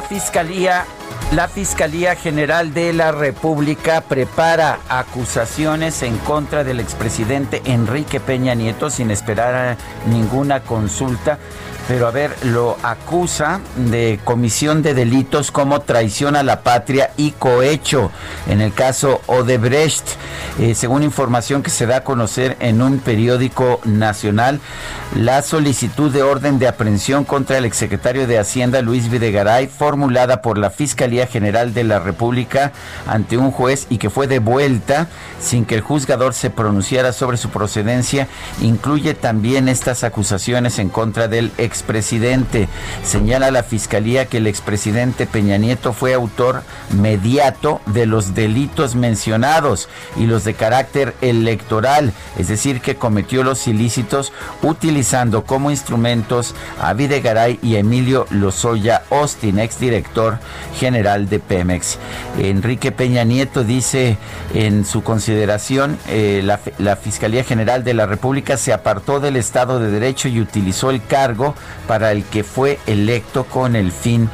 La Fiscalía, la Fiscalía General de la República prepara acusaciones en contra del expresidente Enrique Peña Nieto sin esperar a ninguna consulta pero a ver, lo acusa de comisión de delitos como traición a la patria y cohecho en el caso Odebrecht, eh, según información que se da a conocer en un periódico nacional. La solicitud de orden de aprehensión contra el exsecretario de Hacienda Luis Videgaray, formulada por la Fiscalía General de la República ante un juez y que fue devuelta sin que el juzgador se pronunciara sobre su procedencia, incluye también estas acusaciones en contra del expresidente. Señala la Fiscalía que el expresidente Peña Nieto fue autor mediato de los delitos mencionados y los de carácter electoral, es decir, que cometió los ilícitos utilizando como instrumentos a Videgaray y Emilio Lozoya Austin, exdirector general de Pemex. Enrique Peña Nieto dice en su consideración, eh, la, la Fiscalía General de la República se apartó del Estado de Derecho y utilizó el cargo para el que fue electo con el fin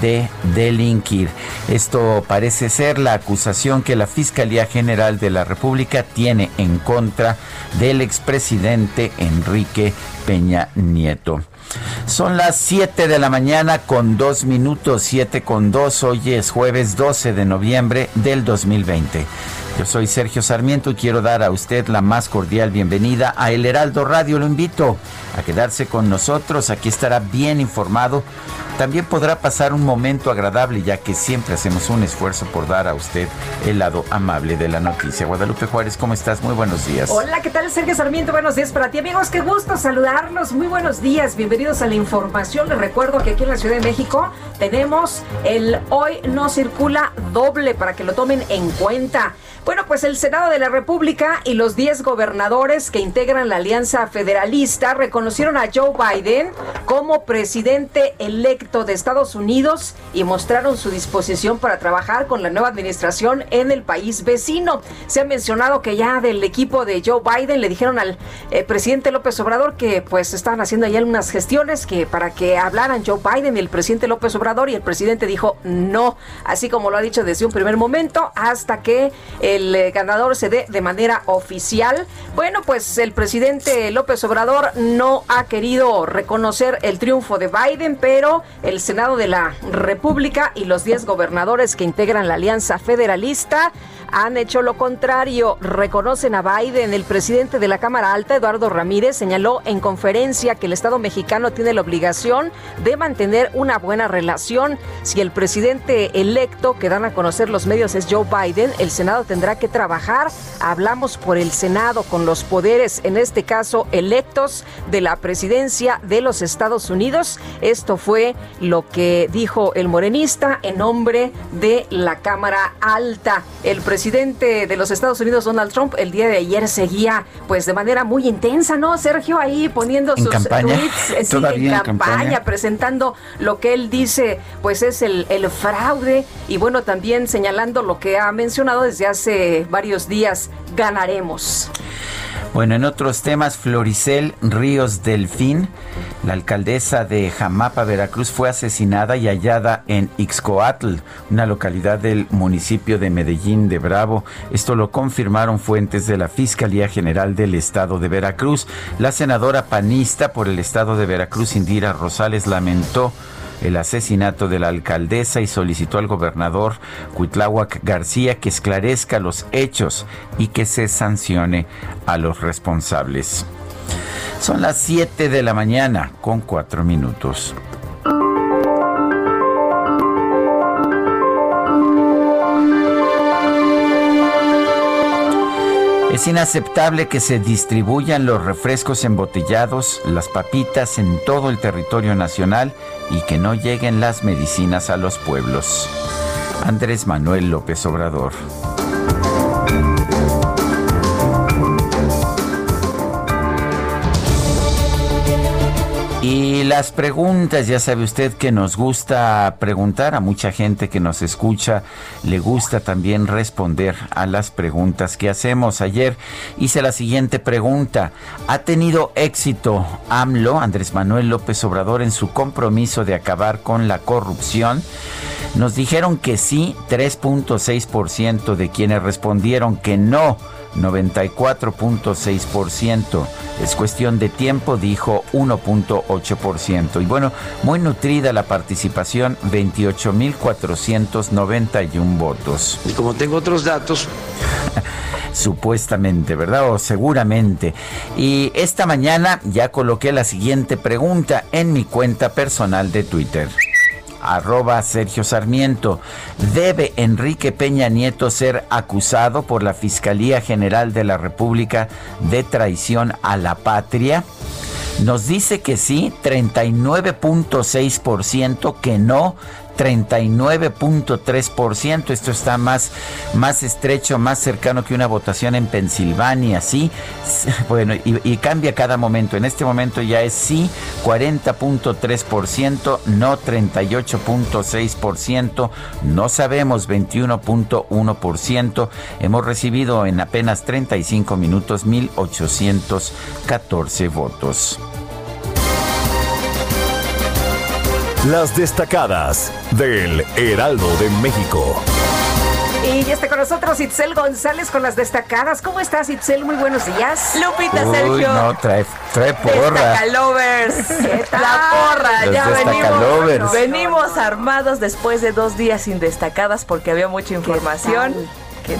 de delinquir. Esto parece ser la acusación que la Fiscalía General de la República tiene en contra del expresidente Enrique Peña Nieto. Son las 7 de la mañana con 2 minutos, 7 con 2. Hoy es jueves 12 de noviembre del 2020. Yo soy Sergio Sarmiento y quiero dar a usted la más cordial bienvenida a El Heraldo Radio. Lo invito a quedarse con nosotros. Aquí estará bien informado. También podrá pasar un momento agradable ya que siempre hacemos un esfuerzo por dar a usted el lado amable de la noticia. Guadalupe Juárez, ¿cómo estás? Muy buenos días. Hola, ¿qué tal Sergio Sarmiento? Buenos días para ti amigos. Qué gusto saludarlos. Muy buenos días. Bienvenidos a la información. Les recuerdo que aquí en la Ciudad de México tenemos el Hoy no circula doble para que lo tomen en cuenta. Bueno, pues el Senado de la República y los 10 gobernadores que integran la Alianza Federalista reconocieron a Joe Biden como presidente electo de Estados Unidos y mostraron su disposición para trabajar con la nueva administración en el país vecino. Se ha mencionado que ya del equipo de Joe Biden le dijeron al eh, presidente López Obrador que pues estaban haciendo ya unas gestiones que para que hablaran Joe Biden y el presidente López Obrador y el presidente dijo no, así como lo ha dicho desde un primer momento hasta que el eh, ganador se dé de manera oficial. Bueno, pues el presidente López Obrador no ha querido reconocer el triunfo de Biden, pero el Senado de la República y los 10 gobernadores que integran la Alianza Federalista han hecho lo contrario. Reconocen a Biden. El presidente de la Cámara Alta, Eduardo Ramírez, señaló en conferencia que el Estado mexicano tiene la obligación de mantener una buena relación. Si el presidente electo que dan a conocer los medios es Joe Biden, el Senado tendrá que trabajar. Hablamos por el Senado con los poderes, en este caso electos de la presidencia de los Estados Unidos. Esto fue lo que dijo el morenista en nombre de la Cámara Alta. El presidente de los Estados Unidos, Donald Trump, el día de ayer seguía pues de manera muy intensa, ¿no? Sergio ahí poniendo ¿En sus campaña? tweets eh, sí, ¿Todavía en en campaña, campaña? presentando lo que él dice pues es el, el fraude y bueno, también señalando lo que ha mencionado desde hace varios días, ganaremos. Bueno, en otros temas, Floricel Ríos Delfín, la alcaldesa de Jamapa, Veracruz, fue asesinada y hallada en Ixcoatl, una localidad del municipio de Medellín de Bravo. Esto lo confirmaron fuentes de la Fiscalía General del Estado de Veracruz. La senadora panista por el Estado de Veracruz, Indira Rosales, lamentó el asesinato de la alcaldesa y solicitó al gobernador Cuitláhuac García que esclarezca los hechos y que se sancione a los responsables. Son las 7 de la mañana con 4 minutos. Es inaceptable que se distribuyan los refrescos embotellados, las papitas en todo el territorio nacional y que no lleguen las medicinas a los pueblos. Andrés Manuel López Obrador. Y las preguntas, ya sabe usted que nos gusta preguntar a mucha gente que nos escucha, le gusta también responder a las preguntas que hacemos. Ayer hice la siguiente pregunta, ¿ha tenido éxito AMLO, Andrés Manuel López Obrador, en su compromiso de acabar con la corrupción? Nos dijeron que sí, 3.6% de quienes respondieron que no 94.6%. Es cuestión de tiempo, dijo 1.8%. Y bueno, muy nutrida la participación, 28.491 votos. Y como tengo otros datos... Supuestamente, ¿verdad? O seguramente. Y esta mañana ya coloqué la siguiente pregunta en mi cuenta personal de Twitter arroba Sergio Sarmiento. ¿Debe Enrique Peña Nieto ser acusado por la Fiscalía General de la República de traición a la patria? Nos dice que sí, 39.6%, que no, 39.3%. Esto está más, más estrecho, más cercano que una votación en Pensilvania, ¿sí? Bueno, y, cambia cada momento. En este momento ya es sí, 40.3%, no 38.6%, no sabemos 21.1%. Hemos recibido en apenas 35 minutos 1.814 votos. Las destacadas del Heraldo de México. Y ya está con nosotros Itzel González con las destacadas. ¿Cómo estás, Itzel? Muy buenos días. Lupita, Sergio. No, trae, trae porra. Destacalovers. La porra. ya venimos, venimos armados después de dos días sin destacadas porque había mucha información.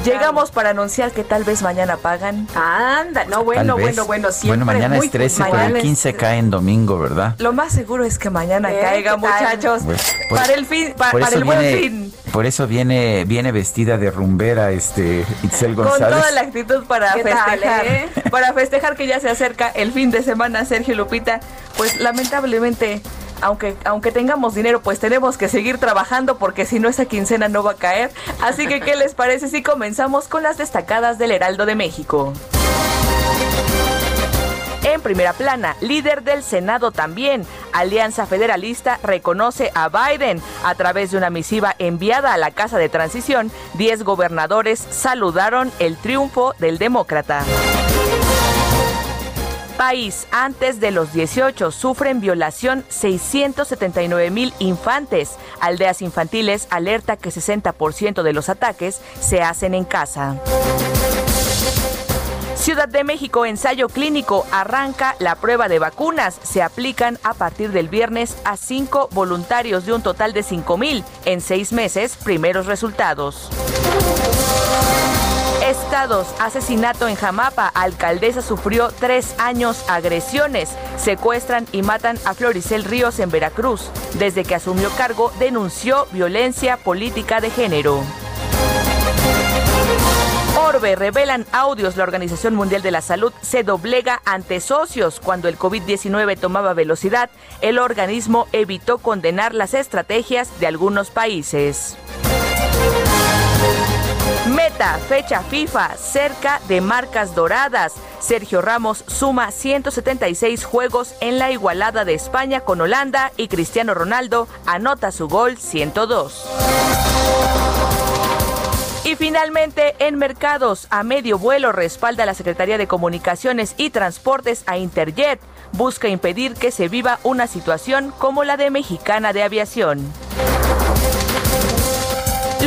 Llegamos para anunciar que tal vez mañana pagan. Anda, no, bueno, bueno, bueno, siempre. Bueno, mañana es 13, pero el 15 cae en domingo, ¿verdad? Lo más seguro es que mañana caiga, muchachos. para el fin, para el buen fin. Por eso viene, viene vestida de rumbera este Itzel González. Con toda la actitud para festejar. Eh? Para festejar que ya se acerca el fin de semana, Sergio Lupita. Pues lamentablemente aunque, aunque tengamos dinero, pues tenemos que seguir trabajando porque si no esa quincena no va a caer. Así que, ¿qué les parece si comenzamos con las destacadas del Heraldo de México? En primera plana, líder del Senado también, Alianza Federalista reconoce a Biden. A través de una misiva enviada a la Casa de Transición, 10 gobernadores saludaron el triunfo del demócrata país antes de los 18 sufren violación 679 mil infantes. Aldeas infantiles alerta que 60% de los ataques se hacen en casa. Ciudad de México, ensayo clínico, arranca la prueba de vacunas. Se aplican a partir del viernes a cinco voluntarios de un total de 5 mil. En seis meses, primeros resultados. Estados, asesinato en Jamapa, alcaldesa sufrió tres años agresiones, secuestran y matan a Floricel Ríos en Veracruz. Desde que asumió cargo, denunció violencia política de género. Orbe revelan audios. La Organización Mundial de la Salud se doblega ante socios. Cuando el COVID-19 tomaba velocidad, el organismo evitó condenar las estrategias de algunos países. Meta, fecha FIFA, cerca de marcas doradas. Sergio Ramos suma 176 juegos en la igualada de España con Holanda y Cristiano Ronaldo anota su gol 102. Y finalmente, en mercados, a medio vuelo respalda la Secretaría de Comunicaciones y Transportes a Interjet. Busca impedir que se viva una situación como la de Mexicana de Aviación.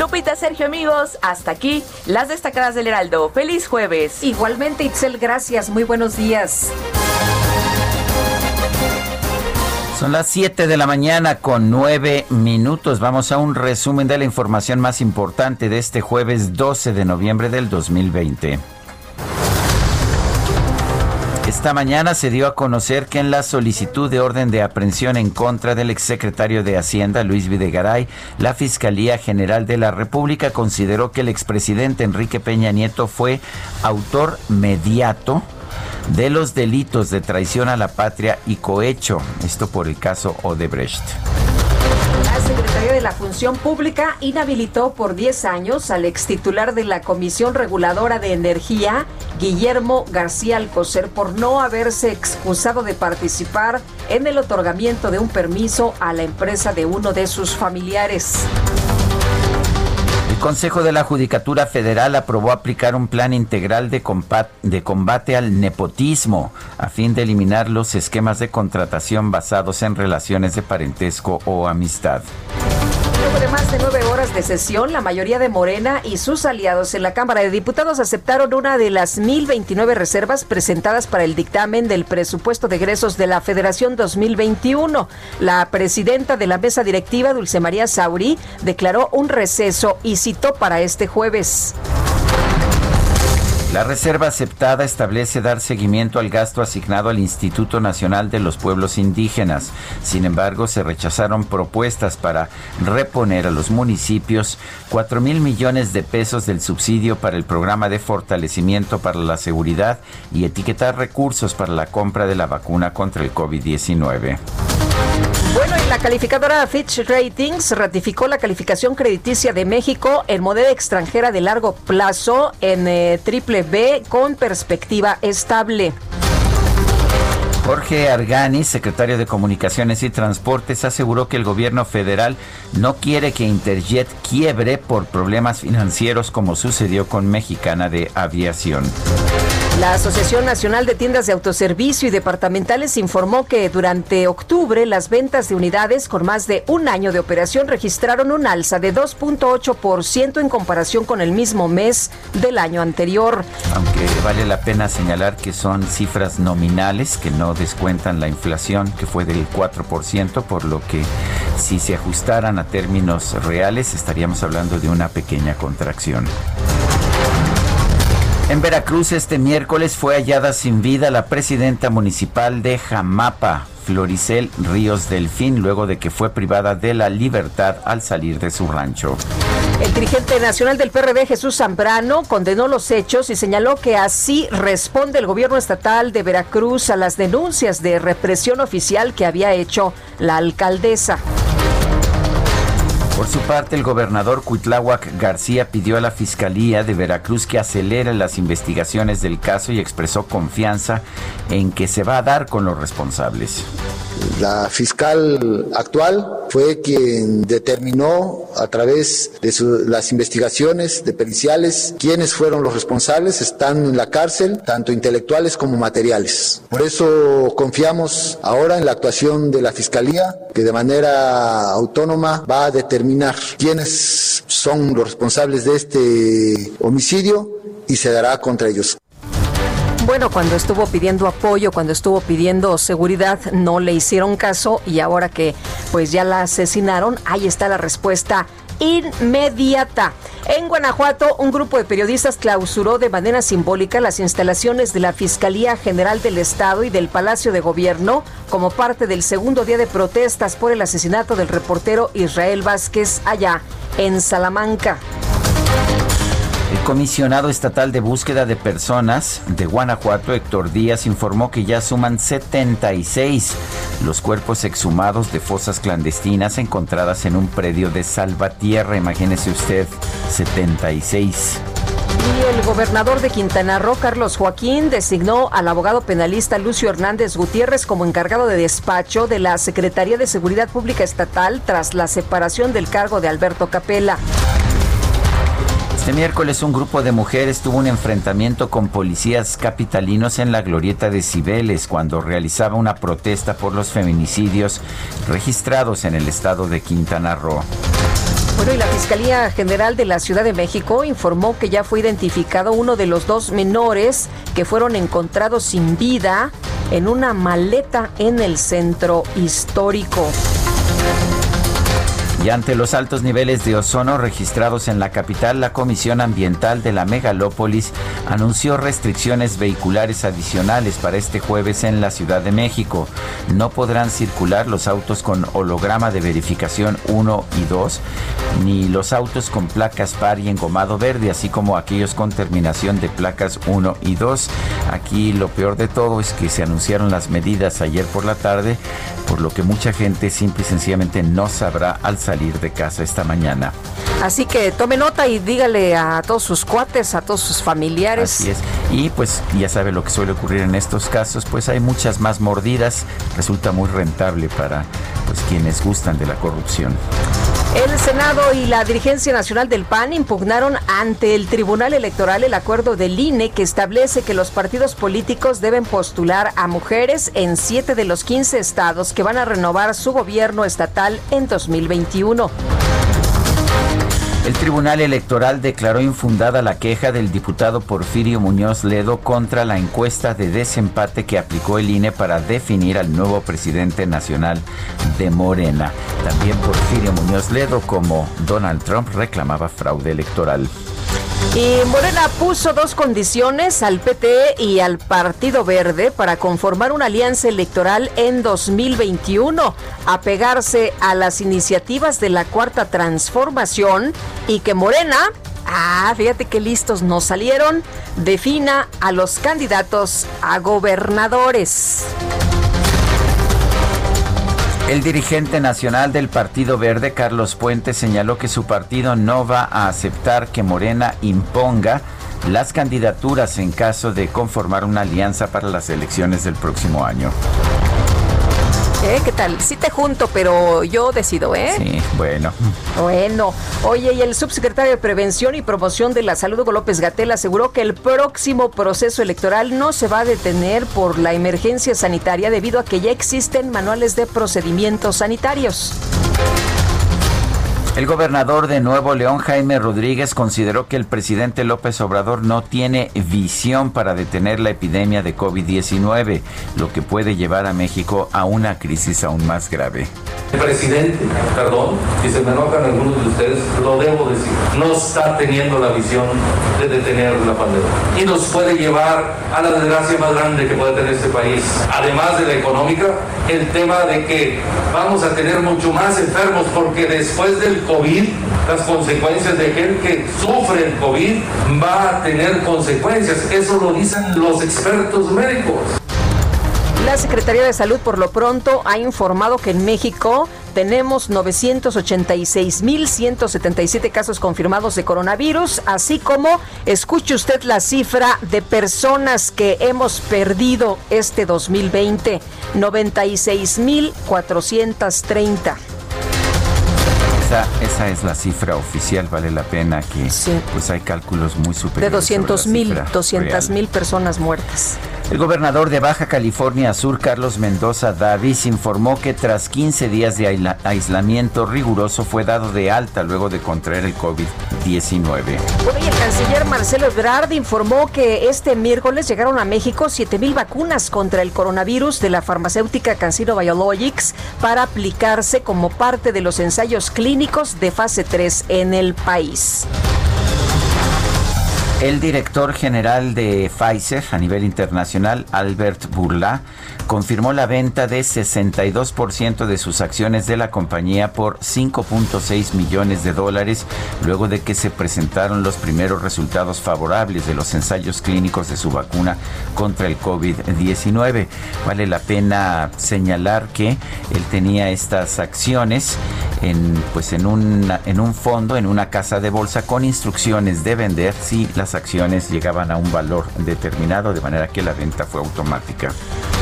Lupita, Sergio, amigos, hasta aquí las destacadas del Heraldo. Feliz jueves. Igualmente, Itzel, gracias. Muy buenos días. Son las 7 de la mañana con 9 minutos. Vamos a un resumen de la información más importante de este jueves 12 de noviembre del 2020. Esta mañana se dio a conocer que en la solicitud de orden de aprehensión en contra del exsecretario de Hacienda, Luis Videgaray, la Fiscalía General de la República consideró que el expresidente Enrique Peña Nieto fue autor mediato de los delitos de traición a la patria y cohecho, esto por el caso Odebrecht. La Función Pública inhabilitó por 10 años al ex titular de la Comisión Reguladora de Energía, Guillermo García Alcocer, por no haberse excusado de participar en el otorgamiento de un permiso a la empresa de uno de sus familiares. El Consejo de la Judicatura Federal aprobó aplicar un plan integral de combate, al nepotismo a fin de eliminar los esquemas de contratación basados en relaciones de parentesco o amistad. Luego de más de nueve horas de sesión, la mayoría de Morena y sus aliados en la Cámara de Diputados aceptaron una de las 1.029 reservas presentadas para el dictamen del presupuesto de egresos de la Federación 2021. La presidenta de la mesa directiva, Dulce María Sauri, declaró un receso y citó para este jueves. La reserva aceptada establece dar seguimiento al gasto asignado al Instituto Nacional de los Pueblos Indígenas. Sin embargo, se rechazaron propuestas para reponer a los municipios 4 mil millones de pesos del subsidio para el programa de fortalecimiento para la seguridad y etiquetar recursos para la compra de la vacuna contra el COVID-19. Bueno, y la calificadora Fitch Ratings ratificó la calificación crediticia de México en moneda extranjera de largo plazo en eh, triple B con perspectiva estable. Jorge Argani, secretario de Comunicaciones y Transportes, aseguró que el gobierno federal no quiere que Interjet quiebre por problemas financieros como sucedió con Mexicana de Aviación. La Asociación Nacional de Tiendas de Autoservicio y Departamentales informó que durante octubre las ventas de unidades con más de un año de operación registraron un alza de 2.8% en comparación con el mismo mes del año anterior. Aunque vale la pena señalar que son cifras nominales que no descuentan la inflación que fue del 4%, por lo que si se ajustaran a términos reales estaríamos hablando de una pequeña contracción. En Veracruz este miércoles fue hallada sin vida la presidenta municipal de Jamapa, Floricel Ríos Delfín, luego de que fue privada de la libertad al salir de su rancho. El dirigente nacional del PRD, Jesús Zambrano, condenó los hechos y señaló que así responde el gobierno estatal de Veracruz a las denuncias de represión oficial que había hecho la alcaldesa. Por su parte, el gobernador Cuitláhuac García pidió a la Fiscalía de Veracruz que acelere las investigaciones del caso y expresó confianza en que se va a dar con los responsables. La fiscal actual fue quien determinó a través de su, las investigaciones de periciales quiénes fueron los responsables, están en la cárcel, tanto intelectuales como materiales. Por eso confiamos ahora en la actuación de la fiscalía, que de manera autónoma va a determinar quiénes son los responsables de este homicidio y se dará contra ellos. Bueno, cuando estuvo pidiendo apoyo, cuando estuvo pidiendo seguridad, no le hicieron caso y ahora que pues ya la asesinaron, ahí está la respuesta inmediata. En Guanajuato, un grupo de periodistas clausuró de manera simbólica las instalaciones de la Fiscalía General del Estado y del Palacio de Gobierno como parte del segundo día de protestas por el asesinato del reportero Israel Vázquez allá en Salamanca. El comisionado estatal de búsqueda de personas de Guanajuato, Héctor Díaz, informó que ya suman 76 los cuerpos exhumados de fosas clandestinas encontradas en un predio de Salvatierra. Imagínese usted, 76. Y el gobernador de Quintana Roo, Carlos Joaquín, designó al abogado penalista Lucio Hernández Gutiérrez como encargado de despacho de la Secretaría de Seguridad Pública Estatal tras la separación del cargo de Alberto Capella. Este miércoles un grupo de mujeres tuvo un enfrentamiento con policías capitalinos en la glorieta de Cibeles cuando realizaba una protesta por los feminicidios registrados en el estado de Quintana Roo. Bueno, y la Fiscalía General de la Ciudad de México informó que ya fue identificado uno de los dos menores que fueron encontrados sin vida en una maleta en el centro histórico. Y ante los altos niveles de ozono registrados en la capital, la Comisión Ambiental de la Megalópolis anunció restricciones vehiculares adicionales para este jueves en la Ciudad de México. No podrán circular los autos con holograma de verificación 1 y 2, ni los autos con placas par y engomado verde, así como aquellos con terminación de placas 1 y 2. Aquí lo peor de todo es que se anunciaron las medidas ayer por la tarde, por lo que mucha gente simple y sencillamente no sabrá al salir de casa esta mañana. Así que tome nota y dígale a todos sus cuates, a todos sus familiares. Así es. Y pues ya sabe lo que suele ocurrir en estos casos, pues hay muchas más mordidas. Resulta muy rentable para pues quienes gustan de la corrupción. El Senado y la dirigencia nacional del PAN impugnaron ante el Tribunal Electoral el acuerdo del INE que establece que los partidos políticos deben postular a mujeres en siete de los 15 estados que van a renovar su gobierno estatal en 2021. El Tribunal Electoral declaró infundada la queja del diputado Porfirio Muñoz Ledo contra la encuesta de desempate que aplicó el INE para definir al nuevo presidente nacional de Morena. También Porfirio Muñoz Ledo, como Donald Trump, reclamaba fraude electoral. Y Morena puso dos condiciones al PT y al Partido Verde para conformar una alianza electoral en 2021, apegarse a las iniciativas de la Cuarta Transformación y que Morena, ah, fíjate qué listos nos salieron, defina a los candidatos a gobernadores. El dirigente nacional del Partido Verde, Carlos Puente, señaló que su partido no va a aceptar que Morena imponga las candidaturas en caso de conformar una alianza para las elecciones del próximo año. ¿Eh? ¿Qué tal? Sí te junto, pero yo decido, ¿eh? Sí, bueno. Bueno, oye, y el subsecretario de Prevención y Promoción de la Salud, Hugo López Gatel, aseguró que el próximo proceso electoral no se va a detener por la emergencia sanitaria debido a que ya existen manuales de procedimientos sanitarios. El gobernador de Nuevo León, Jaime Rodríguez, consideró que el presidente López Obrador no tiene visión para detener la epidemia de COVID-19, lo que puede llevar a México a una crisis aún más grave. El presidente, perdón, si se me enojan algunos de ustedes, lo debo decir, no está teniendo la visión de detener la pandemia. Y nos puede llevar a la desgracia más grande que puede tener este país. Además de la económica, el tema de que vamos a tener mucho más enfermos porque después del COVID, las consecuencias de aquel que sufre el COVID va a tener consecuencias. Eso lo dicen los expertos médicos. La Secretaría de Salud por lo pronto ha informado que en México tenemos 986.177 casos confirmados de coronavirus, así como escuche usted la cifra de personas que hemos perdido este 2020, 96.430 esa, es la cifra oficial, vale la pena que pues hay cálculos muy superiores. De 200 mil, 200 mil personas muertas. El gobernador de Baja California Sur, Carlos Mendoza Davis, informó que tras 15 días de aislamiento riguroso fue dado de alta luego de contraer el COVID-19. Bueno, y el canciller Marcelo Ebrard informó que este miércoles llegaron a México 7 mil vacunas contra el coronavirus de la farmacéutica Cancino Biologics para aplicarse como parte de los ensayos clínicos de fase 3 en el país. El director general de Pfizer a nivel internacional, Albert Bourla, confirmó la venta de 62% de sus acciones de la compañía por 5.6 millones de dólares luego de que se presentaron los primeros resultados favorables de los ensayos clínicos de su vacuna contra el COVID-19. Vale la pena señalar que él tenía estas acciones en pues en un en un fondo en una casa de bolsa con instrucciones de vender si las las acciones llegaban a un valor determinado, de manera que la venta fue automática.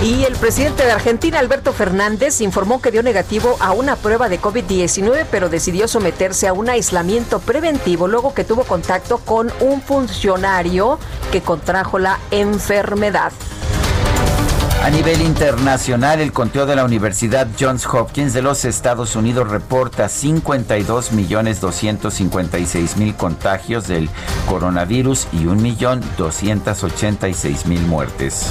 Y el presidente de Argentina, Alberto Fernández, informó que dio negativo a una prueba de COVID-19, pero decidió someterse a un aislamiento preventivo luego que tuvo contacto con un funcionario que contrajo la enfermedad. A nivel internacional, el conteo de la Universidad Johns Hopkins de los Estados Unidos reporta 52 millones 256 mil contagios del coronavirus y 1 millón 286 mil muertes.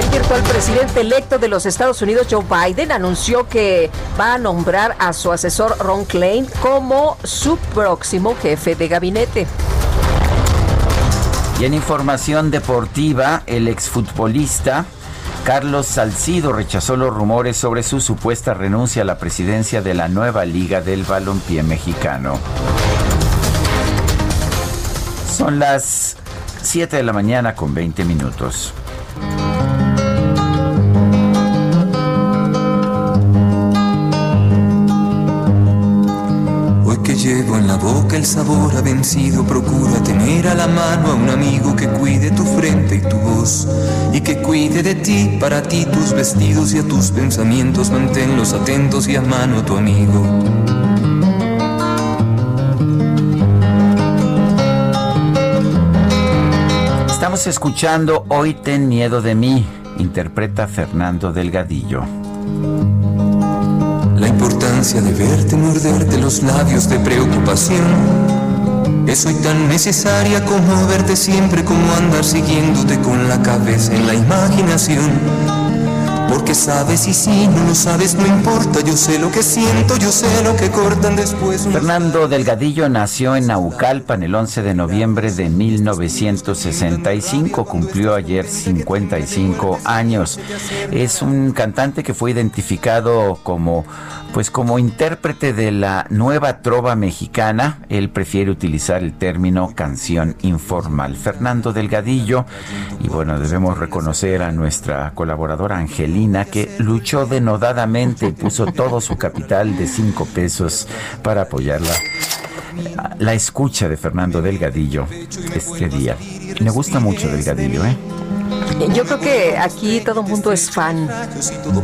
El virtual presidente electo de los Estados Unidos, Joe Biden, anunció que va a nombrar a su asesor Ron Klein como su próximo jefe de gabinete. Y en información deportiva, el exfutbolista Carlos Salcido rechazó los rumores sobre su supuesta renuncia a la presidencia de la nueva Liga del Balompié Mexicano. Son las 7 de la mañana con 20 minutos. Llevo en la boca el sabor ha vencido, procura tener a la mano a un amigo que cuide tu frente y tu voz y que cuide de ti, para ti tus vestidos y a tus pensamientos, manténlos atentos y a mano tu amigo. Estamos escuchando Hoy ten miedo de mí, interpreta Fernando Delgadillo. De verte morderte los labios de preocupación. Es hoy tan necesaria como verte siempre, como andar siguiéndote con la cabeza en la imaginación. Porque sabes y si no lo sabes no importa, yo sé lo que siento, yo sé lo que cortan después. Fernando Delgadillo nació en Naucalpan el 11 de noviembre de 1965, cumplió ayer 55 años. Es un cantante que fue identificado como pues como intérprete de la nueva trova mexicana, él prefiere utilizar el término canción informal. Fernando Delgadillo, y bueno, debemos reconocer a nuestra colaboradora Angelina, que luchó denodadamente y puso todo su capital de cinco pesos para apoyarla. La escucha de Fernando Delgadillo este día. Me gusta mucho Delgadillo, ¿eh? Yo creo que aquí todo el mundo es fan.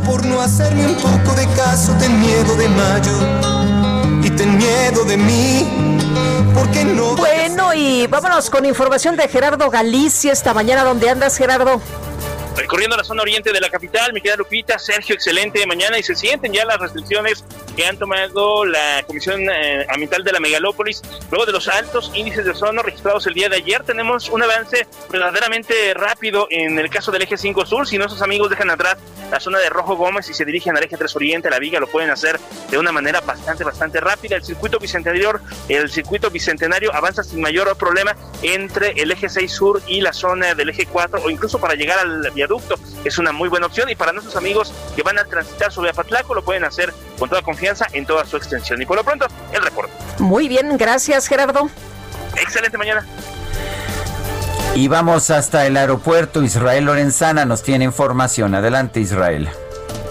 por no hacerme un poco de caso, ten miedo de mayo y ten miedo de mí. Porque no. Bueno, y vámonos con información de Gerardo Galicia esta mañana. ¿Dónde andas, Gerardo? Recorriendo la zona oriente de la capital, mi querida Lupita, Sergio, excelente mañana y se sienten ya las restricciones que han tomado la Comisión eh, Ambiental de la Megalópolis. Luego de los altos índices de ozono registrados el día de ayer, tenemos un avance verdaderamente rápido en el caso del eje 5 Sur. Si nuestros amigos dejan atrás la zona de Rojo Gómez y se dirigen al eje 3 Oriente, la Viga, lo pueden hacer de una manera bastante, bastante rápida. El circuito bicentenario, el circuito bicentenario avanza sin mayor problema entre el eje 6 Sur y la zona del eje 4 o incluso para llegar al viaducto. Es una muy buena opción y para nuestros amigos que van a transitar sobre Apatlaco lo pueden hacer con toda confianza en toda su extensión. Y por lo pronto, el reporte. Muy bien, gracias Gerardo. Excelente mañana. Y vamos hasta el aeropuerto. Israel Lorenzana nos tiene información. Adelante, Israel.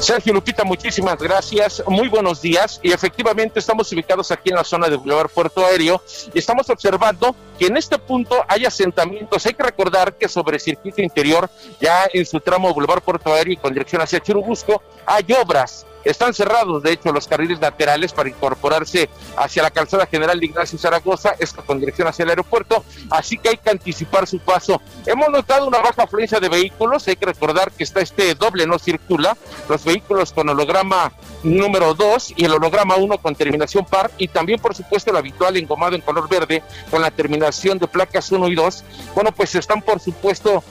Sergio Lupita, muchísimas gracias. Muy buenos días. Y efectivamente estamos ubicados aquí en la zona de Boulevard Puerto Aéreo y estamos observando que en este punto hay asentamientos. Hay que recordar que sobre el circuito interior, ya en su tramo Boulevard Puerto Aéreo y con dirección hacia Churubusco, hay obras están cerrados, de hecho, los carriles laterales para incorporarse hacia la calzada general Ignacio Zaragoza, esto con dirección hacia el aeropuerto, así que hay que anticipar su paso. Hemos notado una baja afluencia de vehículos, hay que recordar que está este doble no circula, los vehículos con holograma número 2 y el holograma 1 con terminación par, y también, por supuesto, el habitual engomado en color verde con la terminación de placas 1 y 2. Bueno, pues están, por supuesto,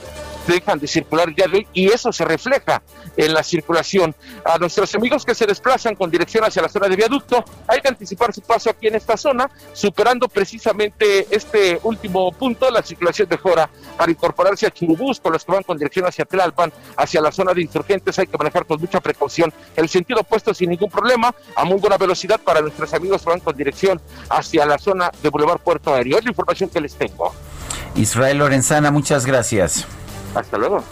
dejan de circular ya de hoy y eso se refleja en la circulación. A nuestros amigos que se desplazan con dirección hacia la zona de viaducto, hay que anticipar su paso aquí en esta zona, superando precisamente este último punto, la circulación de Jora, para incorporarse a Churubús, con los que van con dirección hacia Tlalpan, hacia la zona de insurgentes, hay que manejar con mucha precaución el sentido opuesto sin ningún problema, a muy buena velocidad para nuestros amigos que van con dirección hacia la zona de Boulevard Puerto Aéreo. Es la información que les tengo. Israel Lorenzana, muchas gracias. Hasta luego.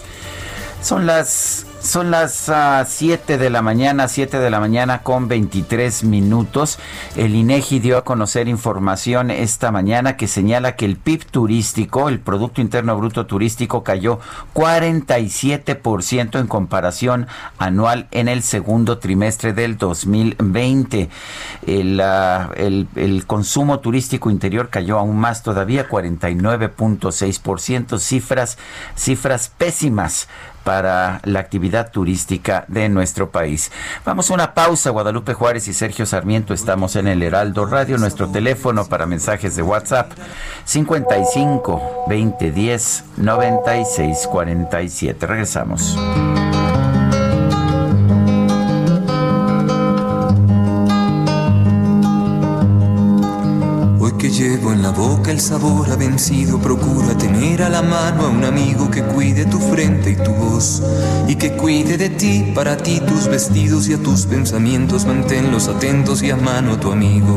Son las Son las 7 ah, de la mañana, 7 de la mañana con 23 minutos. El INEGI dio a conocer información esta mañana que señala que el PIB turístico, el Producto Interno Bruto Turístico, cayó 47% en comparación anual en el segundo trimestre del 2020. El, el, el consumo turístico interior cayó aún más todavía, 49.6%, cifras, cifras pésimas para la actividad turística de nuestro país. Vamos a una pausa. Guadalupe Juárez y Sergio Sarmiento estamos en el Heraldo Radio. Nuestro teléfono para mensajes de WhatsApp 55 20 10 96 47. Regresamos. Llevo en la boca el sabor ha vencido, procura tener a la mano a un amigo que cuide tu frente y tu voz y que cuide de ti, para ti tus vestidos y a tus pensamientos, manténlos atentos y a mano tu amigo.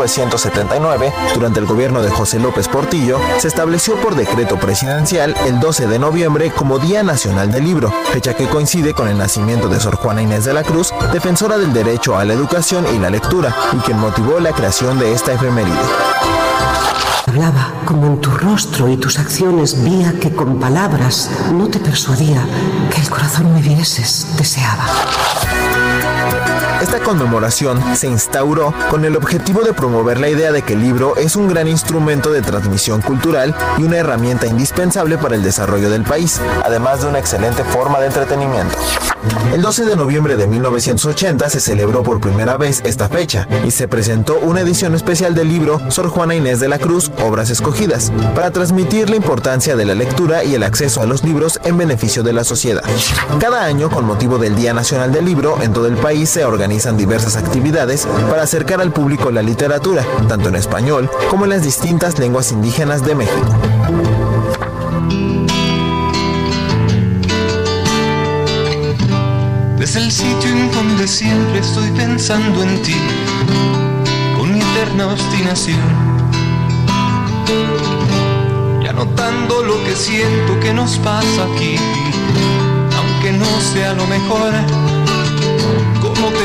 1979, durante el gobierno de José López Portillo, se estableció por decreto presidencial el 12 de noviembre como Día Nacional del Libro, fecha que coincide con el nacimiento de Sor Juana Inés de la Cruz, defensora del derecho a la educación y la lectura, y quien motivó la creación de esta efeméride. Hablaba como en tu rostro y tus acciones vía que con palabras no te persuadía que el corazón me vieses, deseaba. Esta conmemoración se instauró con el objetivo de promover la idea de que el libro es un gran instrumento de transmisión cultural y una herramienta indispensable para el desarrollo del país, además de una excelente forma de entretenimiento. El 12 de noviembre de 1980 se celebró por primera vez esta fecha y se presentó una edición especial del libro Sor Juana Inés de la Cruz, Obras Escogidas, para transmitir la importancia de la lectura y el acceso a los libros en beneficio de la sociedad. Cada año, con motivo del Día Nacional del Libro, en todo el país se organiza organizan diversas actividades para acercar al público la literatura, tanto en español como en las distintas lenguas indígenas de México. Desde el sitio en donde siempre estoy pensando en ti, con mi eterna obstinación. Y anotando lo que siento que nos pasa aquí, aunque no sea lo mejor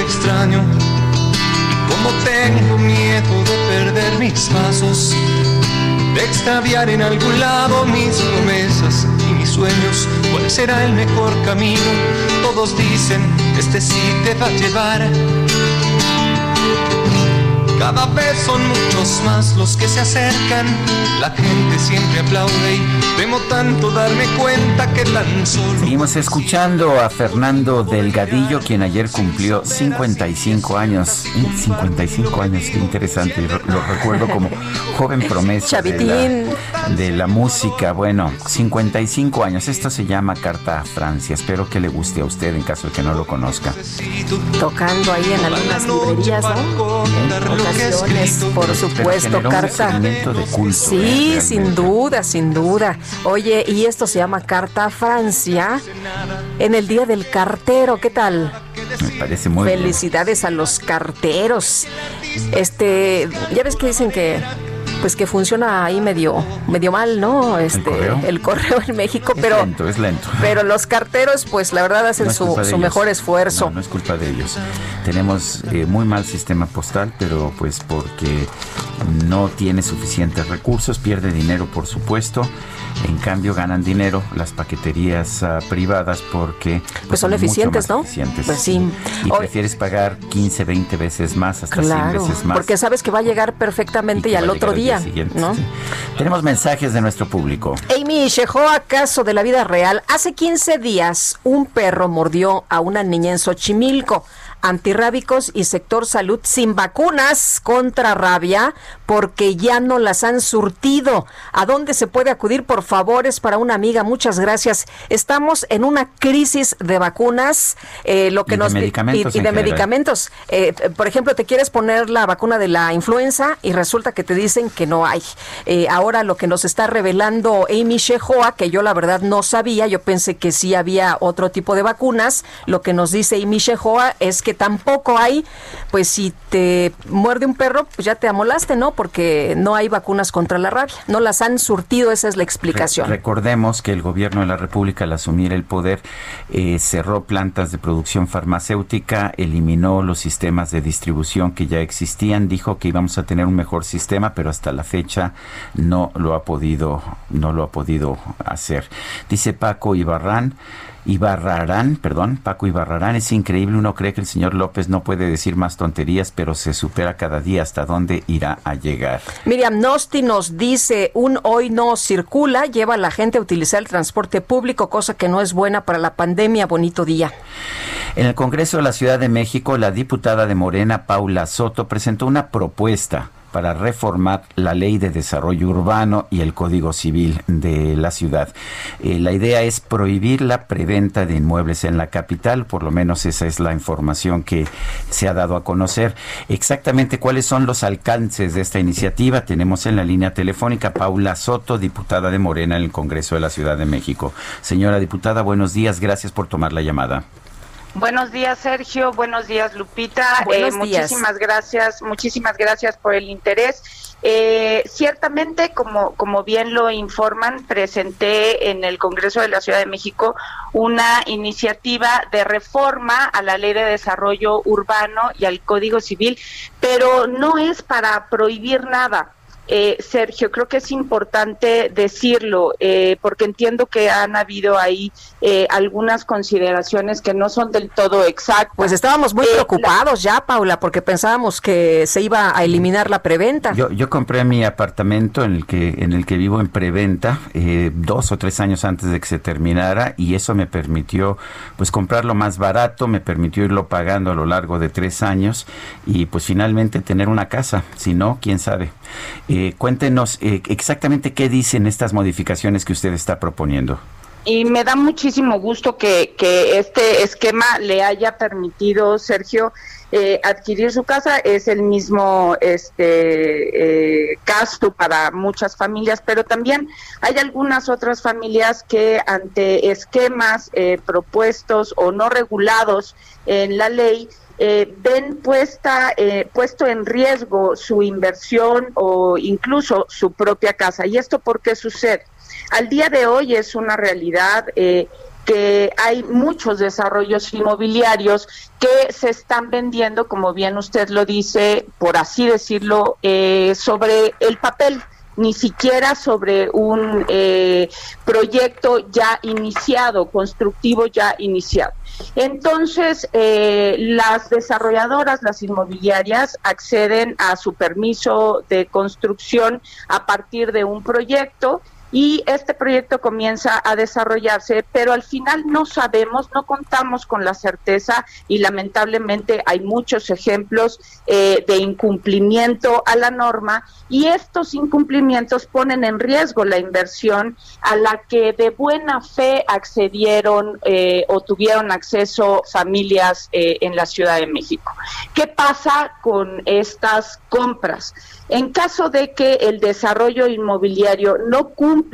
extraño y cómo tengo miedo de perder mis pasos, de extraviar en algún lado mis promesas y mis sueños. ¿Cuál será el mejor camino? Todos dicen, este sí te va a llevar cada vez son muchos más los que se acercan, la gente siempre aplaude y temo tanto darme cuenta que tan solo... Seguimos escuchando a Fernando Delgadillo, quien ayer cumplió 55 años. 55 años, qué interesante, lo recuerdo como joven promesa de la, de la música. Bueno, 55 años, esto se llama Carta a Francia, espero que le guste a usted en caso de que no lo conozca. Tocando ahí en algunas librerías, ¿no? Por supuesto, carta. sí, sin duda, sin duda. Oye, y esto se llama Carta a Francia en el Día del Cartero, ¿qué tal? Me parece muy Felicidades a los carteros. Este, ya ves que dicen que pues que funciona ahí medio medio mal, ¿no? Este el correo, en México, es pero lento, es lento. Pero los carteros pues la verdad hacen su, mejor esfuerzo. No, no, es culpa de ellos. Tenemos eh, muy mal sistema postal, pero pues porque no tiene suficientes recursos, pierde dinero, por supuesto. En cambio, ganan dinero las paqueterías uh, privadas porque pues, pues son, eficientes, ¿no? Eficientes. Pues sí. Y prefieres pagar 15, 20 veces más, hasta 100 veces más. Porque sabes que va a llegar perfectamente y, al otro día. ¿No? Tenemos mensajes de nuestro público. Amy Shehoa, caso de la vida real. Hace 15 días, un perro mordió a una niña en Xochimilco. Antirrábicos y sector salud sin vacunas contra rabia porque ya no las han surtido. ¿A dónde se puede acudir? Por favor, es para una amiga. Muchas gracias. Estamos en una crisis de vacunas, eh, lo que y nos de medicamentos y, y de medicamentos. Eh, por ejemplo, te quieres poner la vacuna de la influenza y resulta que te dicen que no hay. Eh, ahora lo que nos está revelando Amy Shehoa, que yo la verdad no sabía, yo pensé que sí había otro tipo de vacunas. Lo que nos dice Amy Shehoa es que tampoco hay, pues si te muerde un perro, pues ya te amolaste, ¿no? Porque no hay vacunas contra la rabia. No las han surtido, esa es la explicación. Re- recordemos que el gobierno de la República, al asumir el poder, eh, cerró plantas de producción farmacéutica, eliminó los sistemas de distribución que ya existían, dijo que íbamos a tener un mejor sistema, pero hasta la fecha no lo ha podido, no lo ha podido hacer. Dice Paco Ibarrán. Ibarrarán, perdón, Paco Ibarrarán, es increíble, uno cree que el señor López no puede decir más tonterías, pero se supera cada día hasta dónde irá a llegar. Miriam Nosti nos dice, un hoy no circula, lleva a la gente a utilizar el transporte público, cosa que no es buena para la pandemia. Bonito día. En el Congreso de la Ciudad de México, la diputada de Morena, Paula Soto, presentó una propuesta para reformar la ley de desarrollo urbano y el código civil de la ciudad. Eh, la idea es prohibir la preventa de inmuebles en la capital, por lo menos esa es la información que se ha dado a conocer. Exactamente cuáles son los alcances de esta iniciativa tenemos en la línea telefónica Paula Soto, diputada de Morena en el Congreso de la Ciudad de México. Señora diputada, buenos días, gracias por tomar la llamada. Buenos días, Sergio. Buenos días, Lupita. Buenos Eh, días. Muchísimas gracias, muchísimas gracias por el interés. Eh, ciertamente, como, como bien lo informan, presenté en el Congreso de la Ciudad de México una iniciativa de reforma a la Ley de Desarrollo Urbano y al Código Civil, pero no es para prohibir nada. Eh, Sergio, creo que es importante decirlo, eh, porque entiendo que han habido ahí eh, algunas consideraciones que no son del todo exactas. Pues estábamos muy Eh, preocupados ya, Paula, porque pensábamos que se iba a eliminar la preventa. Yo, yo compré mi apartamento en el que en el que vivo en preventa eh, dos o tres años antes de que se terminara y eso me permitió pues comprarlo más barato, me permitió irlo pagando a lo largo de tres años y pues finalmente tener una casa. Si no, quién sabe. Eh, cuéntenos eh, exactamente qué dicen estas modificaciones que usted está proponiendo. Y me da muchísimo gusto que, este esquema le haya permitido, Sergio, eh, adquirir su casa. Es el mismo este eh, para muchas familias, pero también hay algunas otras familias que ante esquemas eh, propuestos o no regulados en la ley, eh, ven puesta eh, puesto en riesgo su inversión o incluso su propia casa. ¿Y esto por qué sucede? Al día de hoy es una realidad eh, que hay muchos desarrollos inmobiliarios que se están vendiendo, como bien usted lo dice, por así decirlo, eh, sobre el papel ni siquiera sobre un eh, proyecto ya iniciado, constructivo ya iniciado. Entonces, eh, las desarrolladoras, las inmobiliarias, acceden a su permiso de construcción a partir de un proyecto y este proyecto comienza a desarrollarse, pero al final no sabemos, no contamos con la certeza y lamentablemente hay muchos ejemplos eh, de incumplimiento a la norma y estos incumplimientos ponen en riesgo la inversión a la que de buena fe accedieron eh, o tuvieron acceso familias eh, en la Ciudad de México. ¿Qué pasa con estas compras? En caso de que el desarrollo inmobiliario no cumpla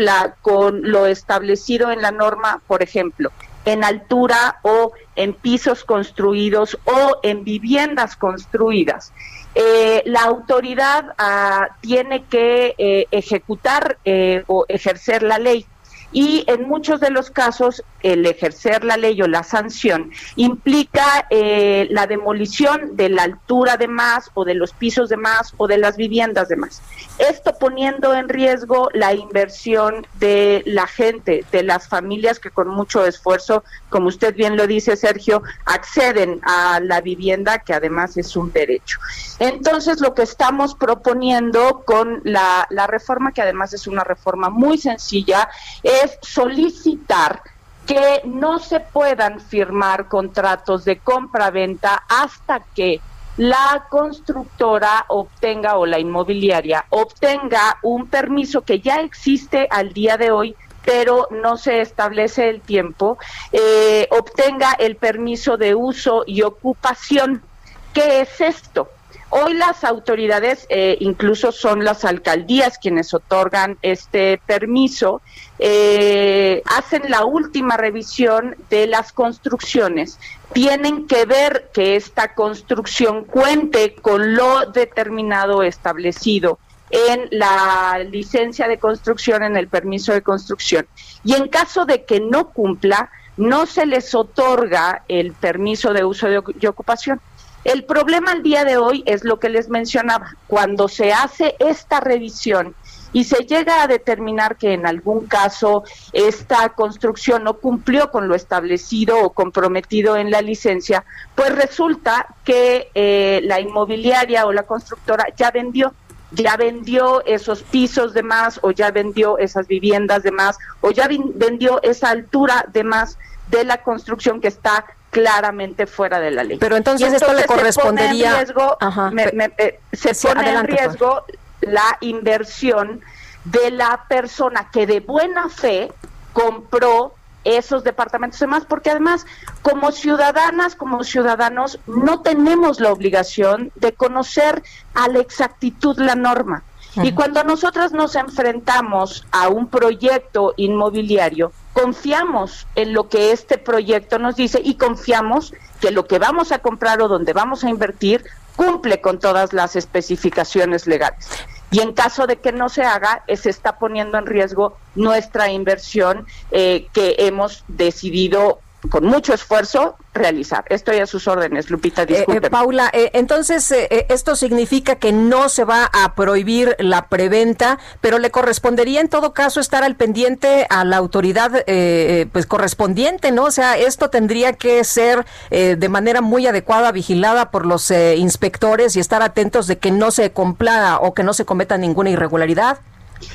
con lo establecido en la norma, por ejemplo, en altura o en pisos construidos o en viviendas construidas, eh, la autoridad ah, tiene que eh, ejecutar eh, o ejercer la ley. Y en muchos de los casos, el ejercer la ley o la sanción implica eh, la demolición de la altura de más o de los pisos de más o de las viviendas de más. Esto poniendo en riesgo la inversión de la gente, de las familias que con mucho esfuerzo, como usted bien lo dice, Sergio, acceden a la vivienda, que además es un derecho. Entonces, lo que estamos proponiendo con la, la reforma, que además es una reforma muy sencilla, es solicitar que no se puedan firmar contratos de compra-venta hasta que la constructora obtenga o la inmobiliaria obtenga un permiso que ya existe al día de hoy pero no se establece el tiempo, eh, obtenga el permiso de uso y ocupación. ¿Qué es esto? Hoy las autoridades, eh, incluso son las alcaldías quienes otorgan este permiso, eh, hacen la última revisión de las construcciones. Tienen que ver que esta construcción cuente con lo determinado establecido en la licencia de construcción, en el permiso de construcción. Y en caso de que no cumpla, no se les otorga el permiso de uso y ocupación. El problema al día de hoy es lo que les mencionaba. Cuando se hace esta revisión y se llega a determinar que en algún caso esta construcción no cumplió con lo establecido o comprometido en la licencia, pues resulta que eh, la inmobiliaria o la constructora ya vendió ya vendió esos pisos de más o ya vendió esas viviendas de más o ya vendió esa altura de más de la construcción que está claramente fuera de la ley. Pero entonces, esto le correspondería... Se pone en riesgo, se pone en riesgo la inversión de la persona que de buena fe compró esos departamentos y demás, porque además, como ciudadanas, como ciudadanos, no tenemos la obligación de conocer a la exactitud la norma. Y cuando nosotros nos enfrentamos a un proyecto inmobiliario, confiamos en lo que este proyecto nos dice y confiamos que lo que vamos a comprar o donde vamos a invertir cumple con todas las especificaciones legales. Y en caso de que no se haga, se está poniendo en riesgo nuestra inversión eh, que hemos decidido con mucho esfuerzo realizar. Estoy a sus órdenes, Lupita, eh, eh Paula, eh, entonces eh, esto significa que no se va a prohibir la preventa, pero le correspondería en todo caso estar al pendiente a la autoridad pues correspondiente, ¿no? O sea, esto tendría que ser de manera muy adecuada, vigilada por los inspectores y estar atentos de que no se cumpla o que no se cometa ninguna irregularidad.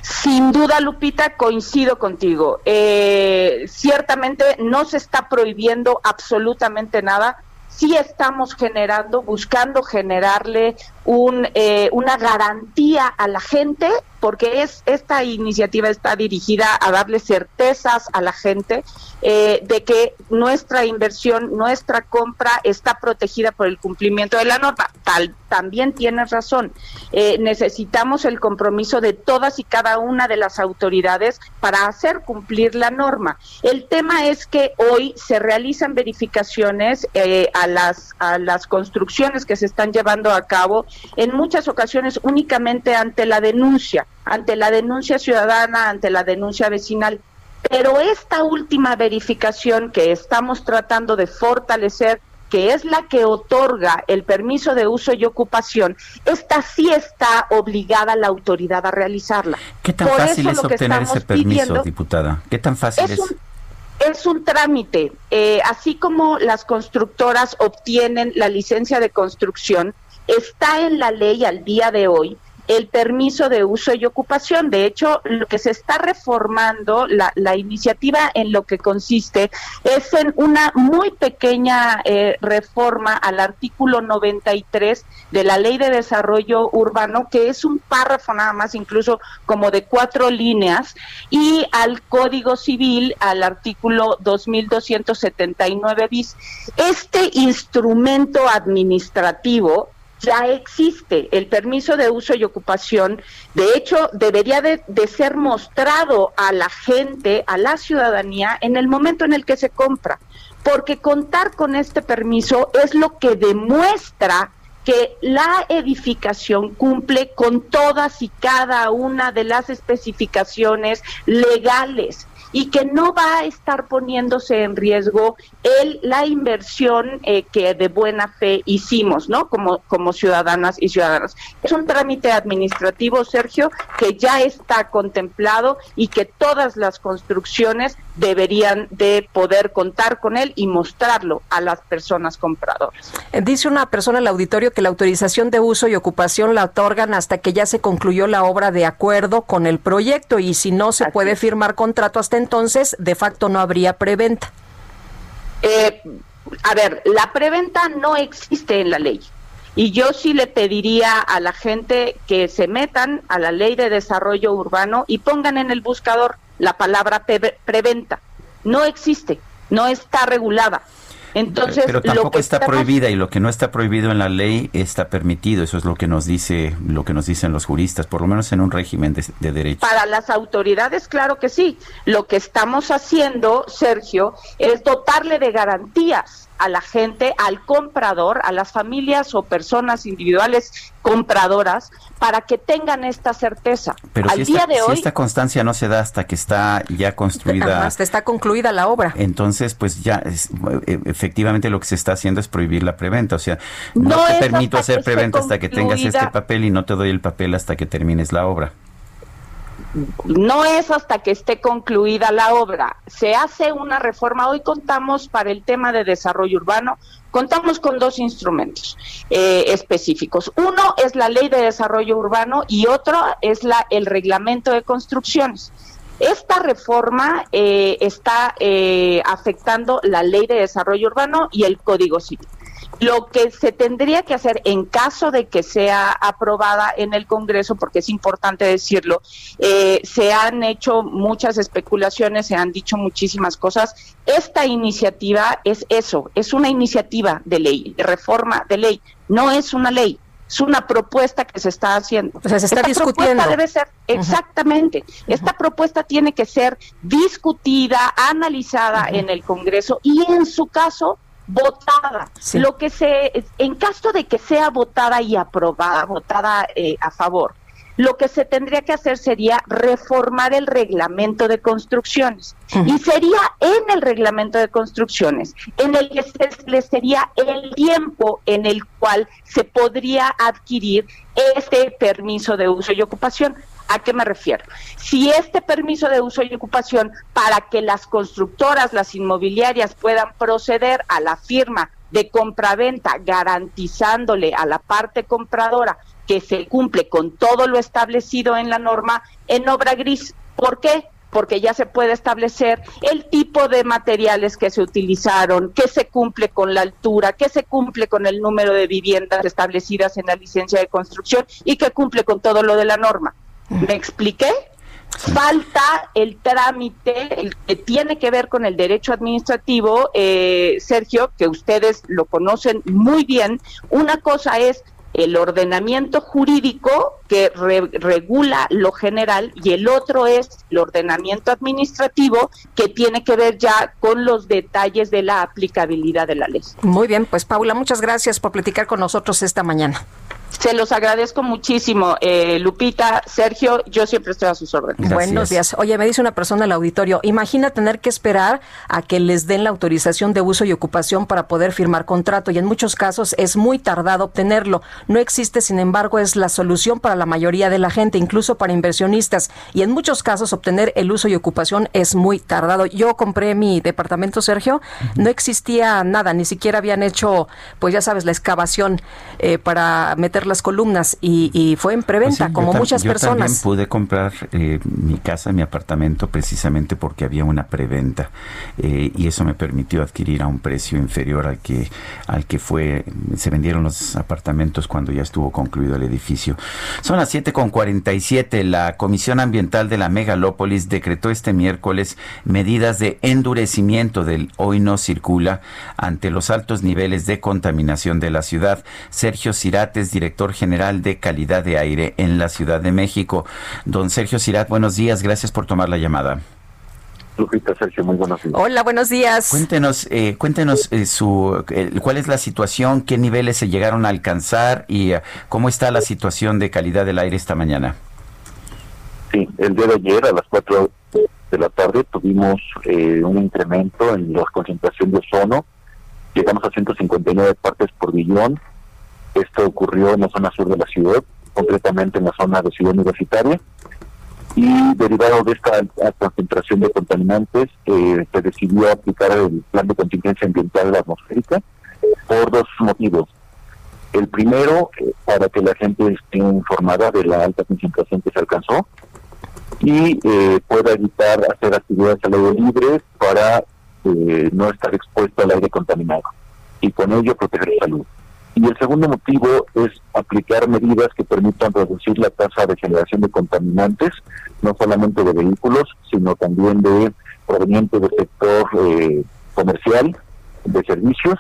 Sin duda, Lupita, coincido contigo. Eh, ciertamente no se está prohibiendo absolutamente nada. Sí estamos generando, buscando generarle un, eh, una garantía a la gente, porque es esta iniciativa está dirigida a darle certezas a la gente eh, de que nuestra inversión, nuestra compra está protegida por el cumplimiento de la norma. Tal, también tienes razón. Eh, necesitamos el compromiso de todas y cada una de las autoridades para hacer cumplir la norma. El tema es que hoy se realizan verificaciones a las a las construcciones que se están llevando a cabo en muchas ocasiones únicamente ante la denuncia, ante la denuncia ciudadana, ante la denuncia vecinal. Pero esta última verificación que estamos tratando de fortalecer, que es la que otorga el permiso de uso y ocupación, esta sí está obligada la autoridad a realizarla. ¿Qué tan fácil es obtener ese permiso, diputada? ¿Qué tan fácil es? es un trámite. Eh, así como las constructoras obtienen la licencia de construcción, está en la ley al día de hoy el permiso de uso y ocupación. De hecho, lo que se está reformando, la, iniciativa en lo que consiste es en una muy pequeña eh, reforma al artículo 93 de la Ley de Desarrollo Urbano, que es un párrafo nada más, incluso como de cuatro líneas, y al Código Civil, al artículo 2279 bis. Este instrumento administrativo ya existe el permiso de uso y ocupación. De hecho, debería de, ser mostrado a la gente, a la ciudadanía, en el momento en el que se compra, porque contar con este permiso es lo que demuestra que la edificación cumple con todas y cada una de las especificaciones legales y que no va a estar poniéndose en riesgo el, la inversión eh, que de buena fe hicimos, ¿no? Como, como ciudadanas y ciudadanos. Es un trámite administrativo, Sergio, que ya está contemplado y que todas las construcciones deberían de poder contar con él y mostrarlo a las personas compradoras. Eh, dice una persona al auditorio que la autorización de uso y ocupación la otorgan hasta que ya se concluyó la obra de acuerdo con el proyecto y si no se puede firmar contrato hasta entonces, de facto no habría preventa. Eh, a ver, la preventa no existe en la ley. Y yo sí le pediría a la gente que se metan a la ley de desarrollo urbano y pongan en el buscador la palabra preventa. No existe, no está regulada. Entonces, pero tampoco está prohibida y lo que no está prohibido en la ley está permitido. Eso es lo que nos dice, lo que nos dicen los juristas, por lo menos en un régimen de, de derecho. Para las autoridades, claro que sí. Lo que estamos haciendo, Sergio, es dotarle de garantías a la gente, al comprador, a las familias o personas individuales compradoras para que tengan esta certeza. Pero al si día esta, de hoy, si esta constancia no se da hasta que está ya construida, hasta está concluida la obra. Entonces, pues ya e, efectivamente lo que se está haciendo es prohibir la preventa, o sea, no, te permito hacer preventa hasta que tengas este papel y no te doy el papel hasta que termines la obra no es hasta que esté concluida la obra. Se hace una reforma. Hoy contamos para el tema de desarrollo urbano, contamos con dos instrumentos eh, específicos. Uno es la ley de desarrollo urbano y otro es la, el reglamento de construcciones. Esta reforma eh, está eh, afectando la ley de desarrollo urbano y el código civil. Lo que se tendría que hacer en caso de que sea aprobada en el Congreso, porque es importante decirlo, eh, se han hecho muchas especulaciones, se han dicho muchísimas cosas. Esta iniciativa es eso, es una iniciativa de ley, de reforma de ley, no es una ley. Es una propuesta que se está haciendo. O sea, se está esta discutiendo. Propuesta debe ser, exactamente. Esta propuesta tiene que ser discutida, analizada en el Congreso y en su caso votada. Lo que se, en caso de que sea votada y aprobada, votada eh, a favor, lo que se tendría que hacer sería reformar el reglamento de construcciones. Y sería en el reglamento de construcciones en el que se sería el tiempo en el cual se podría adquirir este permiso de uso y ocupación. ¿A qué me refiero? Si este permiso de uso y ocupación para que las constructoras, las inmobiliarias puedan proceder a la firma de compraventa garantizándole a la parte compradora que se cumple con todo lo establecido en la norma en obra gris. ¿Por qué? Porque ya se puede establecer el tipo de materiales que se utilizaron, que se cumple con la altura, que se cumple con el número de viviendas establecidas en la licencia de construcción y que cumple con todo lo de la norma. ¿Me expliqué? Falta el trámite el que tiene que ver con el derecho administrativo, eh, Sergio, que ustedes lo conocen muy bien. Una cosa es el ordenamiento jurídico que regula lo general y el otro es el ordenamiento administrativo que tiene que ver ya con los detalles de la aplicabilidad de la ley. Muy bien, pues Paula, muchas gracias por platicar con nosotros esta mañana. Se los agradezco muchísimo, eh, Lupita, Sergio, yo siempre estoy a sus órdenes. Buenos días. Oye, me dice una persona al auditorio, imagina tener que esperar a que les den la autorización de uso y ocupación para poder firmar contrato y en muchos casos es muy tardado obtenerlo. No existe, sin embargo, es la solución para la mayoría de la gente, incluso para inversionistas y en muchos casos obtener el uso y ocupación es muy tardado. Yo compré mi departamento, Sergio, no existía nada, ni siquiera habían hecho, pues ya sabes, la excavación eh, para meter las columnas y, fue en preventa, pues como muchas personas. También pude comprar eh, mi casa, mi apartamento, precisamente porque había una preventa eh, y eso me permitió adquirir a un precio inferior al que al que fue se vendieron los apartamentos cuando ya estuvo concluido el edificio. Son las 7.47. La Comisión Ambiental de la Megalópolis decretó este miércoles medidas de endurecimiento del hoy no circula ante los altos niveles de contaminación de la ciudad. Sergio Cirates, director director general de calidad de aire en la Ciudad de México. Don Sergio Cirat, buenos días, gracias por tomar la llamada. Lupita, Sergio, muy buenos días. Hola, buenos días. Cuéntenos, eh, cuéntenos eh, su, cuál es la situación, qué niveles se llegaron a alcanzar y eh, cómo está la situación de calidad del aire esta mañana. Sí, el día de ayer a las 4 de la tarde tuvimos un incremento en la concentración de ozono. Llegamos a 159 partes por billón esto ocurrió en la zona sur de la ciudad, concretamente en la zona de Ciudad Universitaria. y derivado de esta concentración de contaminantes eh, se decidió aplicar el plan de contingencia ambiental atmosférica por dos motivos. El primero, eh, para que la gente esté informada de la alta concentración que se alcanzó y eh, pueda evitar hacer actividades al aire libre para eh, no estar expuesto al aire contaminado y con ello proteger la salud. Y el segundo motivo es aplicar medidas que permitan reducir la tasa de generación de contaminantes, no solamente de vehículos, sino también de provenientes del sector eh, comercial, de servicios,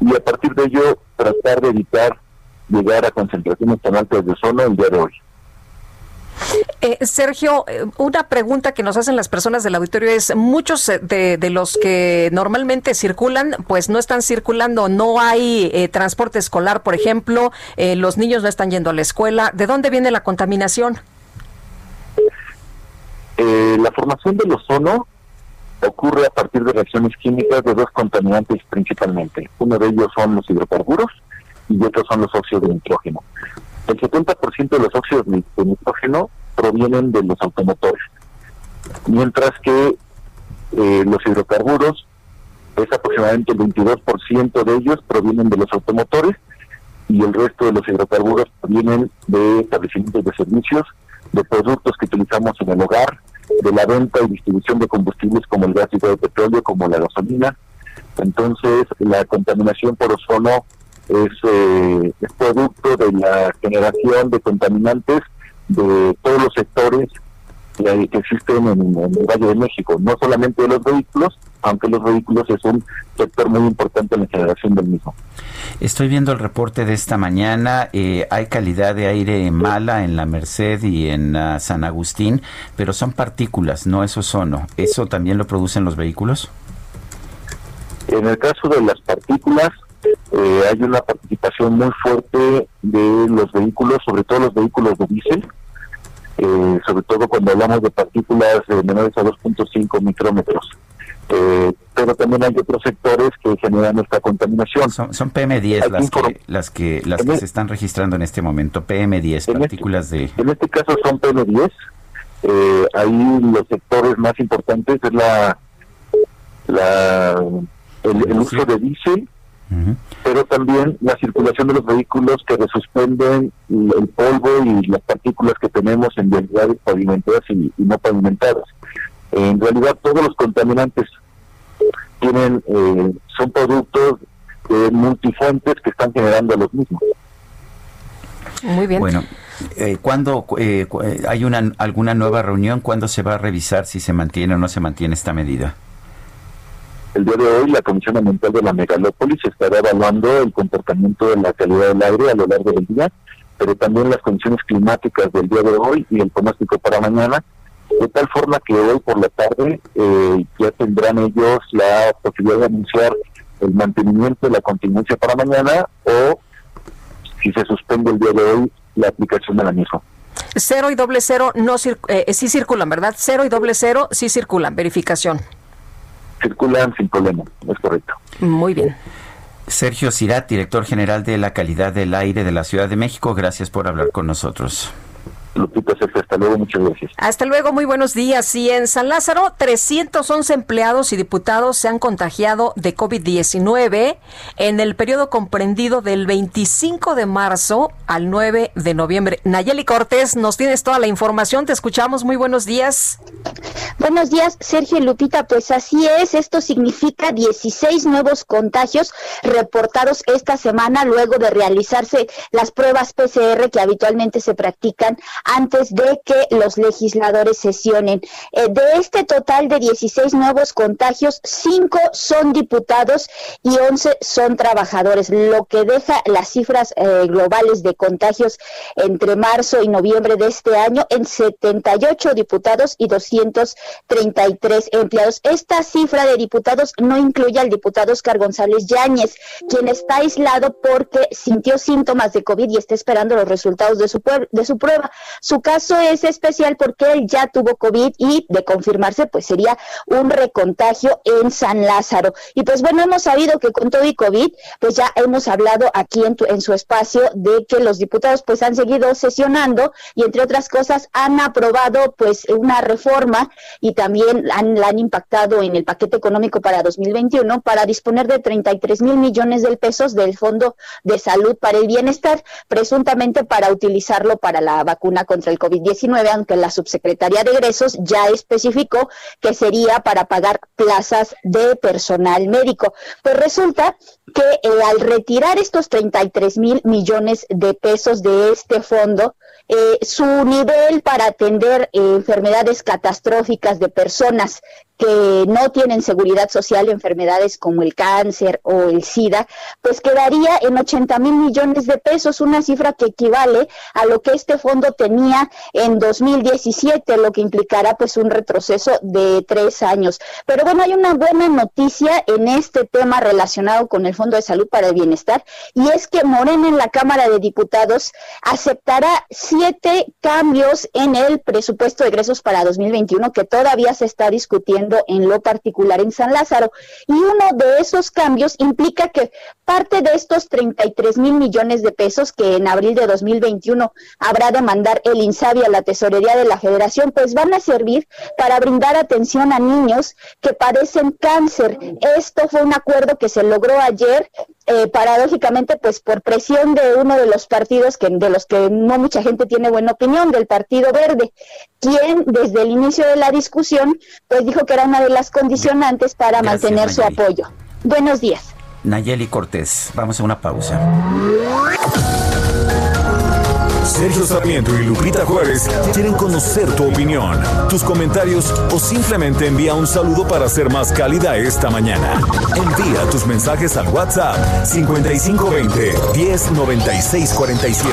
y a partir de ello tratar de evitar llegar a concentraciones tan altas de ozono el día de hoy. Eh, Sergio, eh, una pregunta que nos hacen las personas del auditorio es, muchos eh, de, los que normalmente circulan, pues no están circulando, no hay transporte escolar, por ejemplo, los niños no están yendo a la escuela. ¿De dónde viene la contaminación? la formación del ozono ocurre a partir de reacciones químicas de dos contaminantes principalmente. Uno de ellos son los hidrocarburos y otros son los óxidos de nitrógeno. El 70% de los óxidos de nitrógeno provienen de los automotores, mientras que eh, los hidrocarburos es aproximadamente el 22% de ellos provienen de los automotores y el resto de los hidrocarburos provienen de establecimientos de servicios, de productos que utilizamos en el hogar, de la venta y distribución de combustibles como el gas y el petróleo, como la gasolina. Entonces, la contaminación por ozono eh, es, producto de la generación de contaminantes de todos los sectores que, existen en, el Valle de México, no solamente de los vehículos, aunque los vehículos es un sector muy importante en la generación del mismo. Estoy viendo el reporte de esta mañana, eh, hay calidad de aire mala en la Merced y en ah, San Agustín, pero son partículas, no es ozono. ¿Eso también lo producen los vehículos? En el caso de las partículas, eh, hay una participación muy fuerte de los vehículos, sobre todo los vehículos de diésel, eh, sobre todo cuando hablamos de partículas menores a 2.5 micrómetros. Eh, pero también hay otros sectores que generan esta contaminación. Son, PM10 las que, las que las que se están registrando en este momento, PM10, este partículas de... En este caso son PM10. ahí los sectores más importantes es la, la el uso de diésel pero también la circulación de los vehículos que resuspenden el polvo y las partículas que tenemos en vialidades pavimentadas y, no pavimentadas. En realidad todos los contaminantes tienen eh, son productos de multifuentes que están generando los mismos. Muy bien. Bueno, eh, ¿cuándo eh, hay una alguna nueva reunión? ¿Cuándo se va a revisar si se mantiene o no se mantiene esta medida? El día de hoy la Comisión Ambiental de la Megalópolis estará evaluando el comportamiento de la calidad del aire a lo largo del día, pero también las condiciones climáticas del día de hoy y el pronóstico para mañana, de tal forma que hoy por la tarde eh, ya tendrán ellos la posibilidad de anunciar el mantenimiento de la contingencia para mañana o si se suspende el día de hoy la aplicación de la misma. Cero y doble cero no eh, sí circulan, ¿verdad? Cero y doble cero sí circulan, verificación circulan sin problema, es correcto. Muy bien. Sergio Cirat, director general de la calidad del aire de la Ciudad de México, gracias por hablar con nosotros. Lupita, hasta luego, muchas gracias. Hasta luego, muy buenos días. Y en San Lázaro, 311 empleados y diputados se han contagiado de COVID-19 en el periodo comprendido del 25 de marzo al 9 de noviembre. Nayeli Cortés, nos tienes toda la información, te escuchamos, muy buenos días. Buenos días, Sergio y Lupita, pues así es, esto significa 16 nuevos contagios reportados esta semana luego de realizarse las pruebas PCR que habitualmente se practican antes de que los legisladores sesionen. Eh, de este total de 16 nuevos contagios, 5 son diputados y 11 son trabajadores, lo que deja las cifras eh, globales de contagios entre marzo y noviembre de este año en 78 diputados y 233 empleados. Esta cifra de diputados no incluye al diputado Oscar González Yáñez, quien está aislado porque sintió síntomas de COVID y está esperando los resultados de su, de su prueba. Su caso es especial porque él ya tuvo COVID y de confirmarse, pues sería un recontagio en San Lázaro. Y pues bueno, hemos sabido que con todo y COVID, pues ya hemos hablado aquí en, en su espacio de que los diputados pues han seguido sesionando y entre otras cosas han aprobado pues una reforma y también han, la han impactado en el paquete económico para 2021 para disponer de 33 mil millones de pesos del Fondo de Salud para el Bienestar, presuntamente para utilizarlo para la vacuna contra el COVID-19, aunque la subsecretaría de egresos ya especificó que sería para pagar plazas de personal médico. Pues resulta que eh, al retirar estos 33 mil millones de pesos de este fondo, eh, su nivel para atender eh, enfermedades catastróficas de personas que no tienen seguridad social, enfermedades como el cáncer o el SIDA, pues quedaría en 80 mil millones de pesos, una cifra que equivale a lo que este fondo tenía en 2017, lo que implicará pues un retroceso de tres años. Pero bueno, hay una buena noticia en este tema relacionado con el Fondo de Salud para el Bienestar, y es que Morena en la Cámara de Diputados aceptará siete cambios en el presupuesto de egresos para 2021 que todavía se está discutiendo en lo particular en San Lázaro. Y uno de esos cambios implica que parte de estos 33 mil millones de pesos que en abril de 2021 habrá de mandar el INSABI a la tesorería de la federación, pues van a servir para brindar atención a niños que padecen cáncer. Esto fue un acuerdo que se logró ayer eh, paradójicamente, pues por presión de uno de los partidos que de los que no mucha gente tiene buena opinión, del Partido Verde, quien desde el inicio de la discusión, pues dijo que era una de las condicionantes para mantener su apoyo. Buenos días. Nayeli Cortés, vamos a una pausa. Sergio Sarmiento y Lupita Juárez quieren conocer tu opinión, tus comentarios o simplemente envía un saludo para ser más cálida esta mañana. Envía tus mensajes al WhatsApp 5520 109647.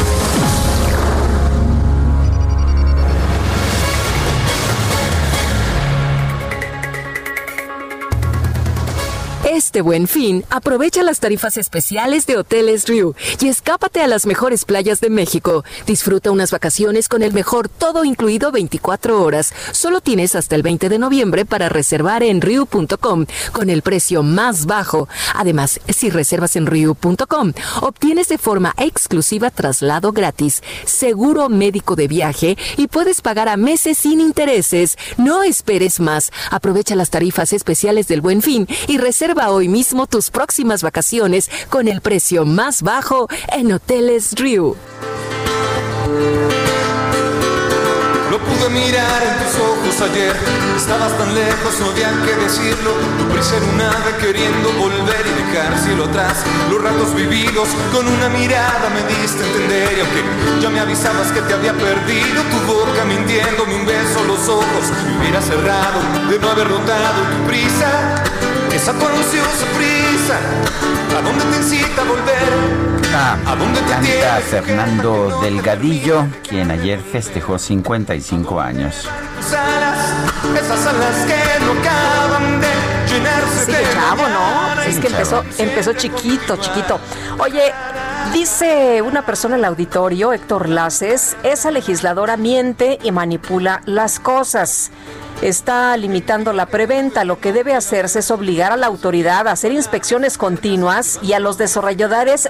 Este buen fin, aprovecha las tarifas especiales de Hoteles Riu y escápate a las mejores playas de México. Disfruta unas vacaciones con el mejor todo incluido 24 horas. Solo tienes hasta el 20 de noviembre para reservar en riu.com con el precio más bajo. Además, si reservas en riu.com, obtienes de forma exclusiva traslado gratis, seguro médico de viaje y puedes pagar a meses sin intereses. No esperes más. Aprovecha las tarifas especiales del buen fin y reserva hoy mismo tus próximas vacaciones con el precio más bajo en Hoteles Drew. Lo pude mirar en tus ojos ayer, estabas tan lejos, no había que decirlo. Tu prisa era un ave queriendo volver y dejar cielo atrás. Los ratos vividos con una mirada me diste a entender. Y aunque ya me avisabas que te había perdido, tu boca mintiéndome un beso, los ojos me hubiera cerrado de no haber notado tu prisa. Esa tu ansiosa prisa, ¿a dónde te incita a volver? Ah, ¿A dónde te canta Fernando Delgadillo, quien ayer festejó 55 años. Esas alas que no acaban de llenarse Sí, chavo, ¿no? Es que empezó, empezó chiquito, chiquito. Oye, Dice una persona en el auditorio, Héctor Laces, esa legisladora miente y manipula las cosas está limitando la preventa. Lo que debe hacerse es obligar a la autoridad a hacer inspecciones continuas y a los desarrolladores,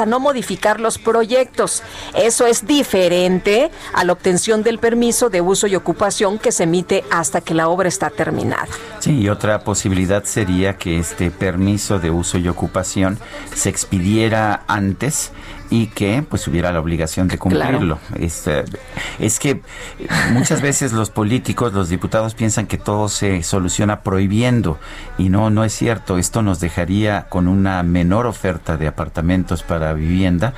a no modificar los proyectos. Eso es diferente a la obtención del permiso de uso y ocupación que se emite hasta que la obra está terminada. Sí, y otra posibilidad sería que este permiso de uso y ocupación se expidiera antes y que pues hubiera la obligación de cumplirlo. Es, eh, es que muchas veces los políticos, los diputados piensan que todo se soluciona prohibiendo y no, no es cierto. Esto nos dejaría con una menor oferta de apartamentos para vivienda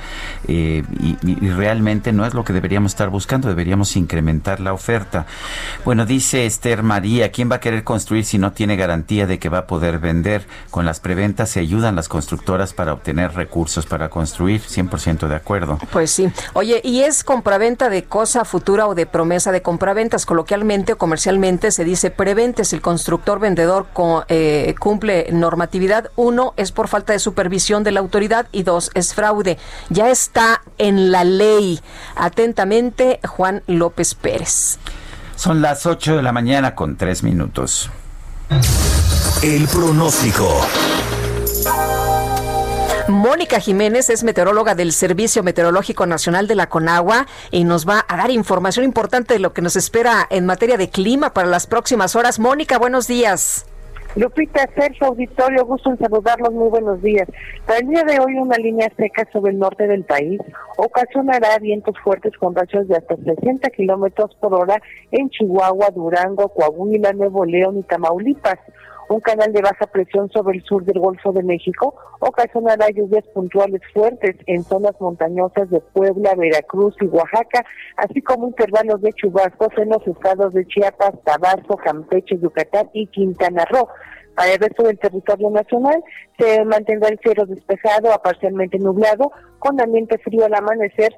eh, y, y, realmente no es lo que deberíamos estar buscando, deberíamos incrementar la oferta. Bueno, dice Esther María, ¿quién va a querer construir si no tiene garantía de que va a poder vender? Con las preventas se ayudan las constructoras para obtener recursos para construir 100% 100% de acuerdo. Pues sí. Oye, ¿y es compraventa de cosa futura o de promesa de compraventas? Coloquialmente o comercialmente se dice preventes. El constructor vendedor eh, cumple normatividad. Uno, es por falta de supervisión de la autoridad y dos, es fraude. Ya está en la ley. Atentamente, Juan López Pérez. Son las 8 de la mañana con 3 minutos. El pronóstico. Mónica Jiménez es meteoróloga del Servicio Meteorológico Nacional de la Conagua y nos va a dar información importante de lo que nos espera en materia de clima para las próximas horas. Mónica, buenos días. Lupita, Sergio Auditorio, gusto en saludarlos, muy buenos días. Para el día de hoy una línea seca sobre el norte del país ocasionará vientos fuertes con rachas de hasta 60 kilómetros por hora en Chihuahua, Durango, Coahuila, Nuevo León y Tamaulipas un canal de baja presión sobre el sur del Golfo de México ocasionará lluvias puntuales fuertes en zonas montañosas de Puebla, Veracruz y Oaxaca, así como intervalos de chubascos en los estados de Chiapas, Tabasco, Campeche, Yucatán y Quintana Roo. Para el resto del territorio nacional se mantendrá el cielo despejado a parcialmente nublado, con ambiente frío al amanecer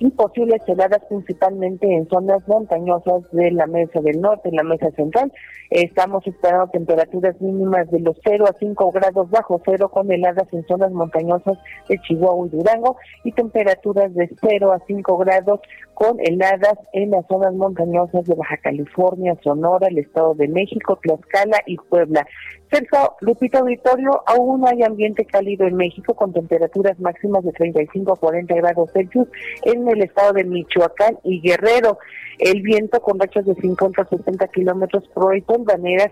y posibles heladas principalmente en zonas montañosas de la mesa del norte, en la mesa central. Estamos esperando temperaturas mínimas de los 0 a 5 grados bajo cero con heladas en zonas montañosas de Chihuahua y Durango y temperaturas de 0 a 5 grados con heladas en las zonas montañosas de Baja California, Sonora, el Estado de México, Tlaxcala y Puebla. Cerca, Lupita Auditorio, aún hay ambiente cálido en México con temperaturas máximas de 35 a 40 grados Celsius en el estado de Michoacán y Guerrero. El viento con rachas de 50 a 60 kilómetros por hora y maneras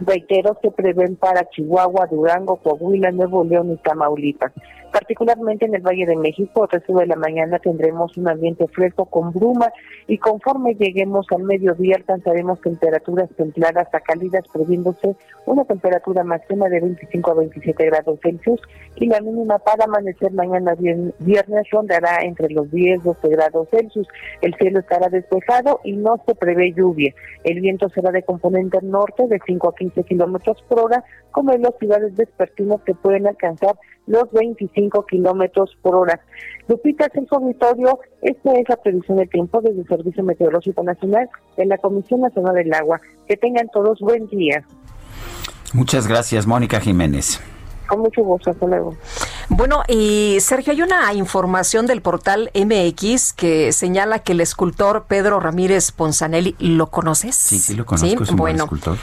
reitero, se prevén para Chihuahua, Durango, Coahuila, Nuevo León y Tamaulipas. Particularmente en el Valle de México, el resto de la mañana tendremos un ambiente fresco con bruma y conforme lleguemos al mediodía alcanzaremos temperaturas templadas a cálidas, previéndose una temperatura máxima de 25 a 27 grados Celsius y la mínima para amanecer mañana viernes rondará entre los 10 y 12 grados Celsius. El cielo estará despejado y no se prevé lluvia. El viento será de componente norte de 5 a 15 kilómetros por hora, con velocidades despertinas que pueden alcanzar los 25 kilómetros por hora. Lupita, el auditorio, esta es la previsión de tiempo desde el Servicio Meteorológico Nacional de la Comisión Nacional del Agua. Que tengan todos buen día. Muchas gracias, Mónica Jiménez. Con mucho gusto, hasta luego. Bueno, y Sergio, hay una información del portal MX que señala que el escultor Pedro Ramírez Ponzanelli, ¿lo conoces? Sí, sí, lo conozco. Es un bueno, escultor.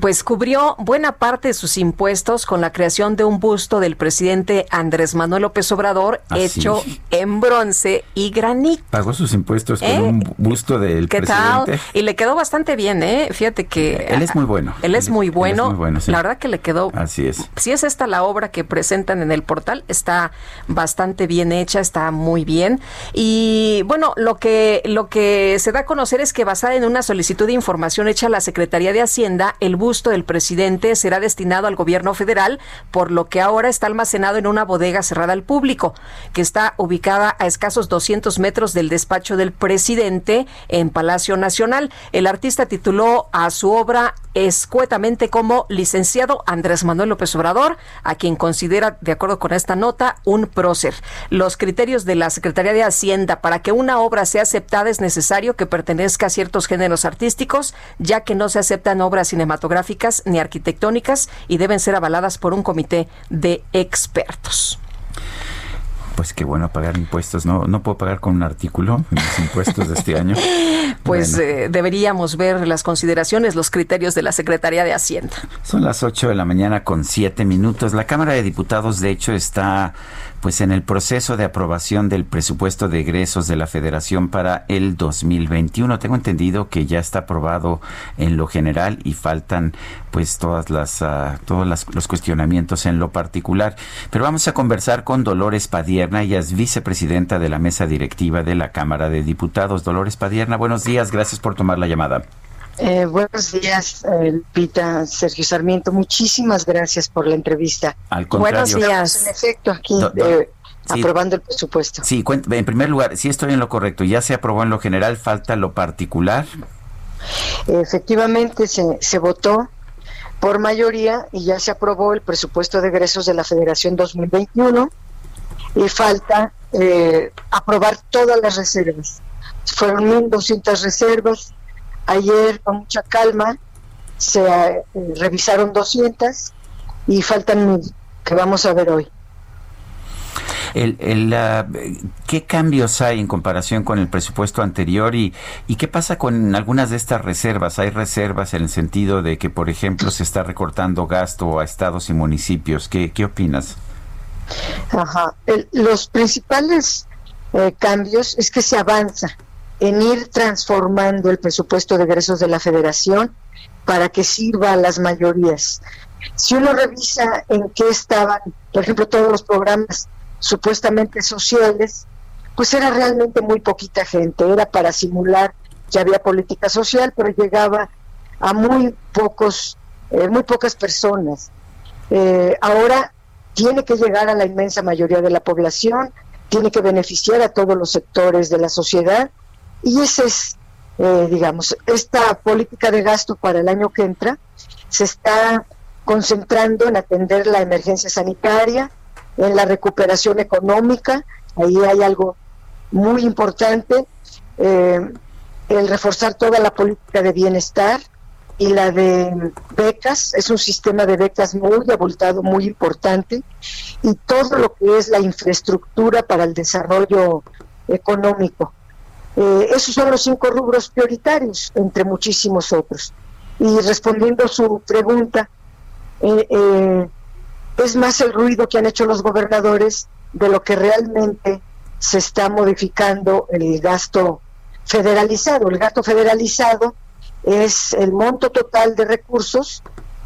pues cubrió buena parte de sus impuestos con la creación de un busto del presidente Andrés Manuel López Obrador ah, hecho en bronce y granito. Pagó sus impuestos con ¿Eh? un busto del ¿Qué presidente. Tal? Y le quedó bastante bien, ¿eh? Fíjate que... Él es muy bueno. Él es muy bueno. muy bueno La verdad que le quedó... Así es. Si es esta la obra que presentan en el portal está bastante bien hecha, está muy bien. Y bueno, lo que, lo que se da a conocer es que basada en una solicitud de información hecha a la Secretaría de Hacienda, el busto del presidente será destinado al gobierno federal, por lo que ahora está almacenado en una bodega cerrada al público, que está ubicada a escasos 200 metros del despacho del presidente en Palacio Nacional. El artista tituló a su obra escuetamente como licenciado Andrés Manuel López Obrador, a quien considera, de acuerdo con esta nota, un prócer. Los criterios de la Secretaría de Hacienda para que una obra sea aceptada es necesario que pertenezca a ciertos géneros artísticos, ya que no se aceptan obras cinematográficas ni arquitectónicas y deben ser avaladas por un comité de expertos. Pues qué bueno pagar impuestos. No, no puedo pagar con un artículo mis impuestos de este año. Pues eh, deberíamos ver las consideraciones, los criterios de la Secretaría de Hacienda. Son las 8 de la mañana con 7 minutos. La Cámara de Diputados, de hecho, está pues en el proceso de aprobación del presupuesto de egresos de la Federación para el 2021. Tengo entendido que ya está aprobado en lo general y faltan pues todas las uh, todos los cuestionamientos en lo particular. Pero vamos a conversar con Dolores Padierna, ella es vicepresidenta de la mesa directiva de la Cámara de Diputados. Dolores Padierna, buenos días, gracias por tomar la llamada. Eh, buenos días, eh, Pita, Sergio Sarmiento. Muchísimas gracias por la entrevista. Al contrario. Buenos días. En efecto, aquí eh, aprobando el presupuesto. Sí, en primer lugar, si estoy en lo correcto. Ya se aprobó en lo general, falta lo particular. Efectivamente, se, se votó por mayoría y ya se aprobó el presupuesto de egresos de la Federación 2021 y falta eh, aprobar todas las reservas. Fueron 1.200 reservas. Ayer, con mucha calma, se eh, revisaron 200 y faltan mil que vamos a ver hoy. El, ¿Qué cambios hay en comparación con el presupuesto anterior y, y qué pasa con algunas de estas reservas? ¿Hay reservas en el sentido de que, por ejemplo, se está recortando gasto a estados y municipios? ¿Qué, qué opinas? Ajá. los principales eh, cambios es que se avanza en ir transformando el presupuesto de egresos de la federación para que sirva a las mayorías. Si uno revisa en qué estaban, por ejemplo, todos los programas supuestamente sociales, pues era realmente muy poquita gente, era para simular que había política social, pero llegaba a muy pocos, eh, muy pocas personas. Eh, ahora tiene que llegar a la inmensa mayoría de la población, tiene que beneficiar a todos los sectores de la sociedad y esa es, eh, digamos, esta política de gasto para el año que entra se está concentrando en atender la emergencia sanitaria, en la recuperación económica, ahí hay algo muy importante, eh, el reforzar toda la política de bienestar y la de becas, es un sistema de becas muy abultado, muy importante, y todo lo que es la infraestructura para el desarrollo económico. Eh, esos son los cinco rubros prioritarios, entre muchísimos otros. Y respondiendo a su pregunta, eh, eh, es más el ruido que han hecho los gobernadores de lo que realmente se está modificando el gasto federalizado. El gasto federalizado es el monto total de recursos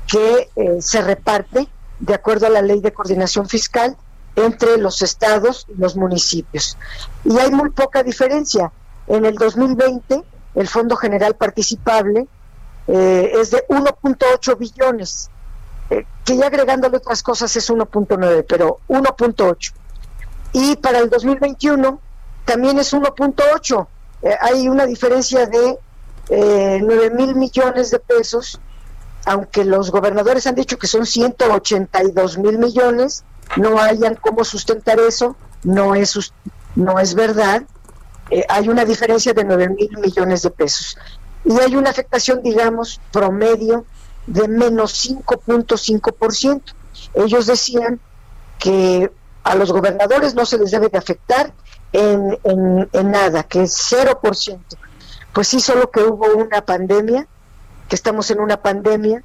que eh, se reparte de acuerdo a la ley de coordinación fiscal entre los estados y los municipios. Y hay muy poca diferencia. En el 2020, el Fondo General Participable es de 1.8 billones eh, que ya agregándole otras cosas es 1.9, pero 1.8. Y para el 2021 también es 1.8. Eh, hay una diferencia de eh, 9 mil millones de pesos, aunque los gobernadores han dicho que son 182 mil millones, no hayan cómo sustentar eso, no es, no es verdad. Eh, hay una diferencia de 9 mil millones de pesos. Y hay una afectación, digamos, promedio de menos 5.5%. Ellos decían que a los gobernadores no se les debe de afectar en, en, nada, que es 0%. Pues sí, solo que hubo una pandemia, que estamos en una pandemia,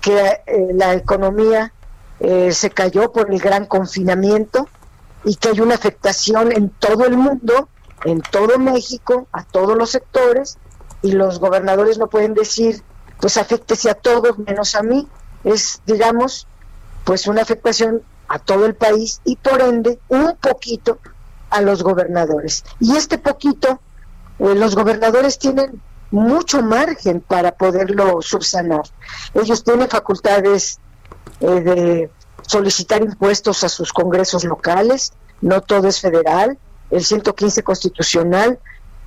que eh, la economía eh, se cayó por el gran confinamiento y que hay una afectación en todo el mundo, en todo México, a todos los sectores, y los gobernadores no pueden decir pues afectese a todos menos a mí. Es, digamos, pues una afectación a todo el país y por ende un poquito a los gobernadores. Y este poquito, eh, los gobernadores tienen mucho margen para poderlo subsanar. Ellos tienen facultades eh, de solicitar impuestos a sus congresos locales, no todo es federal, el 115 constitucional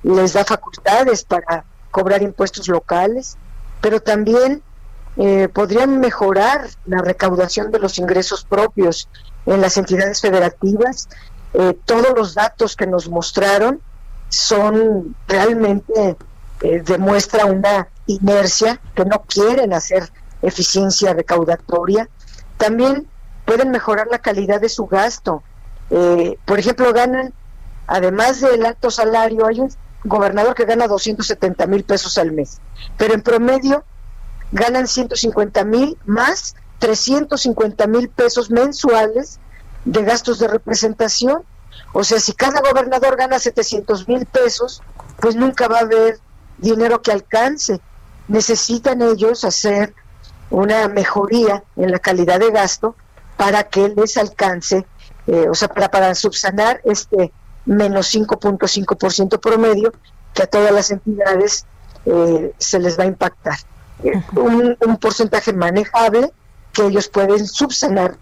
les da facultades para cobrar impuestos locales, pero también eh, podrían mejorar la recaudación de los ingresos propios en las entidades federativas. Eh, todos los datos que nos mostraron son realmente eh, demuestra una inercia que no quieren hacer eficiencia recaudatoria. También pueden mejorar la calidad de su gasto. por ejemplo, ganan, además del alto salario, hay un gobernador que gana 270 mil pesos al mes, pero en promedio ganan 150 mil más 350 mil pesos mensuales de gastos de representación. O sea, si cada gobernador gana 700 mil pesos, pues nunca va a haber dinero que alcance. Necesitan ellos hacer una mejoría en la calidad de gasto para que les alcance, eh, o sea, para, para subsanar este menos 5.5% promedio que a todas las entidades eh, se les va a impactar. un, porcentaje manejable que ellos pueden subsanar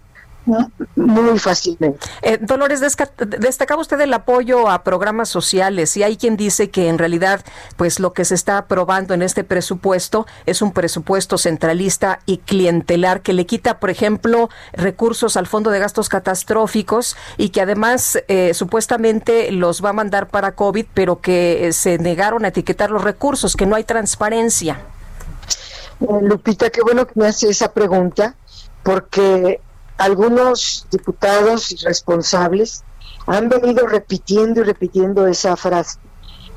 muy fácilmente. Eh, Dolores, destacaba usted el apoyo a programas sociales y hay quien dice que en realidad pues lo que se está aprobando en este presupuesto es un presupuesto centralista y clientelar que le quita, por ejemplo, recursos al Fondo de Gastos Catastróficos y que además eh, supuestamente los va a mandar para COVID, pero que eh, se negaron a etiquetar los recursos, que no hay transparencia. Lupita, qué bueno que me hace esa pregunta, porque algunos diputados responsables han venido repitiendo y repitiendo esa frase.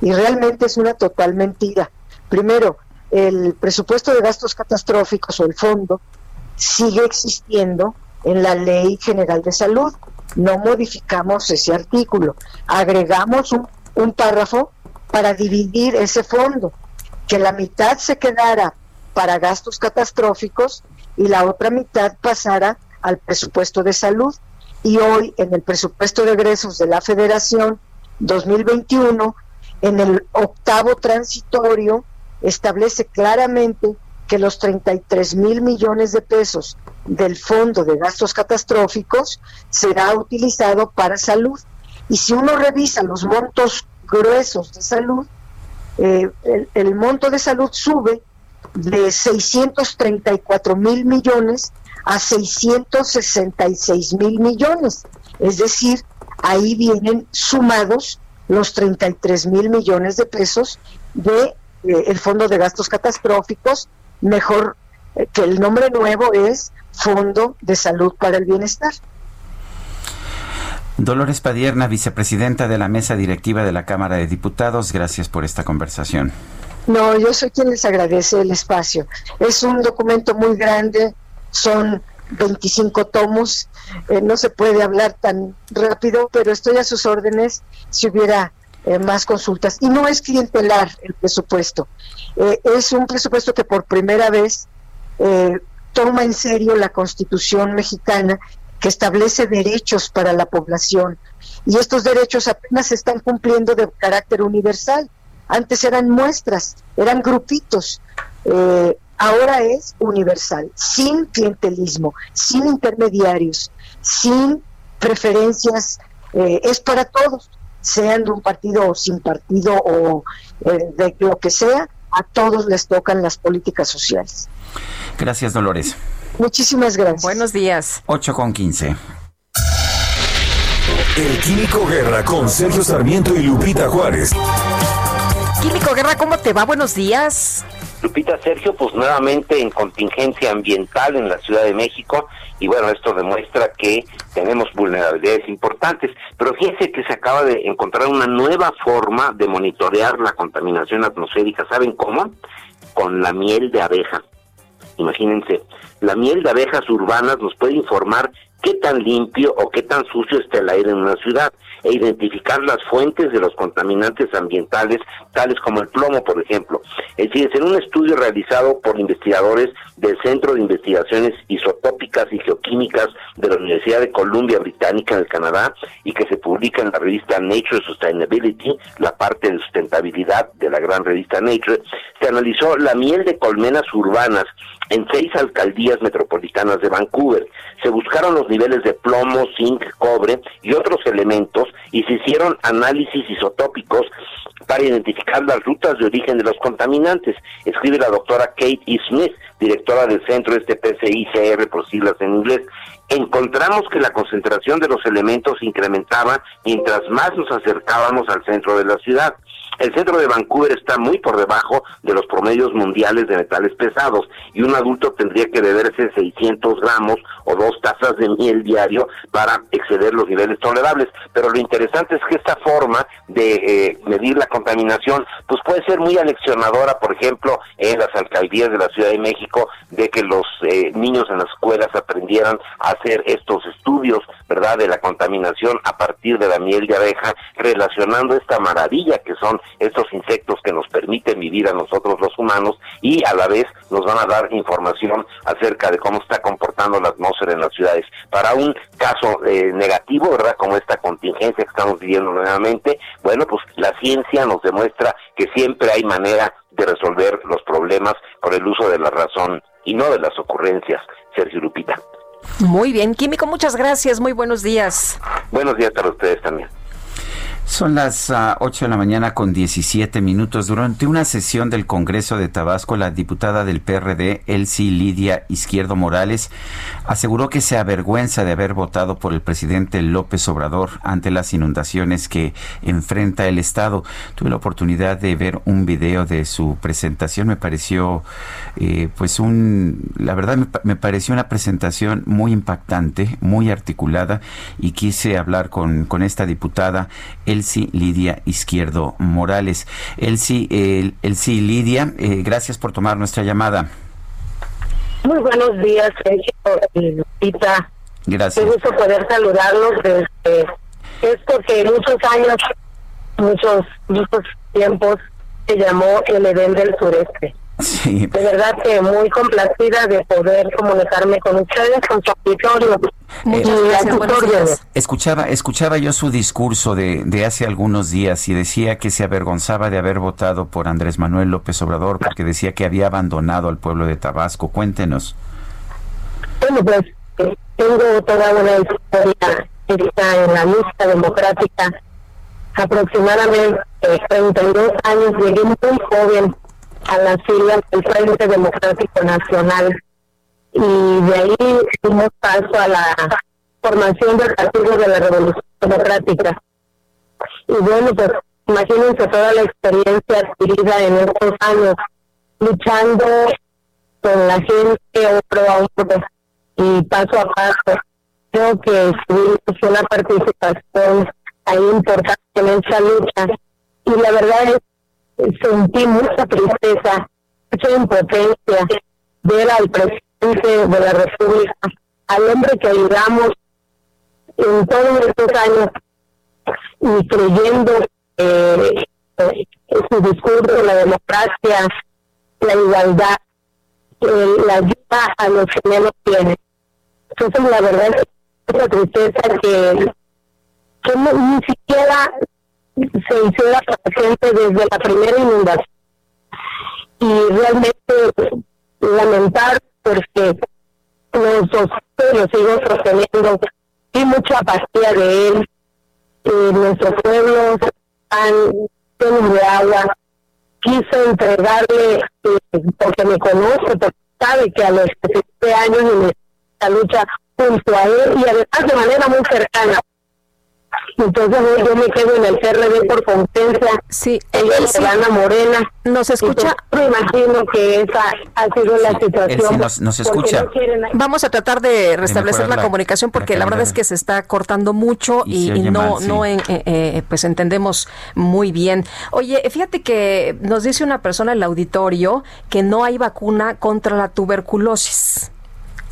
Y realmente es una total mentira. Primero, el presupuesto de gastos catastróficos o el fondo sigue existiendo en la Ley General de Salud. No modificamos ese artículo. Agregamos un, un párrafo para dividir ese fondo, que la mitad se quedara para gastos catastróficos y la otra mitad pasara al presupuesto de salud. Y hoy en el presupuesto de egresos de la Federación 2021, en el octavo transitorio, establece claramente que los 33 mil millones de pesos del Fondo de Gastos Catastróficos será utilizado para salud. Y si uno revisa los montos gruesos de salud, eh, el, el monto de salud sube de 634 mil millones a 666 mil millones. Es decir, ahí vienen sumados los 33 mil millones de pesos de eh, el Fondo de Gastos Catastróficos, mejor eh, que el nombre nuevo es Fondo de Salud para el Bienestar. Dolores Padierna, vicepresidenta de la mesa directiva de la Cámara de Diputados, gracias por esta conversación. No, yo soy quien les agradece el espacio. Es un documento muy grande, son 25 tomos, eh, no se puede hablar tan rápido, pero estoy a sus órdenes si hubiera eh, más consultas. Y no es clientelar el presupuesto, eh, es un presupuesto que por primera vez toma en serio la constitución mexicana que establece derechos para la población. Y estos derechos apenas se están cumpliendo de carácter universal antes eran muestras, eran grupitos. Eh, ahora es universal, sin clientelismo, sin intermediarios, sin preferencias, eh, es para todos, sean de un partido o sin partido o eh, de lo que sea, a todos les tocan las políticas sociales. Gracias, Dolores. Muchísimas gracias. Buenos días. 8 con 15. El Químico Guerra con Sergio Sarmiento y Lupita Juárez. Químico Guerra, ¿cómo te va? Buenos días. Lupita Sergio, pues nuevamente en contingencia ambiental en la Ciudad de México y bueno, esto demuestra que tenemos vulnerabilidades importantes, pero fíjense que se acaba de encontrar una nueva forma de monitorear la contaminación atmosférica, ¿saben cómo? Con la miel de abeja. Imagínense, la miel de abejas urbanas nos puede informar qué tan limpio o qué tan sucio está el aire en una ciudad e identificar las fuentes de los contaminantes ambientales, tales como el plomo, por ejemplo. Es decir, en un estudio realizado por investigadores del Centro de Investigaciones Isotópicas y Geoquímicas de la Universidad de Columbia Británica en el Canadá y que se publica en la revista Nature Sustainability, la parte de sustentabilidad de la gran revista Nature, se analizó la miel de colmenas urbanas en seis alcaldías metropolitanas de Vancouver. Se buscaron los niveles de plomo, zinc, cobre y otros elementos y se hicieron análisis isotópicos para identificar las rutas de origen de los contaminantes, escribe la doctora Kate E. Smith, directora del centro este PCICR por siglas en inglés. Encontramos que la concentración de los elementos incrementaba mientras más nos acercábamos al centro de la ciudad. El centro de Vancouver está muy por debajo de los promedios mundiales de metales pesados y un adulto tendría que beberse 600 gramos o dos tazas de miel diario para exceder los niveles tolerables. Pero lo interesante es que esta forma de eh, medir la contaminación pues puede ser muy aleccionadora, por ejemplo, en las alcaldías de la Ciudad de México, de que los eh, niños en las escuelas aprendieran a hacer estos estudios, ¿verdad?, de la contaminación a partir de la miel de abeja, relacionando esta maravilla que son estos insectos que nos permiten vivir a nosotros los humanos y a la vez nos van a dar información acerca de cómo está comportando la atmósfera en las ciudades. Para un caso eh, negativo, ¿verdad? Como esta contingencia que estamos viviendo nuevamente, bueno, pues la ciencia nos demuestra que siempre hay manera de resolver los problemas con el uso de la razón y no de las ocurrencias. Sergio Lupita. Muy bien, Químico, muchas gracias, muy buenos días. Buenos días para ustedes también. Son las 8 ah, de la mañana con 17 minutos. Durante una sesión del Congreso de Tabasco, la diputada del PRD, Elsie Lidia Izquierdo Morales, aseguró que se avergüenza de haber votado por el presidente López Obrador ante las inundaciones que enfrenta el Estado. Tuve la oportunidad de ver un video de su presentación. Me pareció, eh, pues, un. La verdad, me, pareció una presentación muy impactante, muy articulada, y quise hablar con, con esta diputada. Lidia Izquierdo Morales. Elsie, Elsie Lidia, eh, gracias por tomar nuestra llamada. Muy buenos días, Sergio Lupita. Gracias. Qué gusto poder saludarlos desde esto que muchos años, muchos, muchos tiempos se llamó el Edén del Sureste. Sí. De verdad que muy complacida de poder comunicarme con ustedes, con su auditorio. Muchas gracias. Escuchaba, escuchaba yo su discurso de, de hace algunos días y decía que se avergonzaba de haber votado por Andrés Manuel López Obrador porque decía que había abandonado al pueblo de Tabasco. Cuéntenos. Bueno, pues eh, tengo toda una historia en la lista democrática. Aproximadamente 32 años, llegué muy joven a las filas del Frente Democrático Nacional y de ahí dimos paso a la formación del Partido de la Revolución Democrática. Y bueno, pues imagínense toda la experiencia adquirida en estos años, luchando con la gente otro a otro y paso a paso. Creo que tuvimos una participación ahí importante en esa lucha. Y la verdad es sentí mucha tristeza, mucha impotencia ver al presidente de la República, al hombre que ayudamos en todos estos años y creyendo eh, su discurso, la democracia, la igualdad, eh, la ayuda a los que menos tienen. Entonces, la verdad es una tristeza que, que ni siquiera se hiciera presente desde la primera inundación. Y realmente lamentar porque lo sigo sosteniendo y mucha apatía de él. Eh, nuestros pueblos están llenos de agua. Quise entregarle, eh, porque me conoce, porque sabe que a los 17 años en esta lucha junto a él y además de manera muy cercana entonces yo me quedo en el CRD por competencia. Sí, ella se gana Morena. Nos escucha. me imagino que esa ha sido la situación. nos, escucha. Vamos a tratar de restablecer la, comunicación porque la verdad es que se está cortando mucho y, no, no eh, eh, pues entendemos muy bien. Oye, fíjate que nos dice una persona en el auditorio que no hay vacuna contra la tuberculosis.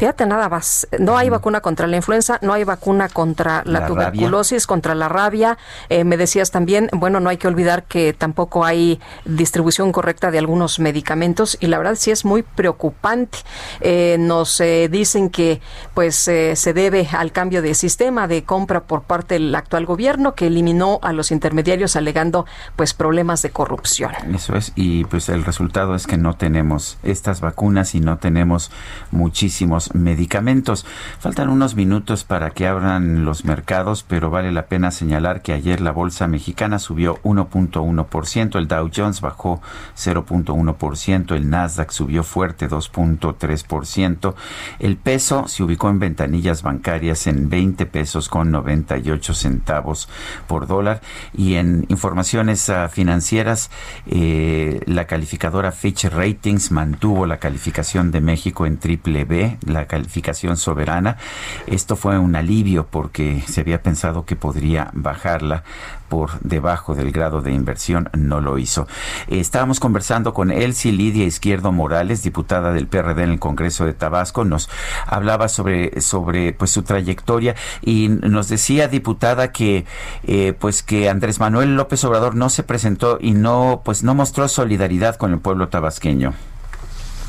Fíjate nada más, no hay vacuna contra la influenza, no hay vacuna contra la, tuberculosis, contra la rabia. Eh, me decías también, bueno, no hay que olvidar que tampoco hay distribución correcta de algunos medicamentos y la verdad sí es muy preocupante. Eh, nos eh, dicen que pues se debe al cambio de sistema de compra por parte del actual gobierno que eliminó a los intermediarios alegando pues problemas de corrupción. Eso es y pues el resultado es que no tenemos estas vacunas y no tenemos muchísimos medicamentos. Faltan unos minutos para que abran los mercados, pero vale la pena señalar que ayer la bolsa mexicana subió 1.1%, el Dow Jones bajó 0.1%, el Nasdaq subió fuerte 2.3%, el peso se ubicó en ventanillas bancarias en 20 pesos con 98 centavos por dólar y en informaciones ah, financieras eh, la calificadora Fitch Ratings mantuvo la calificación de México en triple B, la calificación soberana. Esto fue un alivio porque se había pensado que podría bajarla por debajo del grado de inversión, no lo hizo. Estábamos conversando con Elsie Lidia Izquierdo Morales, diputada del PRD en el Congreso de Tabasco, nos hablaba sobre, sobre pues su trayectoria y nos decía, diputada, que eh, pues que Andrés Manuel López Obrador no se presentó y no pues no mostró solidaridad con el pueblo tabasqueño.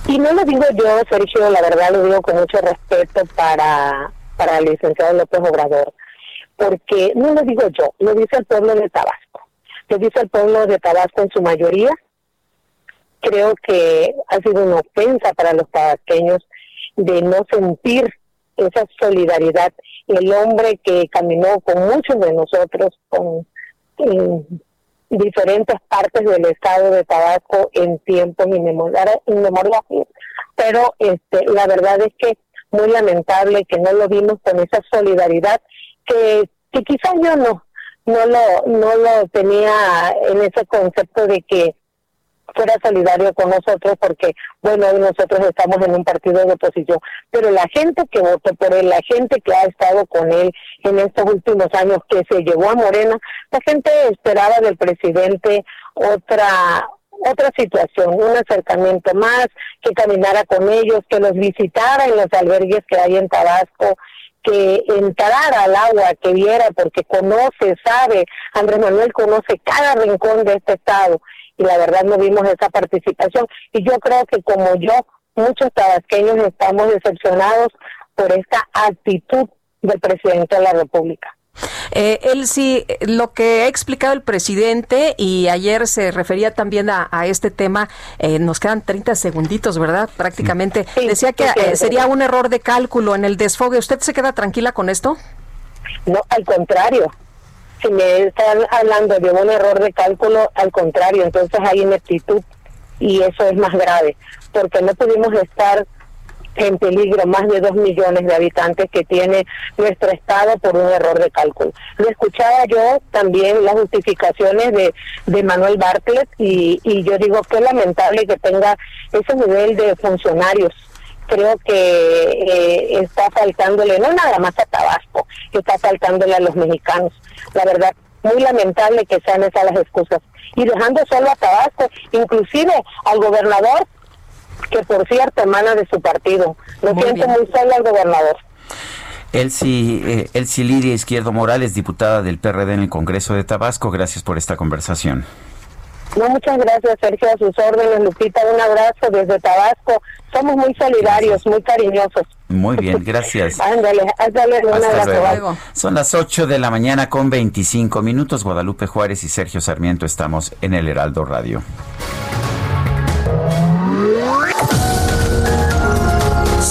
Y no lo digo yo, Sergio, la verdad lo digo con mucho respeto para, para el licenciado López Obrador, porque no lo digo yo, lo dice el pueblo de Tabasco, lo dice el pueblo de Tabasco en su mayoría. Creo que ha sido una ofensa para los tabasqueños de no sentir esa solidaridad. El hombre que caminó con muchos de nosotros, con diferentes partes del estado de Tabasco en tiempos inmemoriales, pero este, la verdad es que muy lamentable que no lo vimos con esa solidaridad que, que quizás yo no no lo no lo tenía en ese concepto de que fuera solidario con nosotros porque, bueno, nosotros estamos en un partido de oposición, pero la gente que votó por él, la gente que ha estado con él en estos últimos años, que se llevó a Morena, la gente esperaba del presidente otra otra situación, un acercamiento más, que caminara con ellos, que los visitara en los albergues que hay en Tabasco, que entrara al agua, que viera, porque conoce, sabe, Andrés Manuel conoce cada rincón de este estado y la verdad no vimos esa participación. Y yo creo que como yo, muchos tabasqueños estamos decepcionados por esta actitud del presidente de la República. Eh, él sí, lo que ha explicado el presidente y ayer se refería también a, este tema, eh, nos quedan 30 segunditos, ¿verdad? Prácticamente. Decía que eh, sería un error de cálculo en el desfogue. ¿Usted se queda tranquila con esto? No, al contrario si me están hablando de un error de cálculo, al contrario, entonces hay ineptitud y eso es más grave, porque no pudimos estar en peligro más de dos millones de habitantes que tiene nuestro estado por un error de cálculo. Lo escuchaba yo también las justificaciones de, de Manuel Bartlett y, yo digo que lamentable que tenga ese nivel de funcionarios creo que eh, está faltándole no nada más a Tabasco, está faltándole a los mexicanos. La verdad, muy lamentable que sean esas las excusas. Y dejando solo a Tabasco, inclusive al gobernador, que por cierto emana de su partido. Lo siento muy solo al gobernador. Elsie, eh, Elsie Lidia Izquierdo Morales, diputada del PRD en el Congreso de Tabasco, gracias por esta conversación. No, muchas gracias, Sergio, a sus órdenes. Lupita, un abrazo desde Tabasco. Somos muy solidarios, muy cariñosos. Muy bien, gracias. ándale, ándale, un abrazo. Son las 8 de la mañana con 25 minutos. Guadalupe Juárez y Sergio Sarmiento estamos en el Heraldo Radio.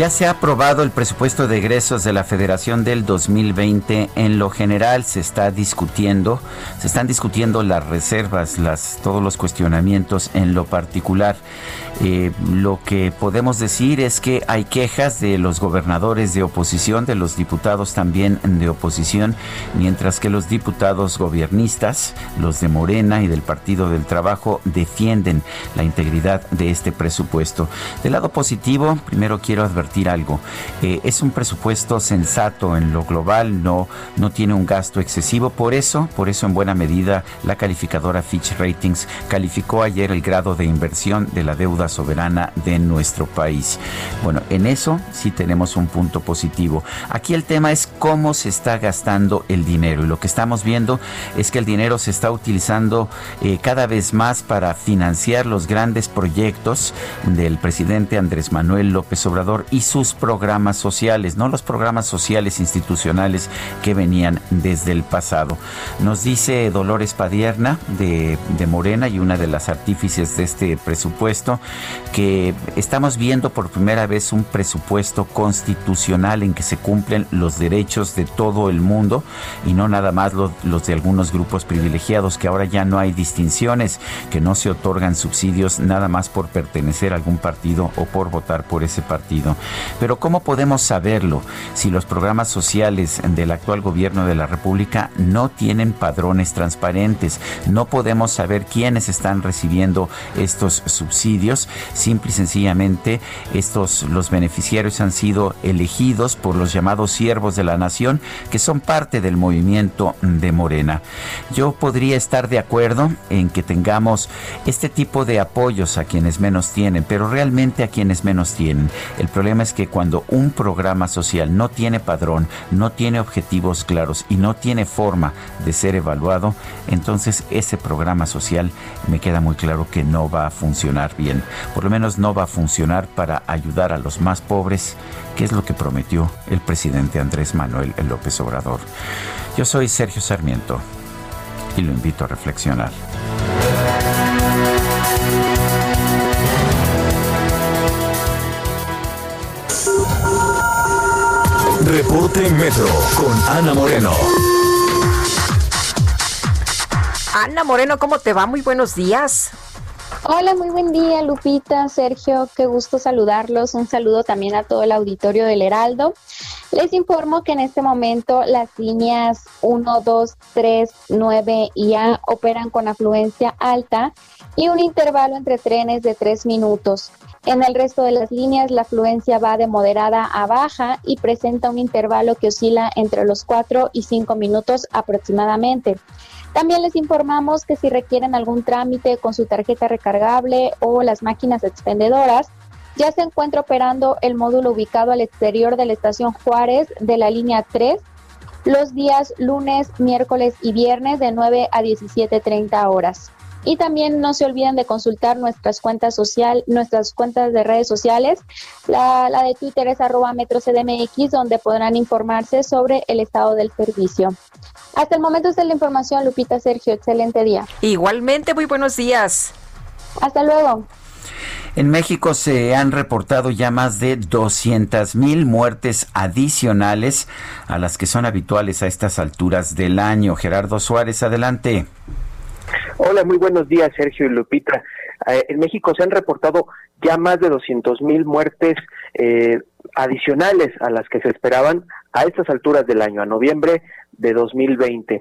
Ya se ha aprobado el presupuesto de egresos de la Federación del 2020. En lo general se está discutiendo, se están discutiendo las reservas, las, todos los cuestionamientos en lo particular. Eh, lo que podemos decir es que hay quejas de los gobernadores de oposición, de los diputados también de oposición, mientras que los diputados gobiernistas, los de Morena y del Partido del Trabajo, defienden la integridad de este presupuesto. Del lado positivo, primero quiero advertir Eh, es un presupuesto sensato en lo global, no, no tiene un gasto excesivo. Por eso, por eso en buena medida la calificadora Fitch Ratings calificó ayer el grado de inversión de la deuda soberana de nuestro país. Bueno, en eso sí tenemos un punto positivo. Aquí el tema es cómo se está gastando el dinero y lo que estamos viendo es que el dinero se está utilizando eh, cada vez más para financiar los grandes proyectos del presidente Andrés Manuel López Obrador sus programas sociales, no los programas sociales institucionales que venían desde el pasado. Nos dice Dolores Padierna de, de Morena y una de las artífices de este presupuesto que estamos viendo por primera vez un presupuesto constitucional en que se cumplen los derechos de todo el mundo y no nada más los, de algunos grupos privilegiados, que ahora ya no hay distinciones, que no se otorgan subsidios nada más por pertenecer a algún partido o por votar por ese partido. Pero ¿cómo podemos saberlo si los programas sociales del actual gobierno de la República no tienen padrones transparentes? No podemos saber quiénes están recibiendo estos subsidios. Simple y sencillamente, estos, los beneficiarios han sido elegidos por los llamados siervos de la nación, que son parte del movimiento de Morena. Yo podría estar de acuerdo en que tengamos este tipo de apoyos a quienes menos tienen, pero realmente a quienes menos tienen. El problema es que cuando un programa social no tiene padrón, no tiene objetivos claros y no tiene forma de ser evaluado, entonces ese programa social me queda muy claro que no va a funcionar bien. Por lo menos no va a funcionar para ayudar a los más pobres, que es lo que prometió el presidente Andrés Manuel López Obrador. Yo soy Sergio Sarmiento y lo invito a reflexionar. Reporte Metro con Ana Moreno. Ana Moreno, ¿cómo te va? Muy buenos días. Hola, muy buen día, Lupita, Sergio, qué gusto saludarlos. Un saludo también a todo el auditorio del Heraldo. Les informo que en este momento las líneas 1, 2, 3, 9 y A operan con afluencia alta y un intervalo entre trenes de 3 minutos. En el resto de las líneas la afluencia va de moderada a baja y presenta un intervalo que oscila entre los 4 y 5 minutos aproximadamente. También les informamos que si requieren algún trámite con su tarjeta recargable o las máquinas expendedoras, ya se encuentra operando el módulo ubicado al exterior de la estación Juárez de la línea 3 los días lunes, miércoles y viernes de 9 a 17.30 horas. Y también no se olviden de consultar nuestras cuentas social, nuestras cuentas de redes sociales. La, la de Twitter es arroba metrocdmx, donde podrán informarse sobre el estado del servicio. Hasta el momento está la información, Lupita Sergio. Excelente día. Igualmente, muy buenos días. Hasta luego. En México se han reportado ya más de 200 mil muertes adicionales a las que son habituales a estas alturas del año. Gerardo Suárez, adelante. Hola, muy buenos días, Sergio y Lupita. Eh, en México se han reportado ya más de 200 mil muertes eh, adicionales a las que se esperaban a estas alturas del año, a noviembre de 2020.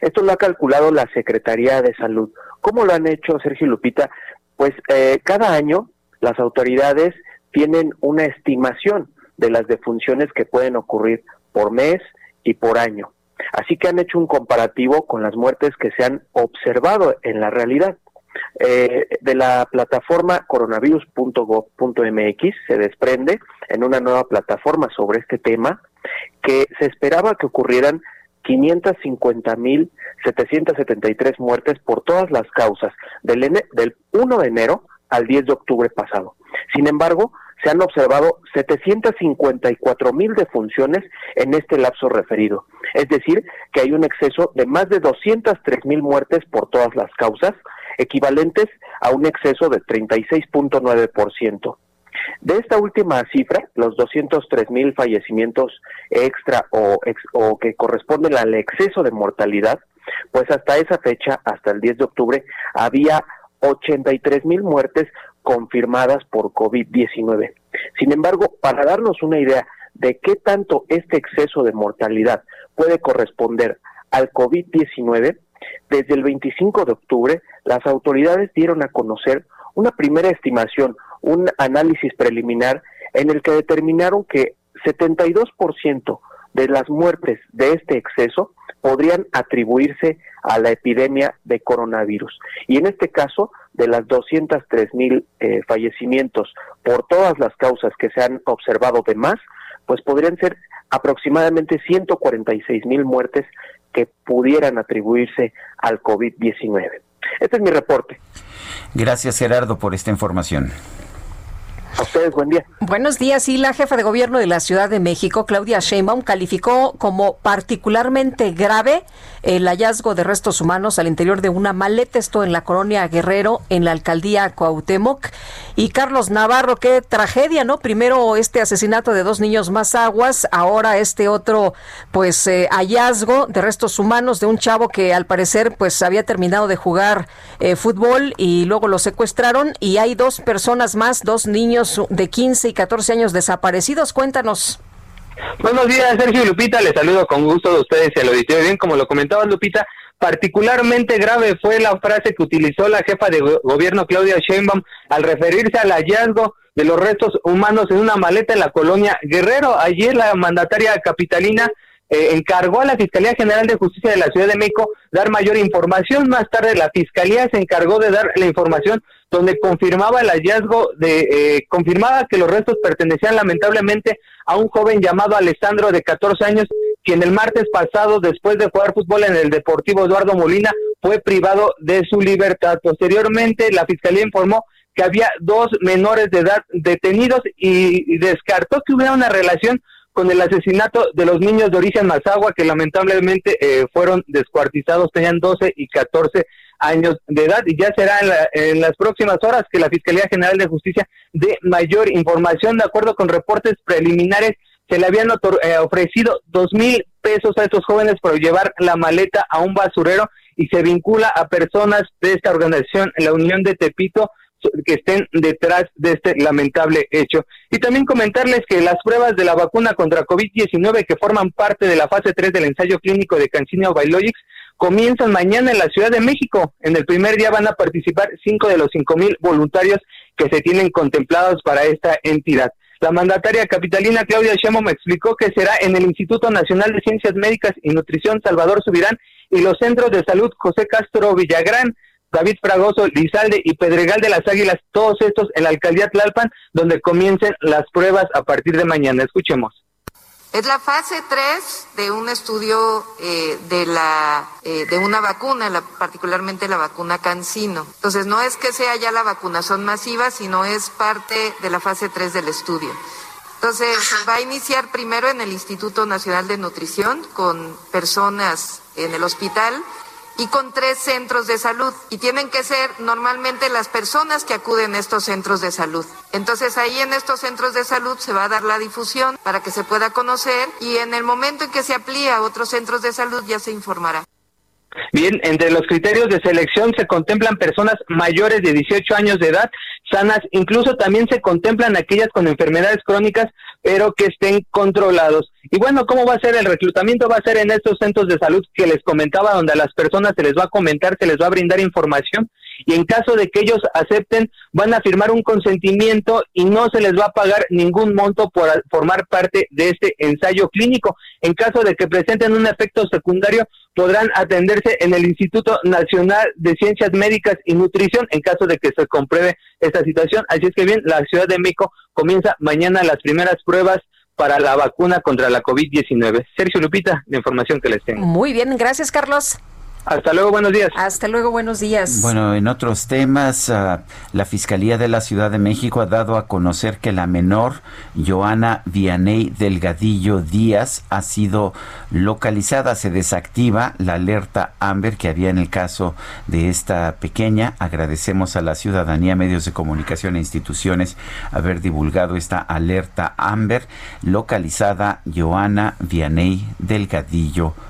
Esto lo ha calculado la Secretaría de Salud. ¿Cómo lo han hecho, Sergio y Lupita? Pues eh, cada año las autoridades tienen una estimación de las defunciones que pueden ocurrir por mes y por año. Así que han hecho un comparativo con las muertes que se han observado en la realidad. Eh, de la plataforma coronavirus.gov.mx se desprende en una nueva plataforma sobre este tema que se esperaba que ocurrieran 550.773 muertes por todas las causas del, del 1 de enero al 10 de octubre pasado. Sin embargo, se han observado 754 mil defunciones en este lapso referido. Es decir, que hay un exceso de más de 203 mil muertes por todas las causas, equivalentes a un exceso de 36.9%. De esta última cifra, los 203 mil fallecimientos extra o, o que corresponden al exceso de mortalidad, pues hasta esa fecha, hasta el 10 de octubre, había 83 mil muertes confirmadas por COVID-19. Sin embargo, para darnos una idea de qué tanto este exceso de mortalidad puede corresponder al COVID-19, desde el 25 de octubre las autoridades dieron a conocer una primera estimación, un análisis preliminar en el que determinaron que 72% de las muertes de este exceso podrían atribuirse a la epidemia de coronavirus. Y en este caso, de las 203 mil eh, fallecimientos por todas las causas que se han observado de más, pues podrían ser aproximadamente 146 mil muertes que pudieran atribuirse al COVID-19. Este es mi reporte. Gracias Gerardo por esta información. A ustedes, buen día. Buenos días. Y la jefa de gobierno de la Ciudad de México, Claudia Sheinbaum, calificó como particularmente grave el hallazgo de restos humanos al interior de una maleta, esto en la colonia Guerrero, en la alcaldía Cuauhtémoc. Y Carlos Navarro, qué tragedia, ¿no? Primero este asesinato de dos niños más aguas, ahora este otro, pues, eh, hallazgo de restos humanos de un chavo que al parecer, pues, había terminado de jugar eh, fútbol y luego lo secuestraron y hay dos personas más, dos niños niños de 15 y 14 años desaparecidos. Cuéntanos. Buenos días, Sergio y Lupita. Les saludo con gusto de ustedes y lo auditorio. Bien, como lo comentaba Lupita, particularmente grave fue la frase que utilizó la jefa de gobierno Claudia Sheinbaum al referirse al hallazgo de los restos humanos en una maleta en la colonia Guerrero. Ayer la mandataria capitalina eh, encargó a la Fiscalía General de Justicia de la Ciudad de México dar mayor información. Más tarde la Fiscalía se encargó de dar la información donde confirmaba el hallazgo de, eh, confirmaba que los restos pertenecían lamentablemente a un joven llamado Alessandro de 14 años, quien el martes pasado, después de jugar fútbol en el Deportivo Eduardo Molina, fue privado de su libertad. Posteriormente, la Fiscalía informó que había dos menores de edad detenidos y, descartó que hubiera una relación con el asesinato de los niños de origen Mazagua que lamentablemente eh, fueron descuartizados, tenían 12 y 14 años de edad y ya será en, las próximas horas que la Fiscalía General de Justicia dé mayor información. De acuerdo con reportes preliminares, se le habían eh, ofrecido dos mil pesos a estos jóvenes por llevar la maleta a un basurero y se vincula a personas de esta organización, la Unión de Tepito, que estén detrás de este lamentable hecho. Y también comentarles que las pruebas de la vacuna contra COVID-19 que forman parte de la fase 3 del ensayo clínico de Cancino Biologics comienzan mañana en la Ciudad de México. En el primer día van a participar cinco de los cinco mil voluntarios que se tienen contemplados para esta entidad. La mandataria capitalina Claudia Sheinbaum explicó que será en el Instituto Nacional de Ciencias Médicas y Nutrición Salvador Subirán y los centros de salud José Castro Villagrán, David Fragoso, Lizalde y Pedregal de las Águilas, todos estos en la alcaldía Tlalpan, donde comiencen las pruebas a partir de mañana. Escuchemos. Es la fase 3 de un estudio eh, de, la, eh, de una vacuna, la, particularmente la vacuna Cancino. Entonces, no es que sea ya la vacunación masiva, sino es parte de la fase 3 del estudio. Entonces, va a iniciar primero en el Instituto Nacional de Nutrición con personas en el hospital y con tres centros de salud. Y tienen que ser normalmente las personas que acuden a estos centros de salud. Entonces ahí en estos centros de salud se va a dar la difusión para que se pueda conocer y en el momento en que se aplique a otros centros de salud ya se informará. Bien, entre los criterios de selección se contemplan personas mayores de 18 años de edad, sanas, incluso también se contemplan aquellas con enfermedades crónicas, pero que estén controlados. Y bueno, ¿cómo va a ser el reclutamiento? Va a ser en estos centros de salud que les comentaba, donde a las personas se les va a comentar, se les va a brindar información y en caso de que ellos acepten, van a firmar un consentimiento y no se les va a pagar ningún monto por formar parte de este ensayo clínico. En caso de que presenten un efecto secundario, podrán atenderse en el Instituto Nacional de Ciencias Médicas y Nutrición en caso de que se compruebe esta situación. Así es que bien, la Ciudad de México comienza mañana las primeras pruebas para la vacuna contra la COVID-19. Sergio Lupita, la información que les tengo. Muy bien, gracias Carlos. Hasta luego, buenos días. Hasta luego, buenos días. Bueno, en otros temas, ah, la Fiscalía de la Ciudad de México ha dado a conocer que la menor, Joana Vianey Delgadillo Díaz, ha sido localizada. Se desactiva la alerta Amber que había en el caso de esta pequeña. Agradecemos a la ciudadanía, medios de comunicación e instituciones haber divulgado esta alerta Amber. Localizada Joana Vianey Delgadillo Díaz.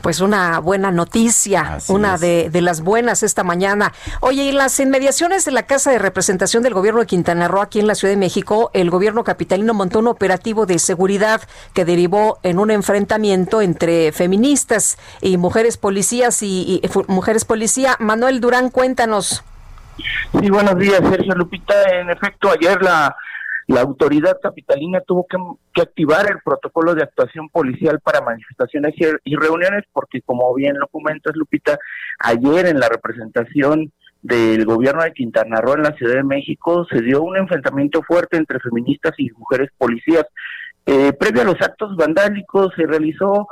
Pues una buena noticia, una de, las buenas esta mañana. Oye, en las inmediaciones de la Casa de Representación del Gobierno de Quintana Roo, aquí en la Ciudad de México, el gobierno capitalino montó un operativo de seguridad que derivó en un enfrentamiento entre feministas y mujeres policías y, y mujeres policía. Manuel Durán, cuéntanos. Sí, buenos días, Sergio Lupita. En efecto, ayer la la autoridad capitalina tuvo que, activar el protocolo de actuación policial para manifestaciones y, reuniones porque, como bien lo comentas, Lupita, ayer en la representación del gobierno de Quintana Roo en la Ciudad de México se dio un enfrentamiento fuerte entre feministas y mujeres policías. Eh, previo a los actos vandálicos se realizó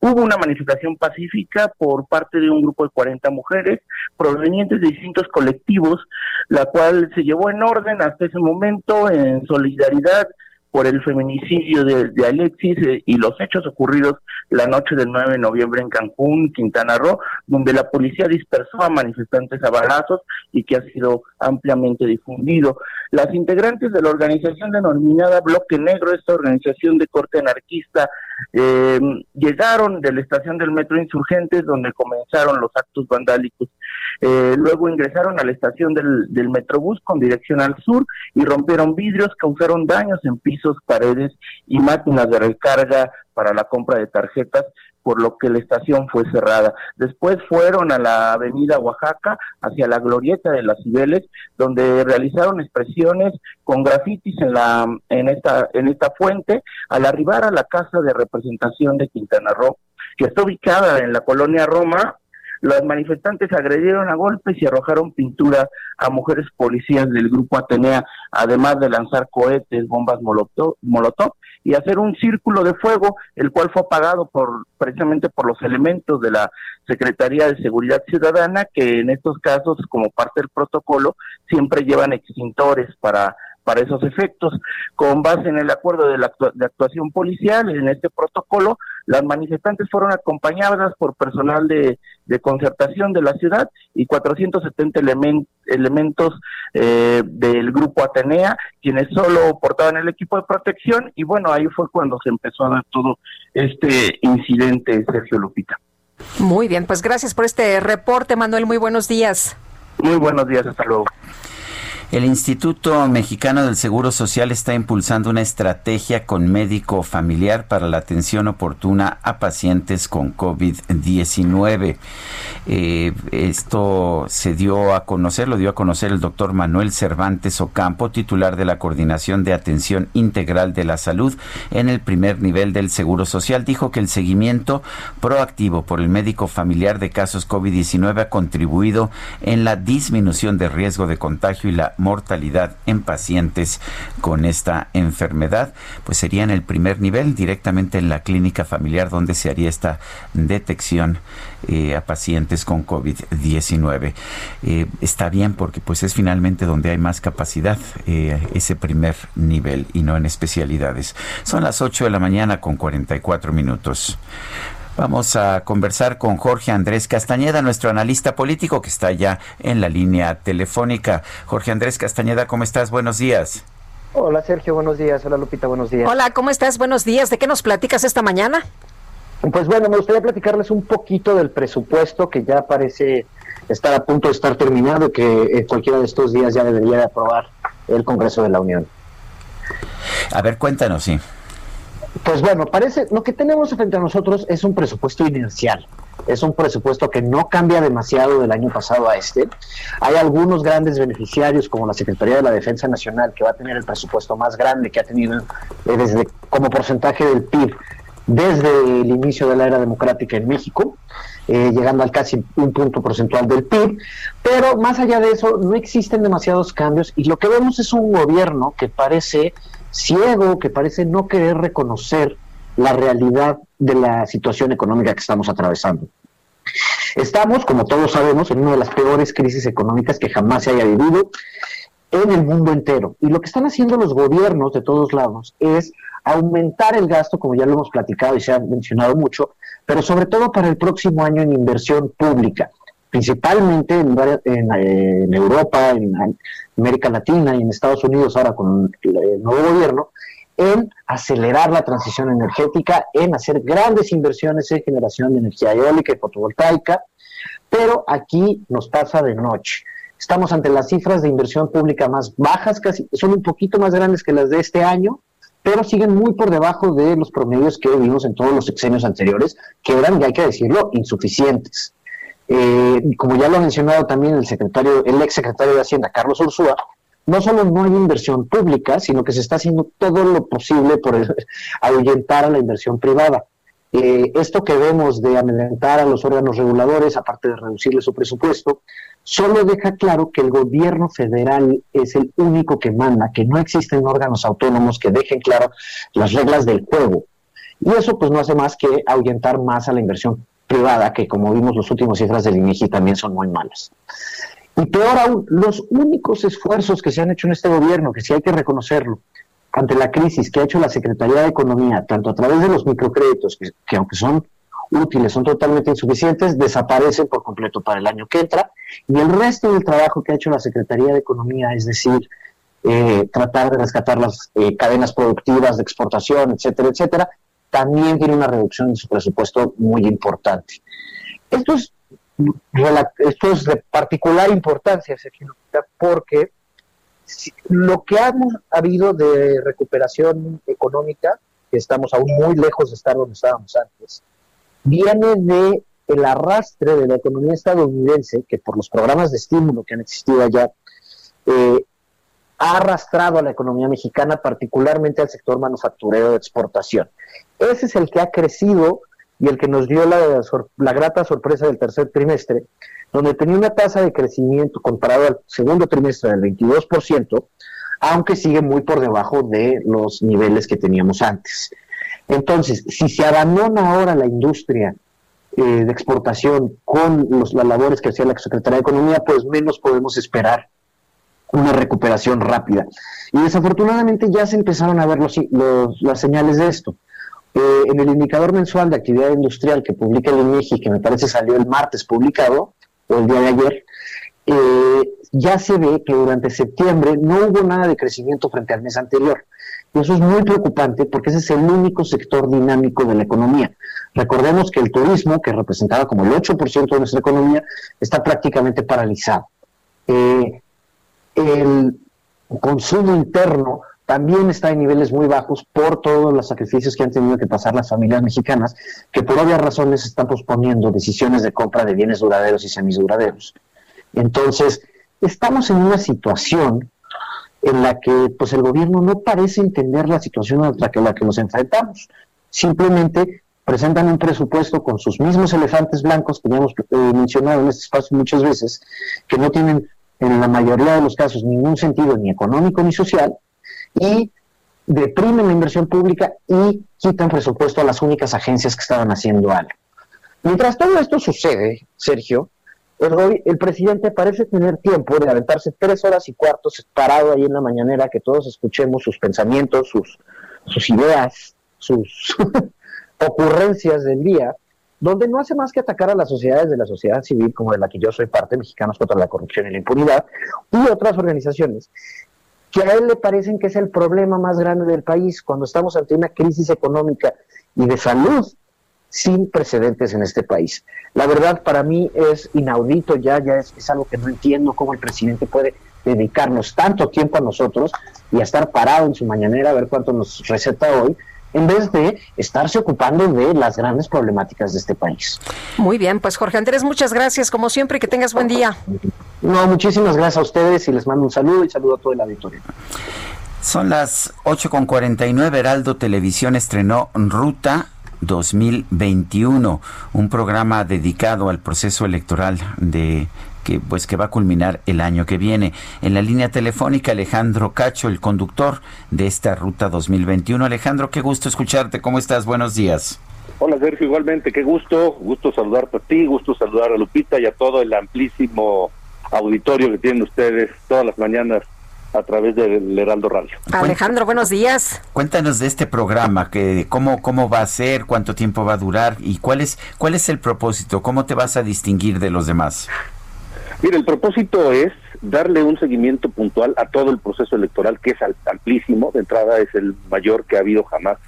hubo una manifestación pacífica por parte de un grupo de 40 mujeres provenientes de distintos colectivos, la cual se llevó en orden hasta ese momento en solidaridad por el feminicidio de, Alexis eh, y los hechos ocurridos la noche del 9 de noviembre en Cancún, Quintana Roo, donde la policía dispersó a manifestantes a balazos y que ha sido ampliamente difundido. Las integrantes de la organización denominada Bloque Negro, esta organización de corte anarquista, eh, llegaron de la estación del metro Insurgentes, donde comenzaron los actos vandálicos. Eh, luego ingresaron a la estación del, del Metrobús con dirección al sur y rompieron vidrios, causaron daños en pisos, paredes y máquinas de recarga para la compra de tarjetas por lo que la estación fue cerrada. Después fueron a la avenida Oaxaca, hacia la glorieta de las Cibeles, donde realizaron expresiones con grafitis en, la, en, esta, en esta fuente. Al arribar a la Casa de Representación de Quintana Roo, que está ubicada en la colonia Roma, los manifestantes agredieron a golpes y arrojaron pintura a mujeres policías del grupo Atenea, además de lanzar cohetes, bombas molotov, molotov y hacer un círculo de fuego, el cual fue apagado por precisamente por los elementos de la Secretaría de Seguridad Ciudadana, que en estos casos, como parte del protocolo, siempre llevan extintores para para esos efectos. Con base en el acuerdo de, la de actuación policial, en este protocolo, las manifestantes fueron acompañadas por personal de, concertación de la ciudad y 470 elementos eh, del grupo Atenea, quienes solo portaban el equipo de protección y bueno, ahí fue cuando se empezó a dar todo este incidente, Sergio Lupita. Muy bien, pues gracias por este reporte, Manuel. Muy buenos días. Muy buenos días, hasta luego. El Instituto Mexicano del Seguro Social está impulsando una estrategia con médico familiar para la atención oportuna a pacientes con COVID-19. Eh, esto se dio a conocer, lo dio a conocer el doctor Manuel Cervantes Ocampo, titular de la Coordinación de Atención Integral de la Salud en el primer nivel del Seguro Social. Dijo que el seguimiento proactivo por el médico familiar de casos COVID-19 ha contribuido en la disminución de riesgo de contagio y la mortalidad en pacientes con esta enfermedad, pues sería en el primer nivel, directamente en la clínica familiar donde se haría esta detección eh, a pacientes con COVID-19. Eh, está bien porque pues es finalmente donde hay más capacidad, eh, ese primer nivel y no en especialidades. Son las 8 de la mañana con 44 minutos. Vamos a conversar con Jorge Andrés Castañeda, nuestro analista político que está ya en la línea telefónica. Jorge Andrés Castañeda, ¿cómo estás? Buenos días. Hola Sergio, buenos días. Hola Lupita, buenos días. Hola, ¿cómo estás? Buenos días. ¿De qué nos platicas esta mañana? Pues bueno, me gustaría platicarles un poquito del presupuesto que ya parece estar a punto de estar terminado y que cualquiera de estos días ya debería de aprobar el Congreso de la Unión. A ver, cuéntanos, sí. Pues bueno, parece, lo que tenemos frente a nosotros es un presupuesto inercial. Es un presupuesto que no cambia demasiado del año pasado a este. Hay algunos grandes beneficiarios, como la Secretaría de la Defensa Nacional, que va a tener el presupuesto más grande que ha tenido eh, desde como porcentaje del PIB desde el inicio de la era democrática en México, eh, llegando al casi un punto porcentual del PIB. Pero más allá de eso, no existen demasiados cambios y lo que vemos es un gobierno que parece ciego que parece no querer reconocer la realidad de la situación económica que estamos atravesando. Estamos, como todos sabemos, en una de las peores crisis económicas que jamás se haya vivido en el mundo entero. Y lo que están haciendo los gobiernos de todos lados es aumentar el gasto, como ya lo hemos platicado y se ha mencionado mucho, pero sobre todo para el próximo año en inversión pública principalmente en, Europa, en América Latina y en Estados Unidos ahora con el nuevo gobierno, en acelerar la transición energética, en hacer grandes inversiones en generación de energía eólica y fotovoltaica, pero aquí nos pasa de noche. Estamos ante las cifras de inversión pública más bajas, casi son un poquito más grandes que las de este año, pero siguen muy por debajo de los promedios que vimos en todos los sexenios anteriores, que eran, y hay que decirlo, insuficientes. Eh, como ya lo ha mencionado también el secretario, el ex secretario de Hacienda, Carlos Ursúa, no solo no hay inversión pública, sino que se está haciendo todo lo posible por ahuyentar a la inversión privada. Eh, esto que vemos de amedrentar a los órganos reguladores, aparte de reducirle su presupuesto, solo deja claro que el gobierno federal es el único que manda, que no existen órganos autónomos que dejen claro las reglas del juego. Y eso pues no hace más que ahuyentar más a la inversión privada, que como vimos los últimos cifras del INEGI también son muy malas. Y peor aún, los únicos esfuerzos que se han hecho en este gobierno, que sí hay que reconocerlo, ante la crisis que ha hecho la Secretaría de Economía, tanto a través de los microcréditos, que, aunque son útiles, son totalmente insuficientes, desaparecen por completo para el año que entra, y el resto del trabajo que ha hecho la Secretaría de Economía, es decir, eh, tratar de rescatar las eh, cadenas productivas de exportación, etcétera, etcétera, también tiene una reducción en su presupuesto muy importante. Esto es de particular importancia, porque lo que ha habido de recuperación económica, que estamos aún muy lejos de estar donde estábamos antes, viene de el arrastre de la economía estadounidense, que por los programas de estímulo que han existido allá, eh, ha arrastrado a la economía mexicana, particularmente al sector manufacturero de exportación. Ese es el que ha crecido y el que nos dio la, la grata sorpresa del tercer trimestre, donde tenía una tasa de crecimiento comparado al segundo trimestre del 22%, aunque sigue muy por debajo de los niveles que teníamos antes. Entonces, si se abandona ahora la industria eh, de exportación con los, las labores que hacía la Secretaría de Economía, pues menos podemos esperar una recuperación rápida. Y desafortunadamente ya se empezaron a ver los, las señales de esto. Eh, en el indicador mensual de actividad industrial que publica el INEGI, que me parece salió el martes publicado, o el día de ayer, eh, ya se ve que durante septiembre no hubo nada de crecimiento frente al mes anterior. Y eso es muy preocupante porque ese es el único sector dinámico de la economía. Recordemos que el turismo, que representaba como el 8% de nuestra economía, está prácticamente paralizado. Eh, el consumo interno también está en niveles muy bajos por todos los sacrificios que han tenido que pasar las familias mexicanas, que por obvias razones están posponiendo decisiones de compra de bienes duraderos y semiduraderos. Entonces, estamos en una situación en la que pues el gobierno no parece entender la situación a la que, la que nos enfrentamos. Simplemente presentan un presupuesto con sus mismos elefantes blancos que ya hemos eh, mencionado en este espacio muchas veces, que no tienen en la mayoría de los casos ningún sentido ni económico ni social, y deprimen la inversión pública y quitan presupuesto a las únicas agencias que estaban haciendo algo. Mientras todo esto sucede, Sergio, el, el, presidente parece tener tiempo de aventarse tres horas y cuartos parado ahí en la mañanera, que todos escuchemos sus pensamientos, sus, sus ideas, sus ocurrencias del día, donde no hace más que atacar a las sociedades de la sociedad civil, como de la que yo soy parte, Mexicanos contra la Corrupción y la Impunidad, y otras organizaciones que a él le parecen que es el problema más grande del país cuando estamos ante una crisis económica y de salud sin precedentes en este país. La verdad para mí es inaudito ya, ya es, es algo que no entiendo cómo el presidente puede dedicarnos tanto tiempo a nosotros y a estar parado en su mañanera a ver cuánto nos receta hoy, en vez de estarse ocupando de las grandes problemáticas de este país. Muy bien, pues Jorge Andrés, muchas gracias como siempre y que tengas buen día. No, muchísimas gracias a ustedes y les mando un saludo y saludo a todo el auditorio. Son las 8.49, Heraldo Televisión estrenó Ruta 2021, un programa dedicado al proceso electoral de que pues que va a culminar el año que viene. En la línea telefónica Alejandro Cacho, el conductor de esta ruta 2021. Alejandro, qué gusto escucharte. ¿Cómo estás? Buenos días. Hola Sergio, igualmente, qué gusto, gusto saludarte a ti, gusto saludar a Lupita y a todo el amplísimo auditorio que tienen ustedes todas las mañanas a través del Heraldo Radio. Alejandro, buenos días. Cuéntanos de este programa, que cómo cómo va a ser, cuánto tiempo va a durar y cuál es cuál es el propósito, cómo te vas a distinguir de los demás. Mire, el propósito es darle un seguimiento puntual a todo el proceso electoral, que es amplísimo, de entrada es el mayor que ha habido jamás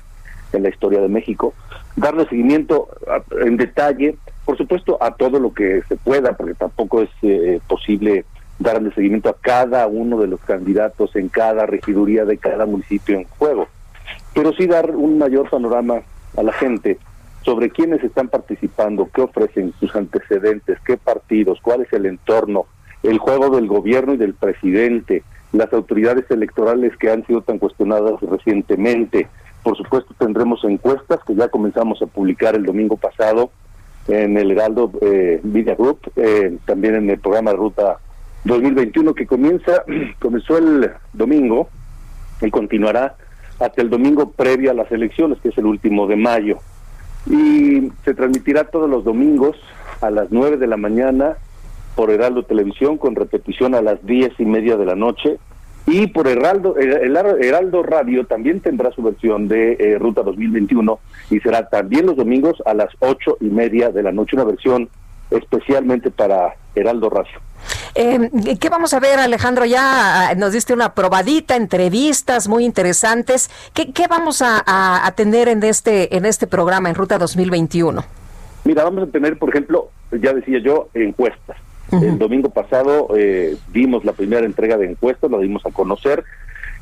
en la historia de México, darle seguimiento en detalle, por supuesto, a todo lo que se pueda, porque tampoco es eh, posible darle seguimiento a cada uno de los candidatos en cada regiduría de cada municipio en juego, pero sí dar un mayor panorama a la gente sobre quiénes están participando, qué ofrecen sus antecedentes, qué partidos, cuál es el entorno, el juego del gobierno y del presidente, las autoridades electorales que han sido tan cuestionadas recientemente. Por supuesto tendremos encuestas que ya comenzamos a publicar el domingo pasado en el Heraldo eh, Media Group, eh, también en el programa Ruta 2021 que comienza, comenzó el domingo y continuará hasta el domingo previo a las elecciones, que es el último de mayo y se transmitirá todos los domingos a las 9 de la mañana por Heraldo Televisión con repetición a las diez y media de la noche. Y por Heraldo, Heraldo Radio también tendrá su versión de eh, Ruta 2021 y será también los domingos a las ocho y media de la noche, una versión especialmente para Heraldo Radio. Eh, ¿Qué vamos a ver, Alejandro? Ya ah, nos diste una probadita, entrevistas muy interesantes. ¿Qué, qué vamos a, a, tener en este, en este programa, en Ruta 2021? Mira, vamos a tener, por ejemplo, ya decía yo, encuestas. El domingo pasado eh, dimos la primera entrega de encuestas, lo dimos a conocer,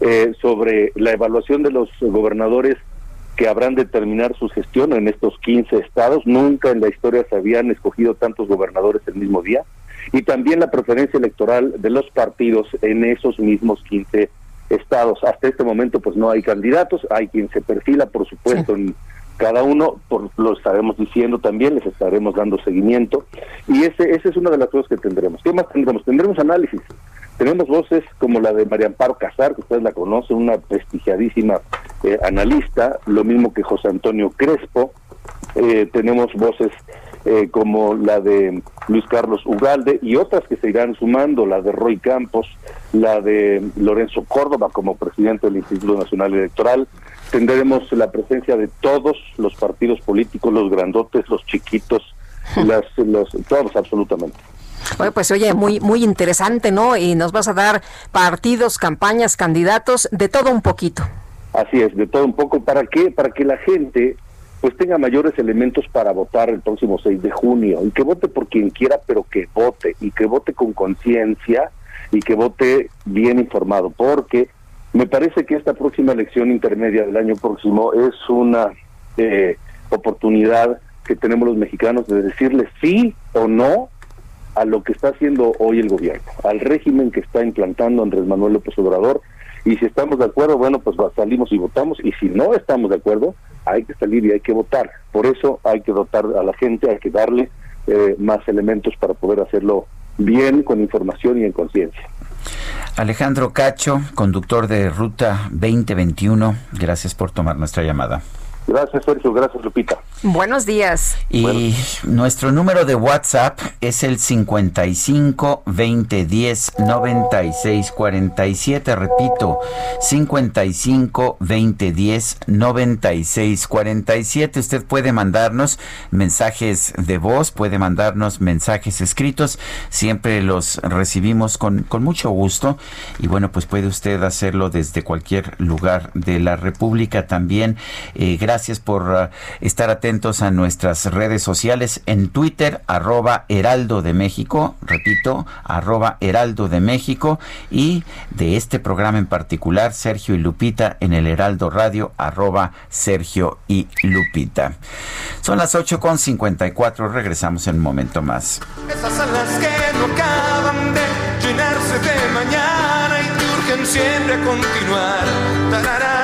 eh, sobre la evaluación de los gobernadores que habrán de terminar su gestión en estos 15 estados. Nunca en la historia se habían escogido tantos gobernadores el mismo día. Y también la preferencia electoral de los partidos en esos mismos 15 estados. Hasta este momento pues no hay candidatos, hay quien se perfila, por supuesto, en cada uno, por, lo estaremos diciendo también, les estaremos dando seguimiento. Y ese, esa es una de las cosas que tendremos. ¿Qué más tendremos? Tendremos análisis. Tenemos voces como la de María Amparo Casar, que ustedes la conocen, una prestigiadísima eh, analista, lo mismo que José Antonio Crespo. Eh, tenemos voces eh, como la de Luis Carlos Ugalde y otras que se irán sumando, la de Roy Campos, la de Lorenzo Córdoba como presidente del Instituto Nacional Electoral. Tendremos la presencia de todos los partidos políticos, los grandotes, los chiquitos, las, los, todos absolutamente. Pues oye, muy, muy interesante, ¿no? Y nos vas a dar partidos, campañas, candidatos, de todo un poquito. Así es, de todo un poco. ¿Para qué? Para que la gente pues tenga mayores elementos para votar el próximo 6 de junio y que vote por quien quiera, pero que vote y que vote con conciencia y que vote bien informado, porque me parece que esta próxima elección intermedia del año próximo es una eh, oportunidad que tenemos los mexicanos de decirle sí o no a lo que está haciendo hoy el gobierno, al régimen que está implantando Andrés Manuel López Obrador. Y si estamos de acuerdo, bueno, pues salimos y votamos. Y si no estamos de acuerdo, hay que salir y hay que votar. Por eso hay que dotar a la gente, hay que darle eh, más elementos para poder hacerlo bien, con información y en conciencia. Alejandro Cacho, conductor de Ruta 2021, gracias por tomar nuestra llamada. Gracias, Sergio. Gracias, Lupita. Buenos días. Y nuestro número de WhatsApp es el 55 20 10 96 47. Repito, 55 20 10 96 47. Usted puede mandarnos mensajes de voz, puede mandarnos mensajes escritos. Siempre los recibimos con, con mucho gusto. Y bueno, pues puede usted hacerlo desde cualquier lugar de la República también. Eh, gracias por uh, estar a nuestras redes sociales en Twitter, arroba Heraldo de México, repito, arroba Heraldo de México, y de este programa en particular, Sergio y Lupita, en el Heraldo Radio, arroba Sergio y Lupita. Son las 8 con 54, regresamos en un momento más. Esas que no acaban de llenarse de mañana y te urgen siempre continuar.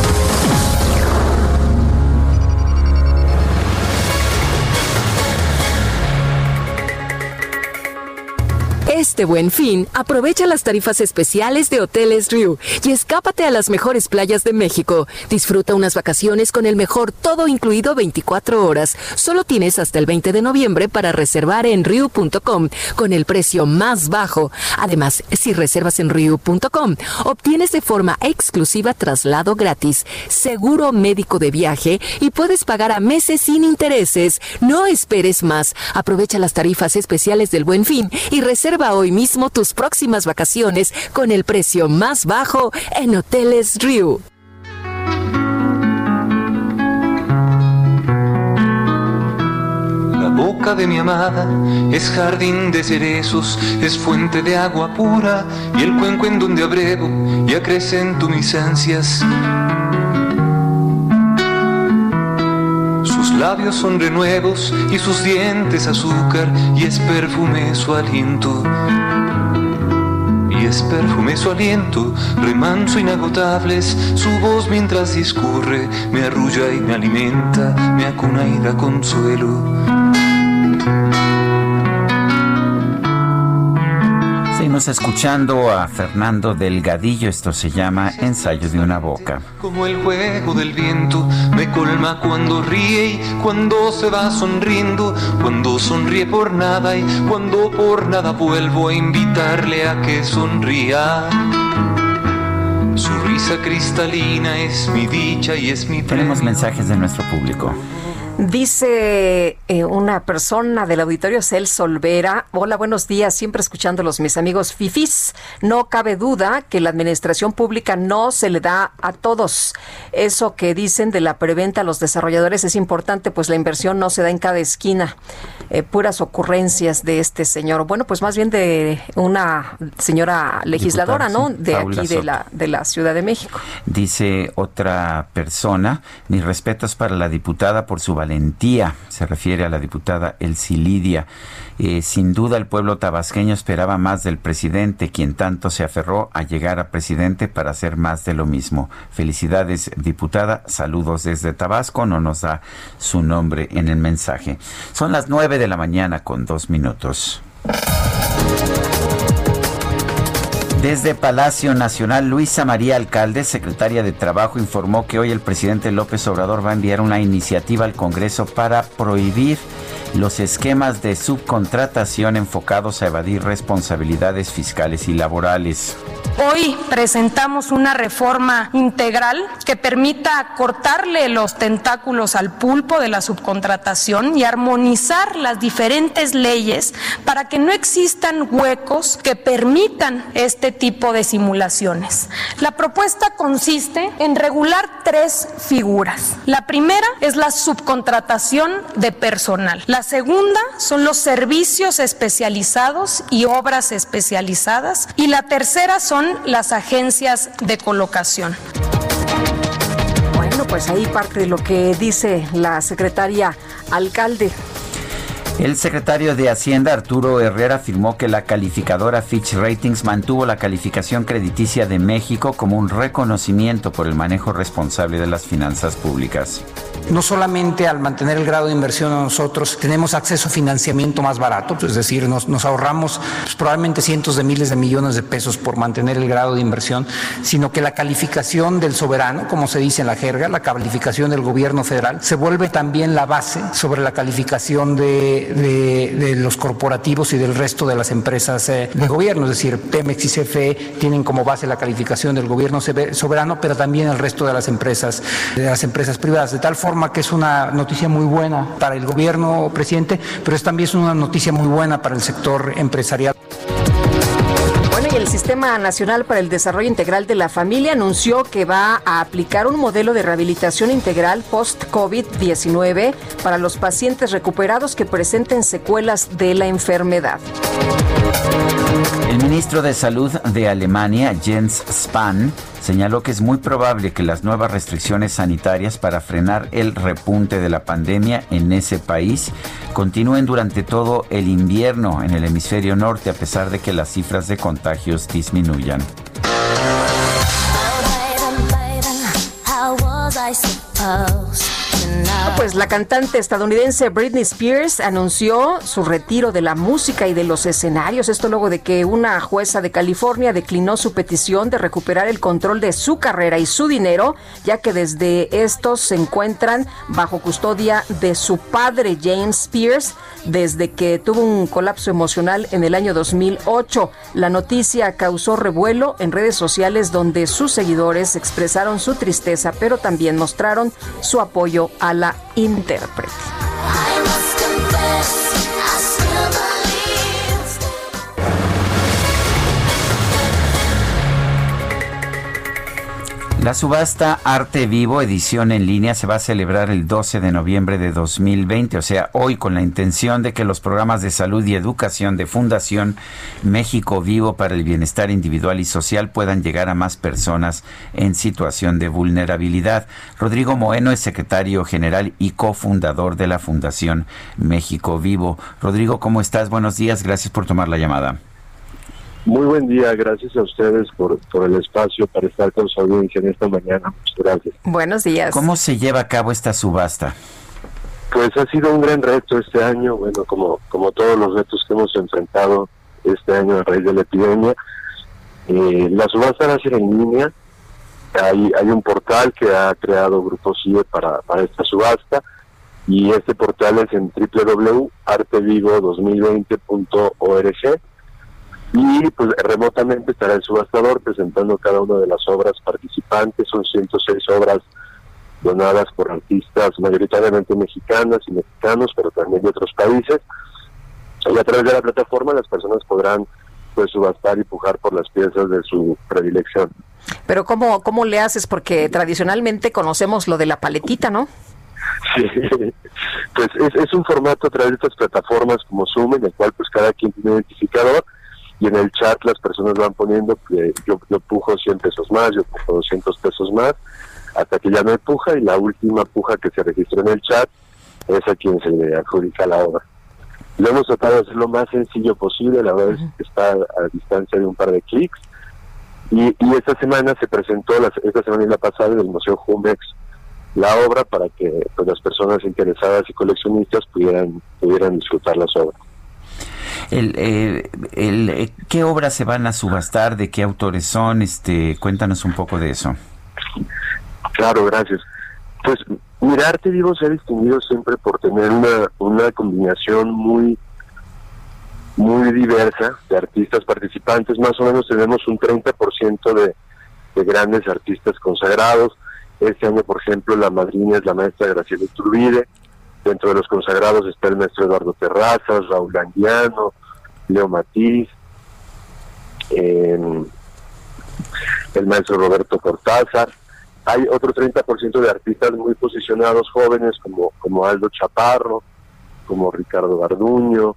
Este buen fin, aprovecha las tarifas especiales de Hoteles Riu y escápate a las mejores playas de México. Disfruta unas vacaciones con el mejor todo incluido 24 horas. Solo tienes hasta el 20 de noviembre para reservar en riu.com con el precio más bajo. Además, si reservas en riu.com, obtienes de forma exclusiva traslado gratis, seguro médico de viaje y puedes pagar a meses sin intereses. No esperes más. Aprovecha las tarifas especiales del buen fin y reserva hoy mismo tus próximas vacaciones con el precio más bajo en Hoteles Riu. Boca de mi amada es jardín de cerezos, es fuente de agua pura y el cuenco en donde abrevo ya crecen tu mis ansias. Labios son renuevos y sus dientes azúcar y es perfume su aliento. Y es perfume su aliento, remanso inagotables, su voz mientras discurre me arrulla y me alimenta, me acuna y da consuelo. Seguimos escuchando a Fernando Delgadillo, esto se llama Ensayo de una boca. Como el juego del viento me colma cuando ríe y cuando se va sonriendo, cuando sonríe por nada y cuando por nada vuelvo a invitarle a que sonría. Su risa cristalina es mi dicha y es mi Tenemos mensajes de nuestro público. Dice eh, una persona del auditorio Celso Olvera, hola, buenos días, siempre escuchándolos mis amigos Fifis. No cabe duda que la administración pública no se le da a todos. Eso que dicen de la preventa a los desarrolladores es importante, pues la inversión no se da en cada esquina. Eh, puras ocurrencias de este señor. Bueno, pues más bien de una señora legisladora, ¿no? De aquí de la, de la Ciudad de México. Dice otra persona, mis respetos para la diputada por su valentía, se refiere a la diputada Elsie Lidia. Eh, sin duda el pueblo tabasqueño esperaba más del presidente, quien tanto se aferró a llegar a presidente para hacer más de lo mismo. Felicidades, diputada. Saludos desde Tabasco. No nos da su nombre en el mensaje. Son las nueve de la mañana con dos minutos. Desde Palacio Nacional, Luisa María Alcalde, secretaria de Trabajo, informó que hoy el presidente López Obrador va a enviar una iniciativa al Congreso para prohibir los esquemas de subcontratación enfocados a evadir responsabilidades fiscales y laborales. Hoy presentamos una reforma integral que permita cortarle los tentáculos al pulpo de la subcontratación y armonizar las diferentes leyes para que no existan huecos que permitan este tipo de simulaciones. La propuesta consiste en regular tres figuras. La primera es la subcontratación de personal. La segunda son los servicios especializados y obras especializadas. Y la tercera son las agencias de colocación. Bueno, pues ahí parte de lo que dice la secretaria alcalde. El secretario de Hacienda, Arturo Herrera, afirmó que la calificadora Fitch Ratings mantuvo la calificación crediticia de México como un reconocimiento por el manejo responsable de las finanzas públicas. No solamente al mantener el grado de inversión nosotros tenemos acceso a financiamiento más barato, es decir, nos, ahorramos pues, probablemente cientos de miles de millones de pesos por mantener el grado de inversión, sino que la calificación del soberano, como se dice en la jerga, la calificación del gobierno federal, se vuelve también la base sobre la calificación de los corporativos y del resto de las empresas eh, de gobierno, es decir, Pemex y CFE tienen como base la calificación del gobierno soberano, pero también el resto de las empresas, de las empresas privadas, de tal forma que es una noticia muy buena para el gobierno, presidente, pero es también es una noticia muy buena para el sector empresarial. Bueno, y el Sistema Nacional para el Desarrollo Integral de la Familia anunció que va a aplicar un modelo de rehabilitación integral post-COVID-19 para los pacientes recuperados que presenten secuelas de la enfermedad. El ministro de Salud de Alemania, Jens Spahn, señaló que es muy probable que las nuevas restricciones sanitarias para frenar el repunte de la pandemia en ese país continúen durante todo el invierno en el hemisferio norte a pesar de que las cifras de contagios disminuyan. La cantante estadounidense Britney Spears anunció su retiro de la música y de los escenarios. Esto luego de que una jueza de California declinó su petición de recuperar el control de su carrera y su dinero, ya que desde estos se encuentran bajo custodia de su padre James Spears desde que tuvo un colapso emocional en el año 2008. La noticia causó revuelo en redes sociales donde sus seguidores expresaron su tristeza, pero también mostraron su apoyo a la intérprete. La subasta Arte Vivo, edición en línea, se va a celebrar el 12 de noviembre de 2020, o sea, hoy con la intención de que los programas de salud y educación de Fundación México Vivo para el Bienestar Individual y Social puedan llegar a más personas en situación de vulnerabilidad. Rodrigo Moeno es secretario general y cofundador de la Fundación México Vivo. Rodrigo, ¿cómo estás? Buenos días, gracias por tomar la llamada. Muy buen día, gracias a ustedes por, por el espacio para estar con su audiencia en esta mañana. Muchas gracias. Buenos días. ¿Cómo se lleva a cabo esta subasta? Pues ha sido un gran reto este año, bueno, como, como todos los retos que hemos enfrentado este año a raíz de la epidemia. Eh, la subasta va a ser en línea. Hay, hay un portal que ha creado Grupo CIE para, para esta subasta y este portal es en www.artevivo2020.org y pues remotamente estará el subastador presentando cada una de las obras participantes, son 106 obras donadas por artistas mayoritariamente mexicanas y mexicanos, pero también de otros países. Y a través de la plataforma las personas podrán pues subastar y pujar por las piezas de su predilección. Pero ¿cómo, cómo le haces? Porque tradicionalmente conocemos lo de la paletita, ¿no? Sí, pues es, es un formato a través de estas plataformas como Zoom, en el cual pues cada quien tiene un identificador y en el chat las personas van poniendo que yo, yo pujo 100 pesos más, yo pujo 200 pesos más, hasta que ya no hay puja y la última puja que se registra en el chat es a quien se le adjudica la obra. Lo hemos tratado de hacer lo más sencillo posible, la verdad es que está a distancia de un par de clics. Y, y esta semana se presentó, la, esta semana y la pasada, en el Museo Jumex, la obra para que pues, las personas interesadas y coleccionistas pudieran, pudieran disfrutar las obras. El, eh, eh, ¿Qué obras se van a subastar? ¿De qué autores son? Este, cuéntanos un poco de eso. Claro, gracias. Pues Mirarte Vivo se ha distinguido siempre por tener una, combinación muy muy diversa de artistas participantes. Más o menos tenemos un 30% de, de grandes artistas consagrados. Este año, por ejemplo, la madrina es la maestra Graciela Turbide. Dentro de los consagrados está el maestro Eduardo Terrazas, Raúl Anguiano, Leo Matiz, eh, el maestro Roberto Cortázar. Hay otro 30% de artistas muy posicionados jóvenes como, como Aldo Chaparro, como Ricardo Garduño,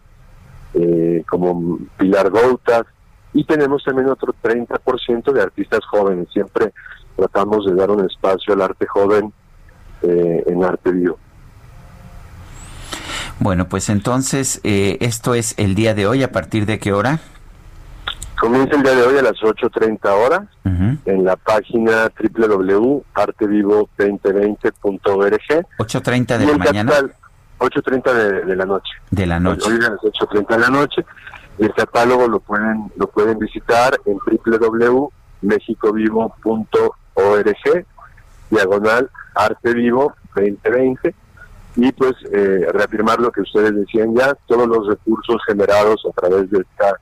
eh, como Pilar Goutas, y tenemos también otro 30% de artistas jóvenes. Siempre tratamos de dar un espacio al arte joven eh, en arte vivo. Bueno, pues entonces, eh, esto es el día de hoy, ¿a partir de qué hora? Comienza el día de hoy a las 8.30 horas en la página www.artevivo2020.org. 8.30 de la mañana. 8.30 de, de, la noche. De la noche. Hoy a las 8.30 de la noche. El catálogo lo pueden lo pueden visitar en www.mexicovivo.org, diagonal Arte Vivo 2020 y pues eh, reafirmar lo que ustedes decían ya, todos los recursos generados a través de esta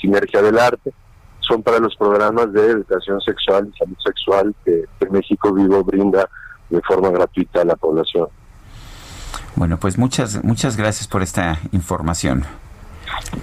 sinergia del arte son para los programas de educación sexual y salud sexual que, que México Vivo brinda de forma gratuita a la población. Bueno, pues muchas muchas gracias por esta información.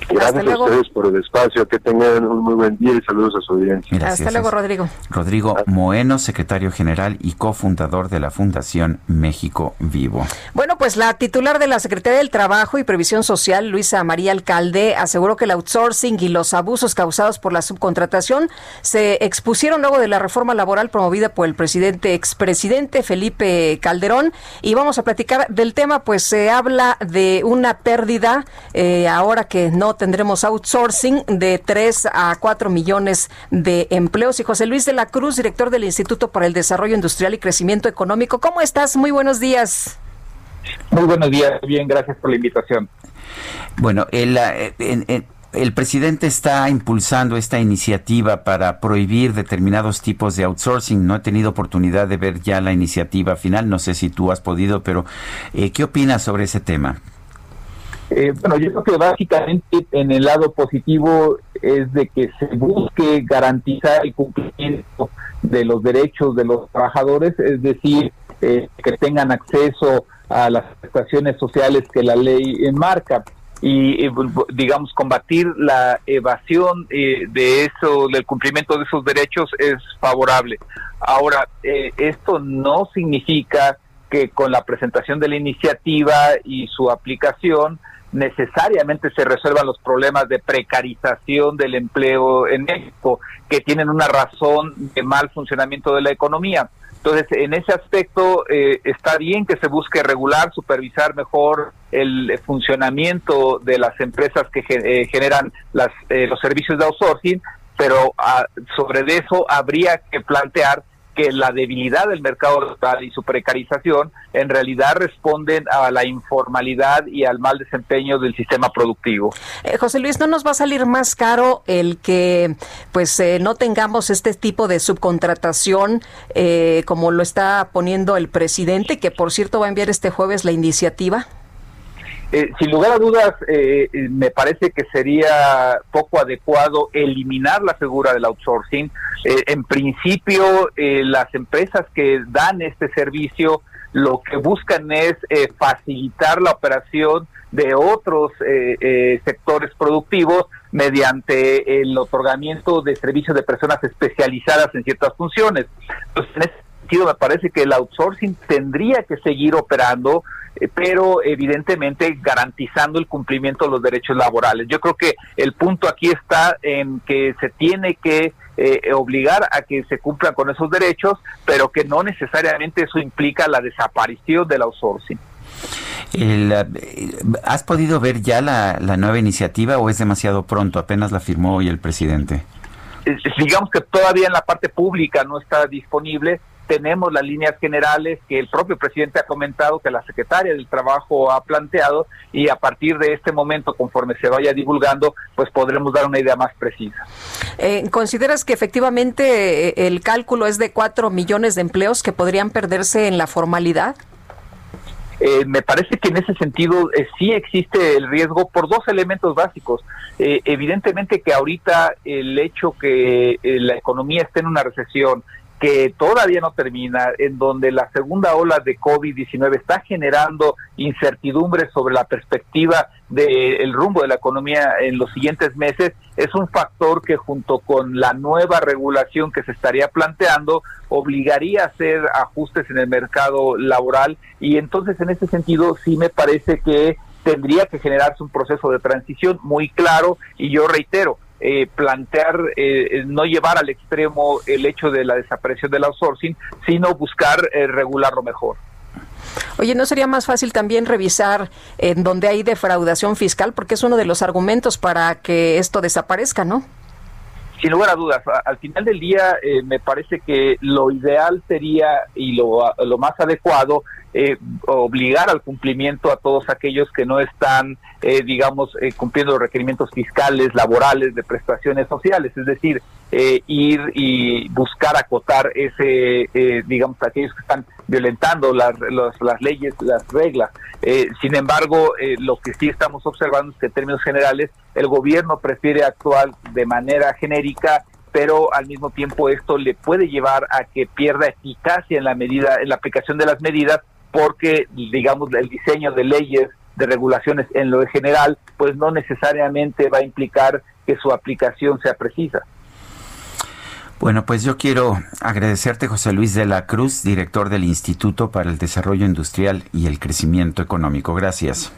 Gracias a ustedes por el espacio. Que tengan un muy buen día y saludos a su audiencia. Gracias. Hasta luego, Rodrigo. Rodrigo Moeno, secretario general y cofundador de la Fundación México Vivo. Bueno, pues la titular de la Secretaría del Trabajo y Previsión Social, Luisa María Alcalde, aseguró que el outsourcing y los abusos causados por la subcontratación se expusieron luego de la reforma laboral promovida por el presidente, expresidente Felipe Calderón. Y vamos a platicar del tema, pues se habla de una pérdida eh, ahora que no tendremos outsourcing de 3 a 4 millones de empleos. Y José Luis de la Cruz, director del Instituto para el Desarrollo Industrial y Crecimiento Económico. ¿Cómo estás? Muy buenos días. Muy buenos días, bien, gracias por la invitación. Bueno, el, el, el, presidente está impulsando esta iniciativa para prohibir determinados tipos de outsourcing. No he tenido oportunidad de ver ya la iniciativa final, no sé si tú has podido, pero eh, ¿qué opinas sobre ese tema? Eh, bueno, yo creo que básicamente en el lado positivo es de que se busque garantizar el cumplimiento de los derechos de los trabajadores, es decir, eh, que tengan acceso a las prestaciones sociales que la ley enmarca. Y, digamos combatir la evasión eh, de eso del cumplimiento de esos derechos es favorable. Ahora eh, esto no significa que con la presentación de la iniciativa y su aplicación necesariamente se resuelvan los problemas de precarización del empleo en México, que tienen una razón de mal funcionamiento de la economía. Entonces, en ese aspecto eh, está bien que se busque regular, supervisar mejor el funcionamiento de las empresas que eh, generan las, eh, los servicios de outsourcing, pero ah, sobre eso habría que plantear que la debilidad del mercado laboral y su precarización en realidad responden a la informalidad y al mal desempeño del sistema productivo. Eh, José Luis, ¿no nos va a salir más caro el que pues eh, no tengamos este tipo de subcontratación eh, como lo está poniendo el presidente, que por cierto va a enviar este jueves la iniciativa? Eh, sin lugar a dudas, eh, eh, me parece que sería poco adecuado eliminar la figura del outsourcing. en principio, las empresas que dan este servicio lo que buscan es facilitar la operación de otros sectores productivos mediante el otorgamiento de servicios de personas especializadas en ciertas funciones. Entonces, en ese sentido, me parece que el outsourcing tendría que seguir operando eh, pero evidentemente garantizando el cumplimiento de los derechos laborales. Yo creo que el punto aquí está en que se tiene que eh, obligar a que se cumplan con esos derechos, pero que no necesariamente eso implica la desaparición del outsourcing. Eh, ¿Has podido ver ya la, la nueva iniciativa o es demasiado pronto? Apenas la firmó hoy el presidente digamos que todavía en la parte pública no está disponible, tenemos las líneas generales que el propio presidente ha comentado, que la secretaria del Trabajo ha planteado y a partir de este momento, conforme se vaya divulgando, pues podremos dar una idea más precisa. Eh, ¿Consideras que efectivamente eh, el cálculo es de cuatro millones de empleos que podrían perderse en la formalidad? Eh, me parece que en ese sentido sí existe el riesgo por dos elementos básicos. evidentemente que ahorita el hecho que la economía esté en una recesión, que todavía no termina, en donde la segunda ola de COVID-19 está generando incertidumbre sobre la perspectiva del rumbo de la economía en los siguientes meses, es un factor que junto con la nueva regulación que se estaría planteando obligaría a hacer ajustes en el mercado laboral. Y entonces en ese sentido sí me parece que tendría que generarse un proceso de transición muy claro y yo reitero, eh, plantear, eh, no llevar al extremo el hecho de la desaparición del outsourcing, sino buscar eh, regularlo mejor. Oye, ¿no sería más fácil también revisar en donde hay defraudación fiscal? Porque es uno de los argumentos para que esto desaparezca, ¿no? Sin lugar a dudas, al final del día me parece que lo ideal sería y lo, lo más adecuado eh, obligar al cumplimiento a todos aquellos que no están, eh, digamos, eh, cumpliendo los requerimientos fiscales, laborales, de prestaciones sociales, es decir, ir y buscar acotar ese, digamos, aquellos que están violentando las, las leyes, las reglas. sin embargo, lo que sí estamos observando es que en términos generales el gobierno prefiere actuar de manera genérica pero al mismo tiempo esto le puede llevar a que pierda eficacia en la medida en la aplicación de las medidas porque, digamos, el diseño de leyes, de regulaciones en lo general, pues no necesariamente va a implicar que su aplicación sea precisa. Bueno, pues yo quiero agradecerte, José Luis de la Cruz, director del Instituto para el Desarrollo Industrial y el Crecimiento Económico. Gracias.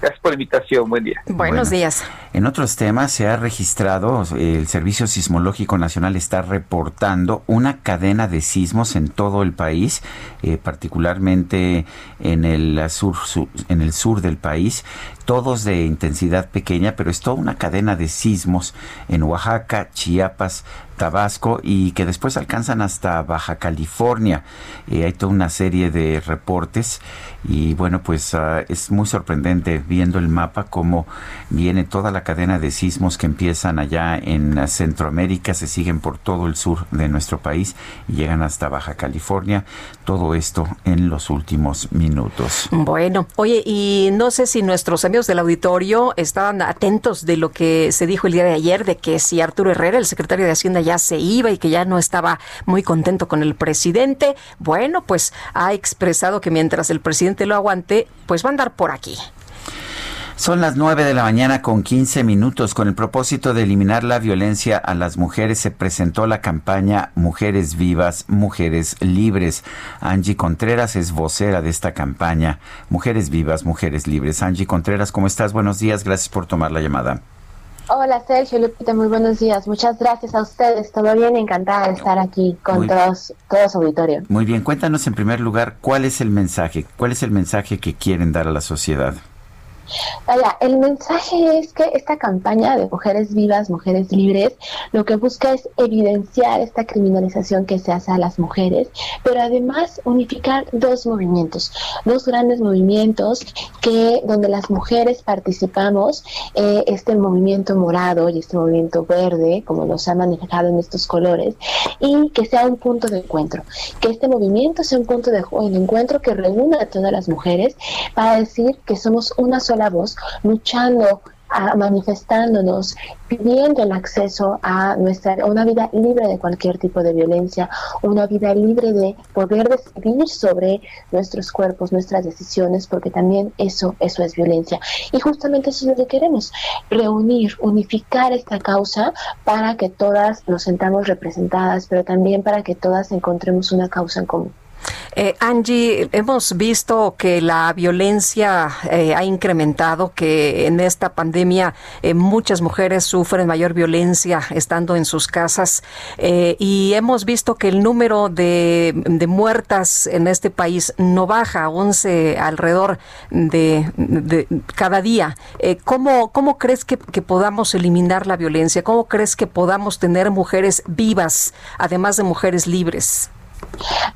Gracias por la invitación. Buen día. Buenos días. En otros temas se ha registrado, el Servicio Sismológico Nacional está reportando una cadena de sismos en todo el país, eh, particularmente en el sur, en el sur del país, todos de intensidad pequeña, pero es toda una cadena de sismos en Oaxaca, Chiapas, Tabasco y que después alcanzan hasta Baja California. Eh, hay toda una serie de reportes y bueno, pues ah, es muy sorprendente viendo el mapa cómo viene toda la cadena de sismos que empiezan allá en Centroamérica, se siguen por todo el sur de nuestro país y llegan hasta Baja California. Todo esto en los últimos minutos. Bueno, oye, y no sé si nuestros amigos del auditorio estaban atentos de lo que se dijo el día de ayer, de que si Arturo Herrera, el secretario de Hacienda, ya se iba y que ya no estaba muy contento con el presidente. Bueno, pues ha expresado que mientras el presidente lo aguante, pues va a andar por aquí. Son las 9 de la mañana con 15 minutos. Con el propósito de eliminar la violencia a las mujeres se presentó la campaña Mujeres Vivas, Mujeres Libres. Angie Contreras es vocera de esta campaña. Mujeres Vivas, Mujeres Libres. Angie Contreras, ¿cómo estás? Buenos días. Gracias por tomar la llamada. Hola Sergio, Lupita, muy buenos días. Muchas gracias a ustedes. Todo bien, encantada de estar aquí con todos, todo su auditorio. Muy bien, cuéntanos en primer lugar cuál es el mensaje, cuál es el mensaje que quieren dar a la sociedad. Vaya, el mensaje es que esta campaña de mujeres vivas, mujeres libres, lo que busca es evidenciar esta criminalización que se hace a las mujeres, pero además unificar dos movimientos, dos grandes movimientos que donde las mujeres participamos, eh, este movimiento morado y este movimiento verde, como nos ha manifestado en estos colores, y que sea un punto de encuentro, que este movimiento sea un punto de encuentro que reúna a todas las mujeres para decir que somos una sola voz, luchando manifestándonos, pidiendo el acceso a nuestra una vida libre de cualquier tipo de violencia, una vida libre de poder decidir sobre nuestros cuerpos, nuestras decisiones, porque también eso eso es violencia. Y justamente eso es lo que queremos, reunir, unificar esta causa para que todas nos sentamos representadas, pero también para que todas encontremos una causa en común. Eh, Angie, hemos visto que la violencia eh, ha incrementado, que en esta pandemia eh, muchas mujeres sufren mayor violencia estando en sus casas y hemos visto que el número de, muertas en este país no baja, 11 alrededor de, cada día. ¿cómo, ¿Cómo crees que podamos eliminar la violencia? ¿Cómo crees que podamos tener mujeres vivas, además de mujeres libres?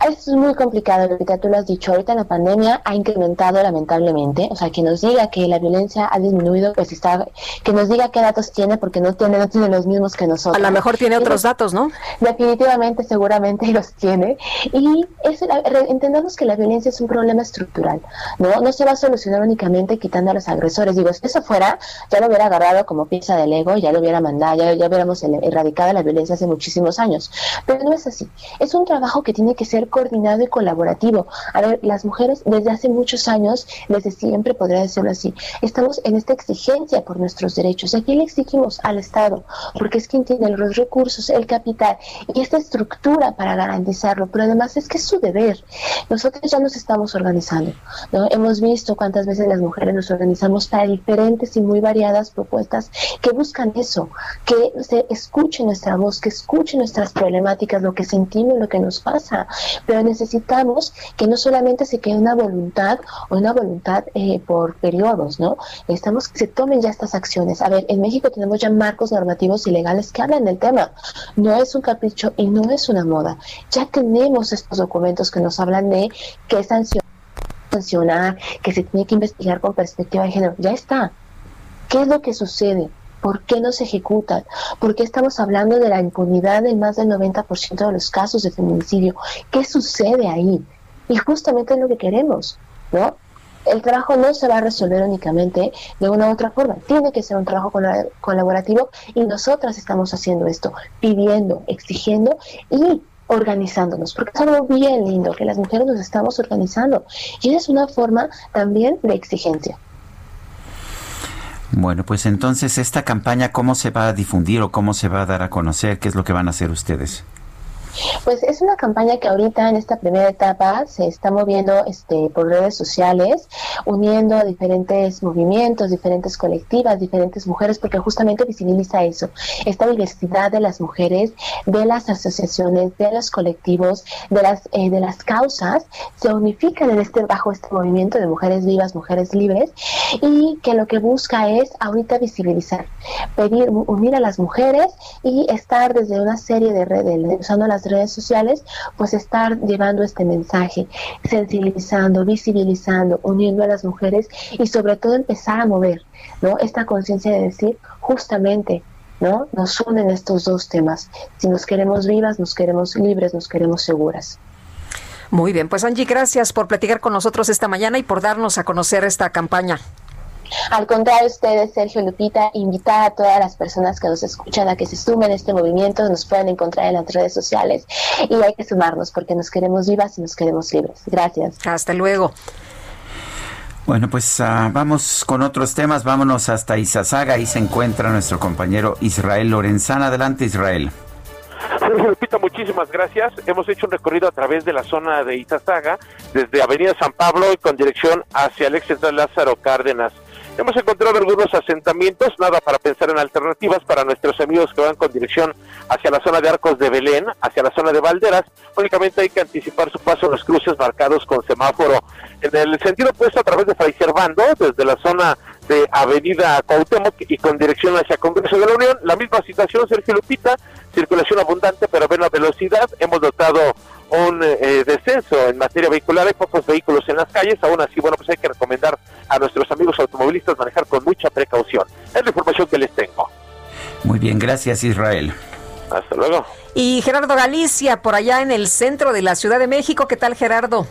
Es muy complicado, Lupita, tú lo has dicho, ahorita la pandemia ha incrementado lamentablemente, o sea, que nos diga que la violencia ha disminuido, pues está, que nos diga qué datos tiene, porque no tiene, no tiene los mismos que nosotros. A lo mejor tiene otros datos, ¿no? Definitivamente, seguramente los tiene, y es, entendamos que la violencia es un problema estructural, ¿no? No se va a solucionar únicamente quitando a los agresores, digo, si eso fuera, ya lo hubiera agarrado como pieza del ego, ya lo hubiera mandado, ya, ya hubiéramos erradicado la violencia hace muchísimos años, pero no es así, es un trabajo que tiene que ser coordinado y colaborativo. A ver, las mujeres desde hace muchos años, desde siempre podría decirlo así, estamos en esta exigencia por nuestros derechos. ¿A quién le exigimos? Al Estado, porque es quien tiene los recursos, el capital y esta estructura para garantizarlo, pero además es que es su deber. Nosotros ya nos estamos organizando. Hemos visto cuántas veces las mujeres nos organizamos para diferentes y muy variadas propuestas que buscan eso, que se escuche nuestra voz, que escuche nuestras problemáticas, lo que sentimos, lo que nos pasa pero necesitamos que no solamente se quede una voluntad o una voluntad eh, por periodos, ¿no? Necesitamos que se tomen ya estas acciones. A ver, en México tenemos ya marcos normativos y legales que hablan del tema. No es un capricho y no es una moda. Ya tenemos estos documentos que nos hablan de qué sancionar, que se tiene que investigar con perspectiva de género. Ya está. ¿Qué es lo que sucede? ¿Por qué no se ejecutan? ¿Por qué estamos hablando de la impunidad en más del 90% de los casos de feminicidio? ¿Qué sucede ahí? Y justamente es lo que queremos, ¿no? El trabajo no se va a resolver únicamente de una u otra forma, tiene que ser un trabajo colaborativo y nosotras estamos haciendo esto, pidiendo, exigiendo y organizándonos, porque es algo bien lindo que las mujeres nos estamos organizando y es una forma también de exigencia. Bueno, pues entonces esta campaña, ¿cómo se va a difundir o cómo se va a dar a conocer? ¿Qué es lo que van a hacer ustedes? Pues es una campaña que ahorita en esta primera etapa se está moviendo este, por redes sociales, uniendo a diferentes movimientos, diferentes colectivas, diferentes mujeres, porque justamente visibiliza eso, esta diversidad de las mujeres, de las asociaciones, de los colectivos, de las, eh, de las causas, se unifican en este, bajo este movimiento de mujeres vivas, mujeres libres, y que lo que busca es ahorita visibilizar, pedir, unir a las mujeres y estar desde una serie de redes, usando las redes sociales, pues estar llevando este mensaje, sensibilizando, visibilizando, uniendo a las mujeres y sobre todo empezar a mover, ¿no? Esta conciencia de decir, justamente, ¿no? Nos unen estos dos temas. Si nos queremos vivas, nos queremos libres, nos queremos seguras. Muy bien, pues Angie, gracias por platicar con nosotros esta mañana y por darnos a conocer esta campaña. Al contrario, ustedes, Sergio Lupita, invitar a todas las personas que nos escuchan a que se sumen a este movimiento, nos pueden encontrar en las redes sociales y hay que sumarnos porque nos queremos vivas y nos queremos libres. Gracias. Hasta luego. Bueno, pues uh, vamos con otros temas. Vámonos hasta Izazaga. Ahí se encuentra nuestro compañero Israel Lorenzana. Adelante, Israel. Sergio Lupita, muchísimas gracias. Hemos hecho un recorrido a través de la zona de Izazaga, desde Avenida San Pablo y con dirección hacia el ex central Lázaro Cárdenas. Hemos encontrado algunos asentamientos, nada para pensar en alternativas para nuestros amigos que van con dirección hacia la zona de Arcos de Belén, hacia la zona de Valderas. Únicamente hay que anticipar su paso en los cruces marcados con semáforo. en el sentido opuesto a través de Fray Servando, desde la zona de Avenida Cuauhtémoc y con dirección hacia Congreso de la Unión. La misma situación, Sergio Lupita, circulación abundante pero a menos velocidad. Hemos notado un eh, descenso en materia vehicular, hay pocos vehículos en las calles, aún así, bueno, pues hay que recomendar a nuestros amigos automovilistas manejar con mucha precaución. Es la información que les tengo. Muy bien, gracias Israel. Hasta luego. Y Gerardo Galicia, por allá en el centro de la Ciudad de México, ¿qué tal Gerardo?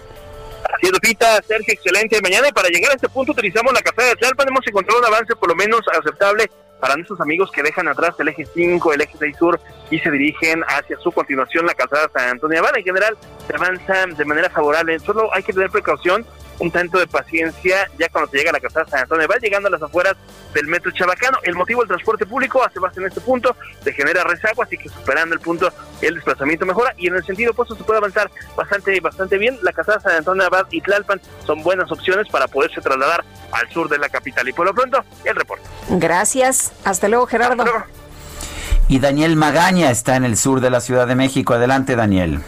Así es, Lupita, Sergio, excelente. Mañana, para llegar a este punto, utilizamos la casa de Tlalpan. Hemos encontrado un avance por lo menos aceptable para nuestros amigos que dejan atrás el eje 5, el eje 6 sur y se dirigen hacia su continuación la calzada San Antonio. En general, se avanza de manera favorable. Solo hay que tener precaución un tanto de paciencia ya cuando se llega a la calzada San Antonio, va llegando a las afueras del metro Chabacano. El motivo del transporte público hace base en este punto, se genera rezago, así que superando el punto el desplazamiento mejora y en el sentido opuesto se puede avanzar bastante bastante bien. La calzada San Antonio Abad y Tlalpan son buenas opciones para poderse trasladar al sur de la capital. Y por lo pronto, el reporte. Gracias. Hasta luego, Gerardo. Y Daniel Magaña está en el sur de la Ciudad de México. Adelante, Daniel.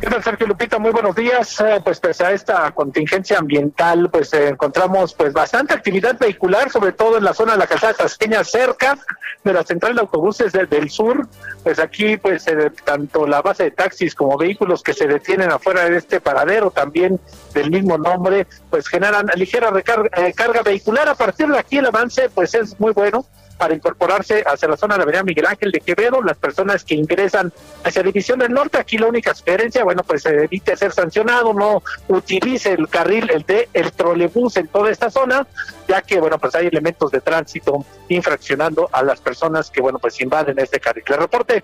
¿Qué tal, Sergio Lupita? Muy buenos días. Eh, pues pese a esta contingencia ambiental, pues eh, encontramos pues bastante actividad vehicular, sobre todo en la zona de la calzada tasqueña, cerca de la central de autobuses del sur. Pues aquí, pues eh, tanto la base de taxis como vehículos que se detienen afuera de este paradero, también del mismo nombre, pues generan ligera recarga, carga vehicular. A partir de aquí el avance, pues es muy bueno para incorporarse hacia la zona de la Avenida Miguel Ángel de Quevedo. Las personas que ingresan hacia División del Norte, aquí la única sugerencia, bueno, pues evite ser sancionado, no utilice el carril, el de el trolebús en toda esta zona, ya que, bueno, pues hay elementos de tránsito infraccionando a las personas que, bueno, pues invaden este carril. Le reporte,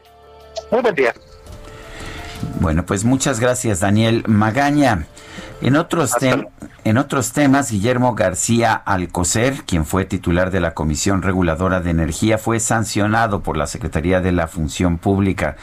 muy buen día. Bueno, pues muchas gracias, Daniel Magaña. En otros, en otros temas, Guillermo García Alcocer, quien fue titular de la Comisión Reguladora de Energía, fue sancionado por la Secretaría de la Función Pública.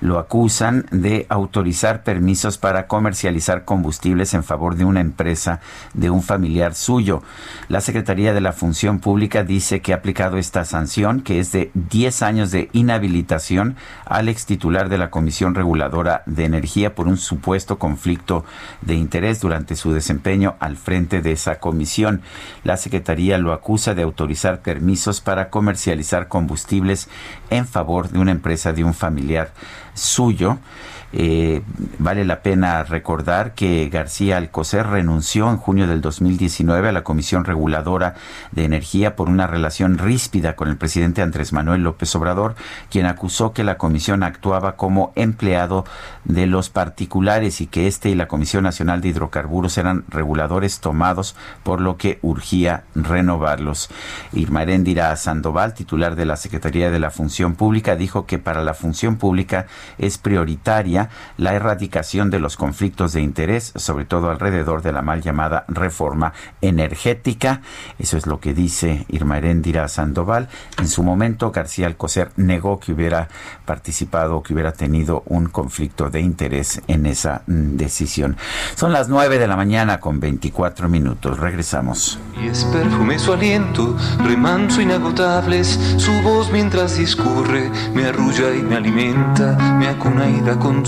Lo acusan de autorizar permisos para comercializar combustibles en favor de una empresa de un familiar suyo. La Secretaría de la Función Pública dice que ha aplicado esta sanción, que es de 10 años de inhabilitación al ex titular de la Comisión Reguladora de Energía por un supuesto conflicto de interés durante su desempeño al frente de esa comisión. La Secretaría lo acusa de autorizar permisos para comercializar combustibles en favor de una empresa de un familiar suyo. Eh, vale la pena recordar que García Alcocer renunció en junio del 2019 a la Comisión Reguladora de Energía por una relación ríspida con el presidente Andrés Manuel López Obrador, quien acusó que la comisión actuaba como empleado de los particulares y que este y la Comisión Nacional de Hidrocarburos eran reguladores tomados, por lo que urgía renovarlos. Irma Eréndira Sandoval, titular de la Secretaría de la Función Pública, dijo que para la función pública es prioritaria la erradicación de los conflictos de interés, sobre todo alrededor de la mal llamada reforma energética. Eso es lo que dice Irma Eréndira Sandoval. En su momento, García Alcocer negó que hubiera participado, que hubiera tenido un conflicto de interés en esa mm, decisión. Son las 9 de la mañana con 24 minutos. Regresamos. Y es perfume su aliento, remanso su voz mientras discurre, me arrulla y me alimenta, me.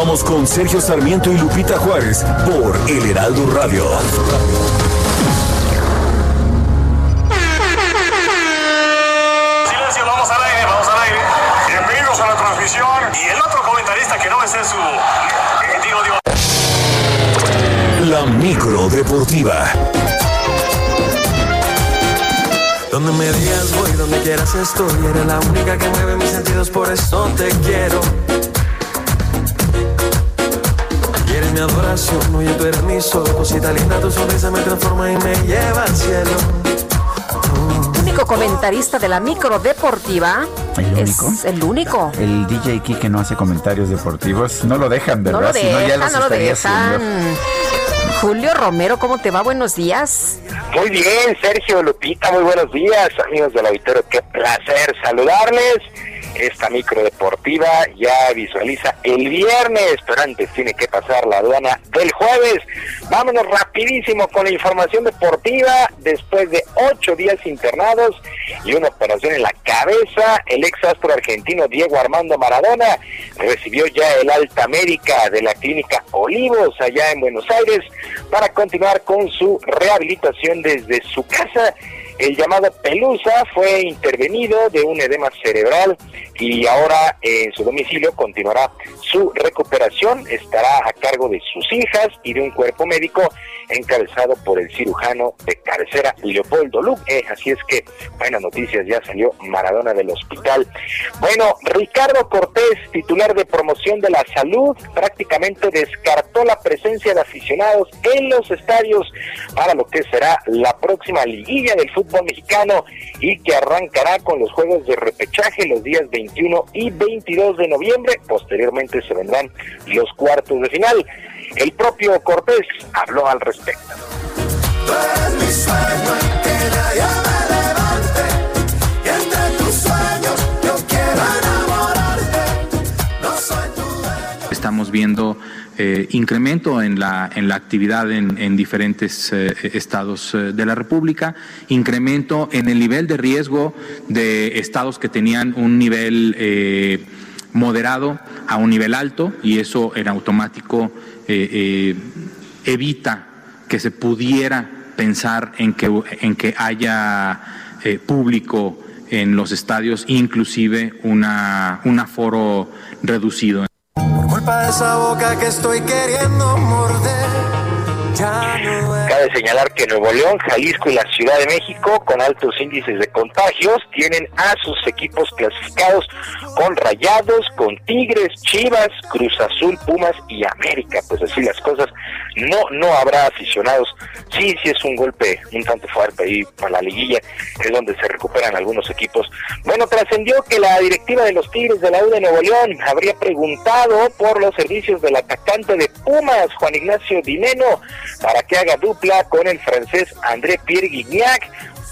Continuamos con Sergio Sarmiento y Lupita Juárez por El Heraldo Radio. Silencio, vamos al aire, vamos al aire. Bienvenidos a la transmisión. Y el otro comentarista que no es en su. digo, digo. La micro deportiva. Donde me digas voy, donde quieras estoy. Eres la única que mueve mis sentidos, por eso te quiero. Y eres mi adoración, oye, tú eres mi sol. Cosita linda, tu sonrisa me transforma y me lleva al cielo. único comentarista de la micro deportiva. ¿El es único? el único. El DJ Kike no hace comentarios deportivos. No lo dejan, ¿verdad? No lo Si no, ya los no lo dejan. Julio Romero, ¿cómo te va? Buenos días. Muy bien, Sergio Lupita, muy buenos días, amigos del auditorio. Qué placer saludarles esta micro deportiva ya visualiza el viernes, pero antes tiene que pasar la aduana del jueves. Vámonos rapidísimo con la información deportiva. Después de ocho días internados y una operación en la cabeza, el ex astro argentino Diego Armando Maradona recibió ya el alta médica de la clínica Olivos allá en Buenos Aires para continuar con su rehabilitación desde su casa el llamado Pelusa fue intervenido de un edema cerebral y ahora en su domicilio continuará su recuperación. Estará a cargo de sus hijas y de un cuerpo médico encabezado por el cirujano de cabecera Leopoldo Luque. así es que, buenas noticias, ya salió Maradona del hospital. Bueno, Ricardo Cortés, titular de promoción de la salud, prácticamente descartó la presencia de aficionados en los estadios para lo que será la próxima liguilla del fútbol mexicano y que arrancará con los juegos de repechaje los días 21 y 22 de noviembre. Posteriormente se vendrán los cuartos de final. El propio Cortés habló al respecto. Estamos viendo eh, incremento en la, en la actividad en, diferentes eh, estados eh, de la República, incremento en el nivel de riesgo de estados que tenían un nivel moderado a un nivel alto y eso en automático evita que se pudiera pensar en que, en que haya público en los estadios, inclusive una, un aforo reducido. Culpa esa boca que estoy queriendo morder Cabe señalar que Nuevo León, Jalisco y la Ciudad de México, con altos índices de contagios, tienen a sus equipos clasificados con Rayados, con Tigres, Chivas, Cruz Azul, Pumas y América. Pues así las cosas, no no habrá aficionados. Sí, sí es un golpe un tanto fuerte ahí para la liguilla, es donde se recuperan algunos equipos. Bueno, trascendió que la directiva de los Tigres de la U de Nuevo León habría preguntado por los servicios del atacante de Pumas, Juan Ignacio Dineno, para que haga dupla con el francés André Pierre Guignac.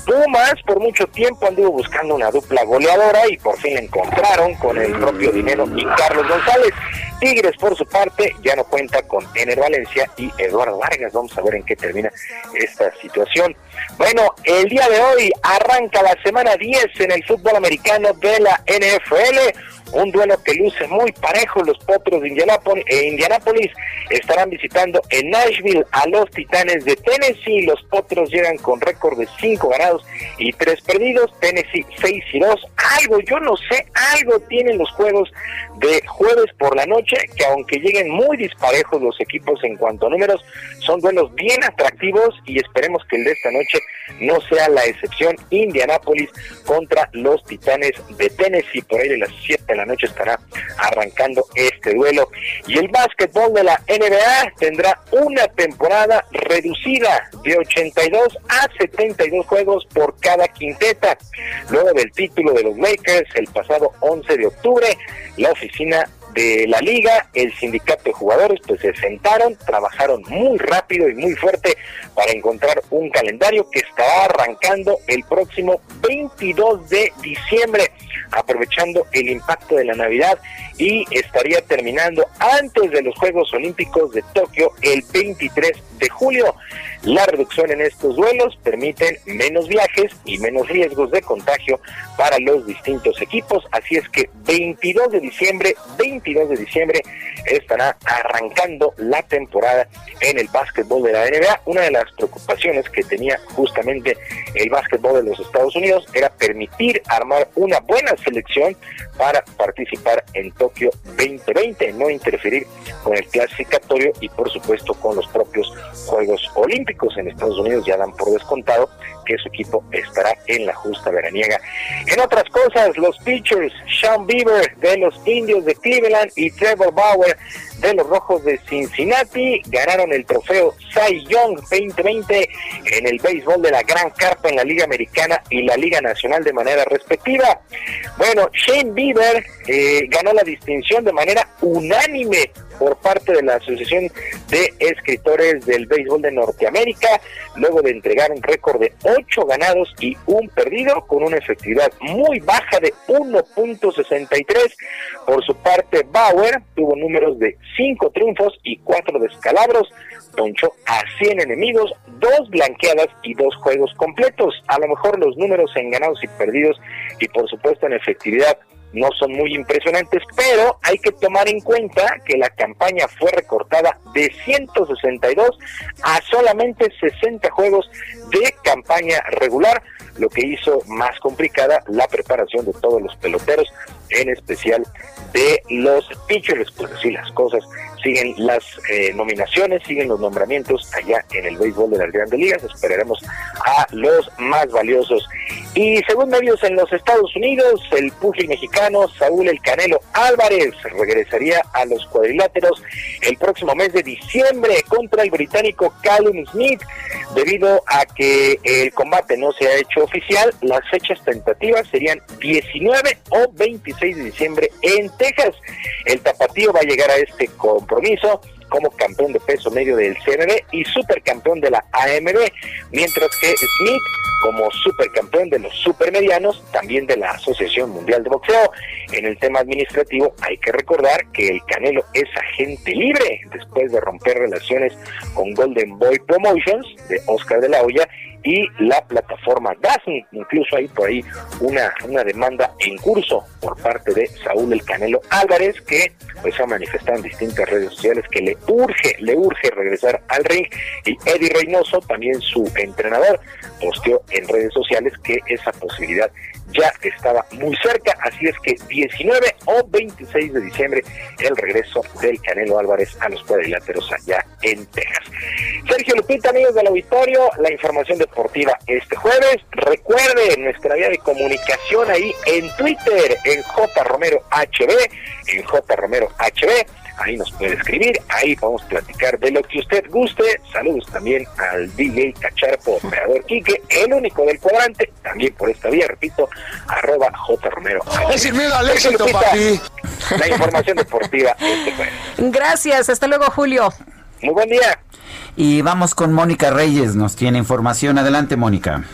Pumas por mucho tiempo anduvo buscando una dupla goleadora y por fin la encontraron con el propio Dinero y Carlos González. Tigres por su parte ya no cuenta con Ener Valencia y Eduardo Vargas. Vamos a ver en qué termina esta situación. Bueno, el día de hoy arranca la semana 10 en el fútbol americano de la NFL un duelo que luce muy parejo. Los Potros de eh, Indianápolis estarán visitando en Nashville a los Titanes de Tennessee. Los Potros llegan con récord de 5 ganados y 3 perdidos. Tennessee 6 y 2. Algo, yo no sé, algo tienen los juegos de jueves por la noche que aunque lleguen muy disparejos los equipos en cuanto a números, son duelos bien atractivos y esperemos que el de esta noche no sea la excepción. Indianápolis contra los Titanes de Tennessee por ahí de las 7 la noche estará arrancando este duelo. Y el básquetbol de la NBA tendrá una temporada reducida de 82 a 72 juegos por cada quinteta. Luego del título de los Lakers el pasado 11 de octubre, la oficina de la liga, el sindicato de jugadores, pues se sentaron, trabajaron muy rápido y muy fuerte para encontrar un calendario que estará arrancando el próximo 22 de diciembre, aprovechando el impacto de la Navidad y estaría terminando antes de los Juegos Olímpicos de Tokio el 23 de julio. La reducción en estos duelos permiten menos viajes y menos riesgos de contagio para los distintos equipos, así es que 22 de diciembre, 22 de diciembre estará arrancando la temporada en el básquetbol de la NBA. Una de las preocupaciones que tenía justamente el básquetbol de los Estados Unidos era permitir armar una buena selección para participar en Tokio 2020, no interferir con el clasificatorio y por supuesto con los propios Juegos Olímpicos en Estados Unidos ya dan por descontado que su equipo estará en la justa veraniega. En otras cosas, los pitchers Sean Bieber de los Indios de Cleveland y Trevor Bauer de los Rojos de Cincinnati ganaron el trofeo Cy Young 2020 en el béisbol de la Gran Carpa en la Liga Americana y la Liga Nacional de manera respectiva. Bueno, Shane Bieber eh, ganó la distinción de manera unánime por parte de la Asociación de Escritores del Béisbol de Norteamérica, luego de entregar un récord de 8 ganados y un perdido, con una efectividad muy baja de 1.63. Por su parte, Bauer tuvo números de 5 triunfos y 4 descalabros, ponchó a 100 enemigos, dos blanqueadas y dos juegos completos. A lo mejor los números en ganados y perdidos y por supuesto en efectividad no son muy impresionantes, pero hay que tomar en cuenta que la campaña fue recortada de 162 a solamente 60 juegos de campaña regular, lo que hizo más complicada la preparación de todos los peloteros, en especial de los pitchers. Pues así las cosas siguen las eh, nominaciones, siguen los nombramientos allá en el béisbol de las grandes ligas. Esperaremos a los más valiosos. Y según medios en los Estados Unidos, el pugil mexicano Saúl El Canelo Álvarez regresaría a los cuadriláteros el próximo mes de diciembre contra el británico Callum Smith. Debido a que el combate no se ha hecho oficial, las fechas tentativas serían 19 o 26 de diciembre en Texas. El tapatío va a llegar a este compromiso como campeón de peso medio del CMB y supercampeón de la AMB, mientras que Smith como supercampeón de los supermedianos, también de la Asociación Mundial de Boxeo. En el tema administrativo hay que recordar que el Canelo es agente libre después de romper relaciones con Golden Boy Promotions de Oscar de la Hoya y la plataforma Dasmi. Incluso hay por ahí una, una demanda en curso por parte de Saúl El Canelo Álvarez, que pues ha manifestado en distintas redes sociales que le urge, le urge regresar al ring. Y Eddie Reynoso, también su entrenador, posteó en redes sociales que esa posibilidad ya estaba muy cerca, así es que 19 o 26 de diciembre el regreso del Canelo Álvarez a los cuadriláteros allá en Texas. Sergio Lupita, amigos del auditorio, la información deportiva este jueves. Recuerde nuestra vía de comunicación ahí en Twitter, en J Romero HB, en J Romero HB ahí nos puede escribir, ahí vamos a platicar de lo que usted guste. Saludos también al DJ Cacharpo, operador Quique, el único del cuadrante, también por esta vía, repito, arroba J. Romero. Es ir miedo al éxito, papi. La información deportiva este jueves. Gracias, hasta luego, Julio. Muy buen día. Y vamos con Mónica Reyes, nos tiene información. Adelante, Mónica.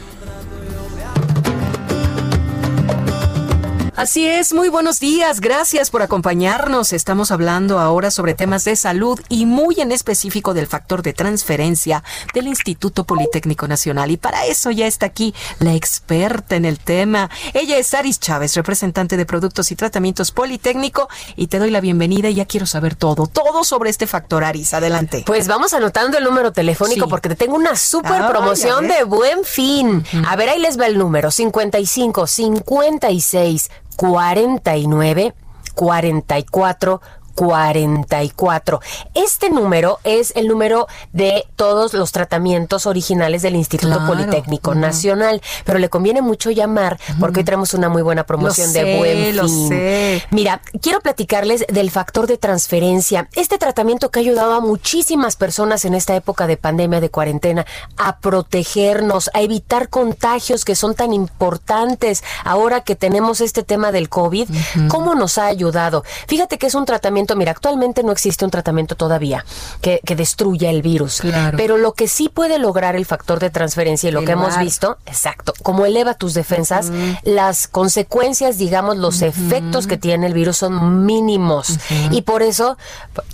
Así es, muy buenos días, gracias por acompañarnos. Estamos hablando ahora sobre temas de salud y muy en específico del factor de transferencia del Instituto Politécnico Nacional. Y para eso ya está aquí la experta en el tema. Ella es Aris Chávez, representante de Productos y Tratamientos Politécnico, y te doy la bienvenida y ya quiero saber todo, todo sobre este factor, Aris. Adelante. Pues vamos anotando el número telefónico porque te tengo una super promoción de buen fin. A ver, ahí les va el número, 55 56 49 44 44. Este número es el número de todos los tratamientos originales del Instituto Politécnico Nacional, pero le conviene mucho llamar porque hoy tenemos una muy buena promoción de buen fin. Mira, quiero platicarles del factor de transferencia. Este tratamiento que ha ayudado a muchísimas personas en esta época de pandemia, de cuarentena, a protegernos, a evitar contagios que son tan importantes ahora que tenemos este tema del COVID. ¿Cómo nos ha ayudado? Fíjate que es un tratamiento mira, actualmente no existe un tratamiento todavía que, destruya el virus. Pero lo que sí puede lograr el factor de transferencia y lo que hemos visto, exacto, como eleva tus defensas, las consecuencias, digamos, los efectos que tiene el virus son mínimos. Y por eso,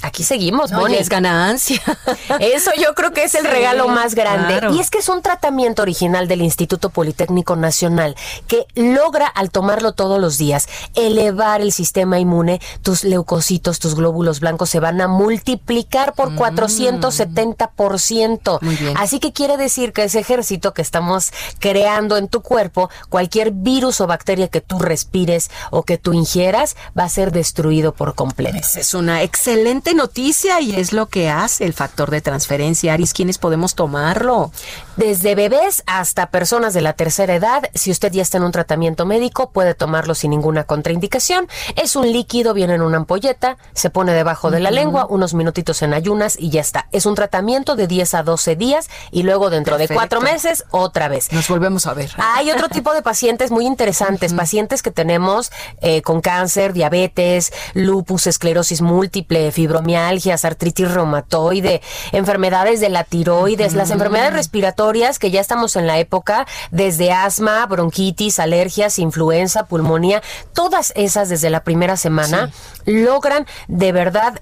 aquí seguimos, no, es ganancia. Eso yo creo que es el regalo más grande. Y es que es un tratamiento original del Instituto Politécnico Nacional que logra, al tomarlo todos los días, elevar el sistema inmune, tus leucocitos, tus glóbulos blancos se van a multiplicar por 470%. Mm. Así que quiere decir que ese ejército que estamos creando en tu cuerpo, cualquier virus o bacteria que tú respires o que tú ingieras, va a ser destruido por completo. Es una excelente noticia y es lo que hace el factor de transferencia. Aris, ¿quiénes podemos tomarlo? Desde bebés hasta personas de la tercera edad, si usted ya está en un tratamiento médico, puede tomarlo sin ninguna contraindicación. Es un líquido, viene en una ampolleta, se pone debajo de la lengua, unos minutitos en ayunas y ya está. Es un tratamiento de 10 a 12 días y luego dentro de cuatro meses otra vez. Nos volvemos a ver. Hay otro tipo de pacientes muy interesantes, pacientes que tenemos eh, con cáncer, diabetes, lupus, esclerosis múltiple, fibromialgias, artritis reumatoide, enfermedades de la tiroides, las enfermedades respiratorias que ya estamos en la época, desde asma, bronquitis, alergias, influenza, pulmonía, todas esas desde la primera semana logran de verdad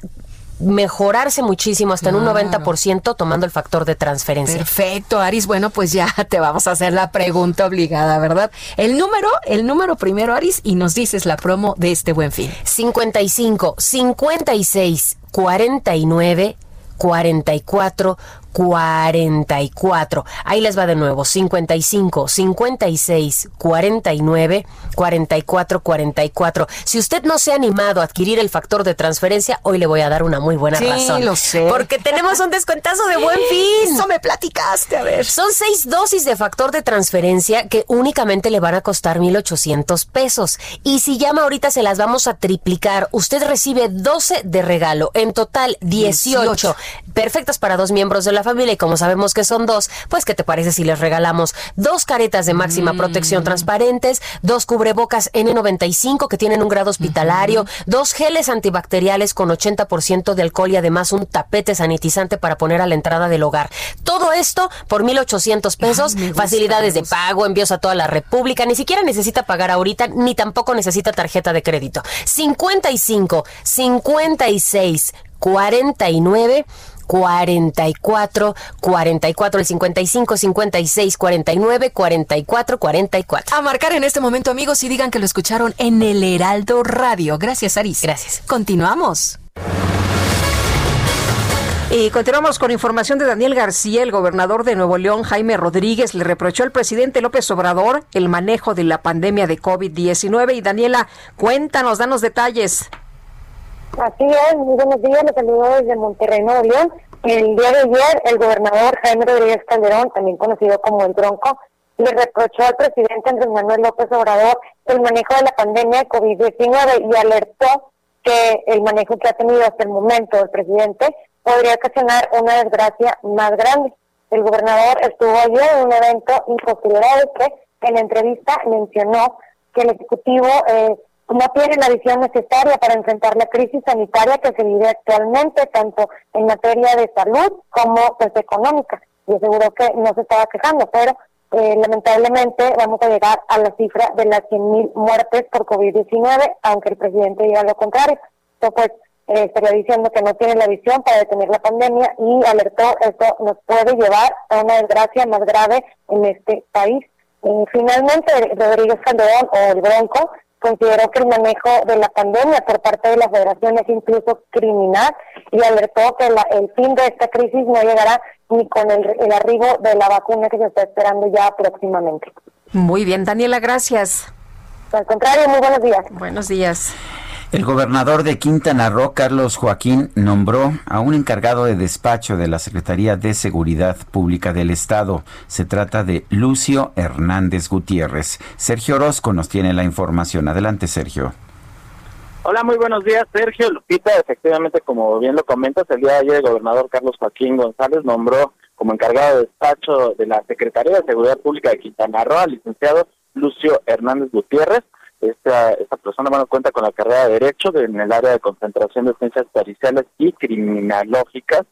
mejorarse muchísimo hasta en un 90% tomando el factor de transferencia. Perfecto, Aris. Bueno, pues ya te vamos a hacer la pregunta obligada, ¿verdad? El número, el número primero, Aris, y nos dices la promo de este buen fin. 55 56 49 44 44. Ahí les va de nuevo. 55 56 49 44 44. Si usted no se ha animado a adquirir el factor de transferencia, hoy le voy a dar una muy buena Sí, razón. lo sé. Porque tenemos un descuentazo de buen fin. Eso me platicaste, a ver. Son seis dosis de factor de transferencia que únicamente le van a costar 1,800 pesos. Y si llama ahorita se las vamos a triplicar. Usted recibe 12 de regalo. En total 18. 18. Perfectas para dos miembros de la familia. Y como sabemos que son dos, pues ¿qué te parece si les regalamos dos caretas de máxima protección transparentes, dos cubrebocas N95 que tienen un grado hospitalario, dos geles antibacteriales con 80% de alcohol y además un tapete sanitizante para poner a la entrada del hogar. Todo esto por 1,800 pesos, facilidades de pago, envíos a toda la República, ni siquiera necesita pagar ahorita, ni tampoco necesita tarjeta de crédito. 55, 56, 49, 44, 44, el 55, 56, 49, 44, 44. A marcar en este momento, amigos, y digan que lo escucharon en el Heraldo Radio. Gracias, Aris. Gracias. Continuamos. Y continuamos con información de Daniel García, el gobernador de Nuevo León, Jaime Rodríguez, le reprochó al presidente López Obrador el manejo de la pandemia de COVID-19. Y Daniela, cuéntanos, danos detalles. Así es, muy buenos días, les saludo desde Monterrey, Nuevo León. El día de ayer, el gobernador Jaime Rodríguez Calderón, también conocido como el Bronco, le reprochó al presidente Andrés Manuel López Obrador el manejo de la pandemia de COVID-19 y alertó que el manejo que ha tenido hasta el momento el presidente podría ocasionar una desgracia más grande. El gobernador estuvo ayer en un evento imposibilidad que en la entrevista mencionó que el Ejecutivo eh, no tiene la visión necesaria para enfrentar la crisis sanitaria que se vive actualmente, tanto en materia de salud como pues, económica. Y aseguró que no se estaba quejando, pero eh, lamentablemente vamos a llegar a la cifra de las 100.000 muertes por COVID-19, aunque el presidente diga lo contrario. Entonces, pues, eh, estaría diciendo que no tiene la visión para detener la pandemia y alertó esto nos puede llevar a una desgracia más grave en este país. Y finalmente, Rodríguez Calderón o el Bronco consideró que el manejo de la pandemia por parte de la federación es incluso criminal y alertó que la- el fin de esta crisis no llegará ni con el, el arribo de la vacuna que se está esperando ya próximamente. Muy bien, Daniela, gracias. Al contrario, muy buenos días. Buenos días. El gobernador de Quintana Roo, Carlos Joaquín, nombró a un encargado de despacho de la Secretaría de Seguridad Pública del Estado. Se trata de Lucio Hernández Gutiérrez. Sergio Orozco nos tiene la información. Adelante, Sergio. Hola, muy buenos días, Sergio Lupita. Efectivamente, como bien lo comentas, el día de ayer el gobernador Carlos Joaquín González nombró como encargado de despacho de la Secretaría de Seguridad Pública de Quintana Roo al licenciado Lucio Hernández Gutiérrez. Esta, esta persona bueno, cuenta con la carrera de Derecho de- en el área de concentración de ciencias periciales y criminológicas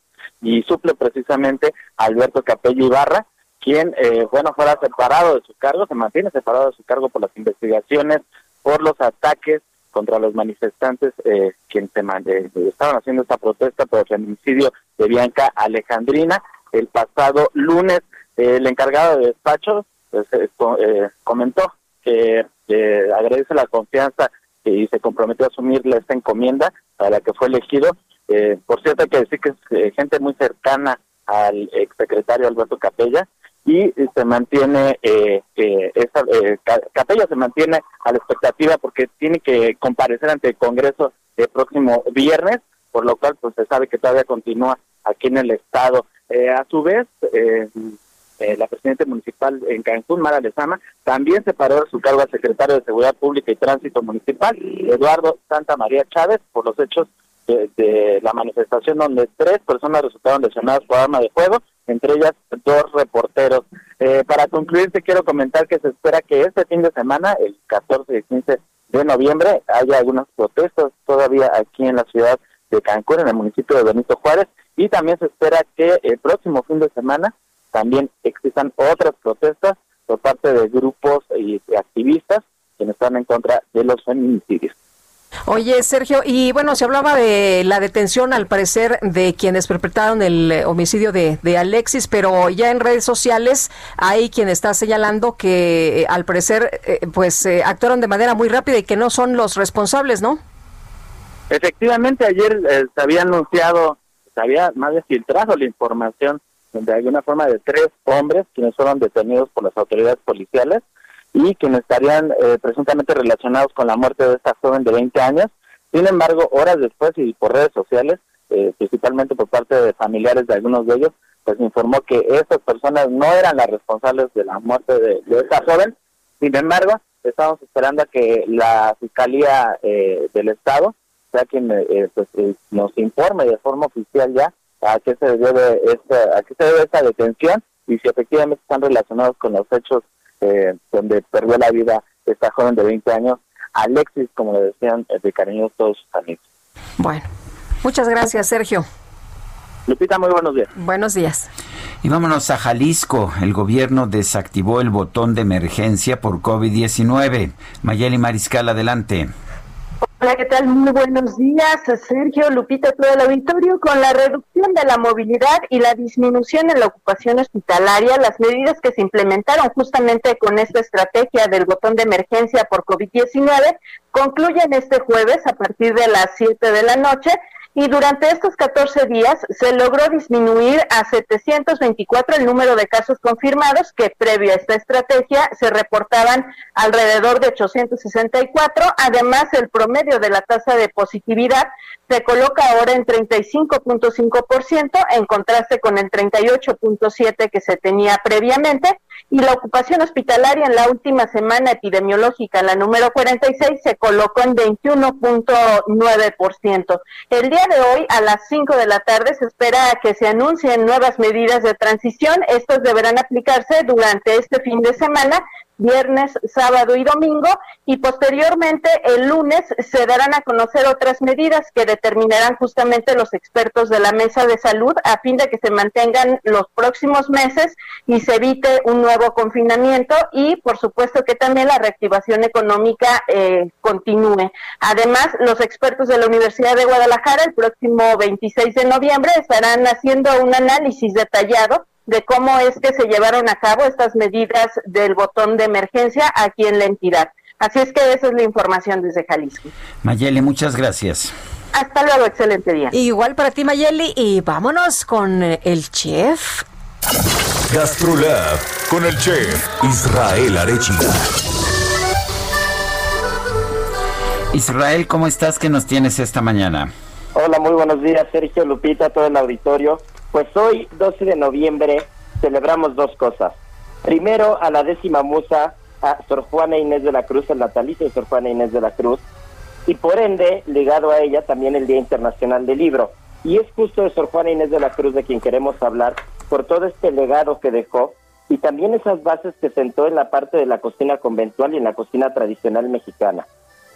y suple precisamente a Alberto Capello Ibarra, quien, eh, bueno, fuera separado de su cargo, se mantiene separado de su cargo por las investigaciones, por los ataques contra los manifestantes eh, quienes eh, estaban haciendo esta protesta por el feminicidio de Bianca Alejandrina. El pasado lunes, el encargado de despacho pues, eh, eh, comentó que eh, agradece la confianza y se comprometió a asumirle esta encomienda para la que fue elegido. Eh, por cierto, hay que decir que es eh, gente muy cercana al exsecretario Alberto Capella y eh, se mantiene, eh, eh, esta, eh, Ca- Capella se mantiene a la expectativa porque tiene que comparecer ante el Congreso el próximo viernes, por lo cual pues se sabe que todavía continúa aquí en el Estado. A su vez, eh, la presidenta municipal en Cancún, Mara Lezama, también separó de su cargo al secretario de Seguridad Pública y Tránsito Municipal, Eduardo Santa María Chávez, por los hechos de, la manifestación donde tres personas resultaron lesionadas por arma de fuego, entre ellas dos reporteros. Eh, para concluir, te quiero comentar que se espera que este fin de semana, el 14 y 15 de noviembre, haya algunas protestas todavía aquí en la ciudad de Cancún, en el municipio de Benito Juárez, y también se espera que el próximo fin de semana también existan otras protestas por parte de grupos y activistas que están en contra de los feminicidios. Oye, Sergio, y bueno, se hablaba de la detención, al parecer, de quienes perpetraron el eh, homicidio de, Alexis, pero ya en redes sociales hay quien está señalando que, eh, al parecer, eh, pues actuaron de manera muy rápida y que no son los responsables, ¿no? Efectivamente, ayer se había anunciado, se había más de filtrado la información de alguna forma de tres hombres quienes fueron detenidos por las autoridades policiales y quienes estarían eh, presuntamente relacionados con la muerte de esta joven de 20 años. Sin embargo, horas después y por redes sociales, eh, principalmente por parte de familiares de algunos de ellos, pues informó que estas personas no eran las responsables de la muerte de, esta joven. Sin embargo, estamos esperando a que la Fiscalía eh, del Estado sea quien pues, nos informe de forma oficial ya a qué se debe esta, a qué se debe esta detención y si efectivamente están relacionados con los hechos eh, donde perdió la vida esta joven de 20 años, Alexis, como le decían de cariño todos sus amigos. Bueno, muchas gracias, Sergio. Lupita, muy buenos días. Buenos días. Y vámonos a Jalisco. El gobierno desactivó el botón de emergencia por COVID-19. Mayeli Mariscal, adelante. Hola, ¿qué tal? Muy buenos días, Sergio, Lupita, todo el auditorio. Con la reducción de la movilidad y la disminución en la ocupación hospitalaria, las medidas que se implementaron justamente con esta estrategia del botón de emergencia por COVID-19 concluyen este jueves a partir de las 7 de la noche y durante estos 14 días se logró disminuir a 724 el número de casos confirmados que previo a esta estrategia se reportaban alrededor de 864. Además, el promedio de la tasa de positividad se coloca ahora en 35.5% en contraste con el 38.7 que se tenía previamente y la ocupación hospitalaria en la última semana epidemiológica, la número 46, se colocó en 21.9%. El día de hoy, a las 5 de la tarde, se espera que se anuncien nuevas medidas de transición. Estos deberán aplicarse durante este fin de semana viernes, sábado y domingo y posteriormente el lunes se darán a conocer otras medidas que determinarán justamente los expertos de la mesa de salud a fin de que se mantengan los próximos meses y se evite un nuevo confinamiento y por supuesto que también la reactivación económica eh, continúe. Además, los expertos de la Universidad de Guadalajara el próximo 26 de noviembre estarán haciendo un análisis detallado de cómo es que se llevaron a cabo estas medidas del botón de emergencia aquí en la entidad. Así es que esa es la información desde Jalisco. Mayeli, muchas gracias. Hasta luego, excelente día. Igual para ti, Mayeli, y vámonos con el chef. Gastrolab con el chef Israel Arechiga. Israel, ¿cómo estás? ¿Qué nos tienes esta mañana? Hola, muy buenos días, Sergio Lupita, todo el auditorio. Pues hoy, 12 de noviembre, celebramos dos cosas. Primero, a la décima musa, a Sor Juana Inés de la Cruz, el natalicio de Sor Juana Inés de la Cruz, y por ende, ligado a ella, también el Día Internacional del Libro. Y es justo de Sor Juana Inés de la Cruz de quien queremos hablar por todo este legado que dejó y también esas bases que sentó en la parte de la cocina conventual y en la cocina tradicional mexicana.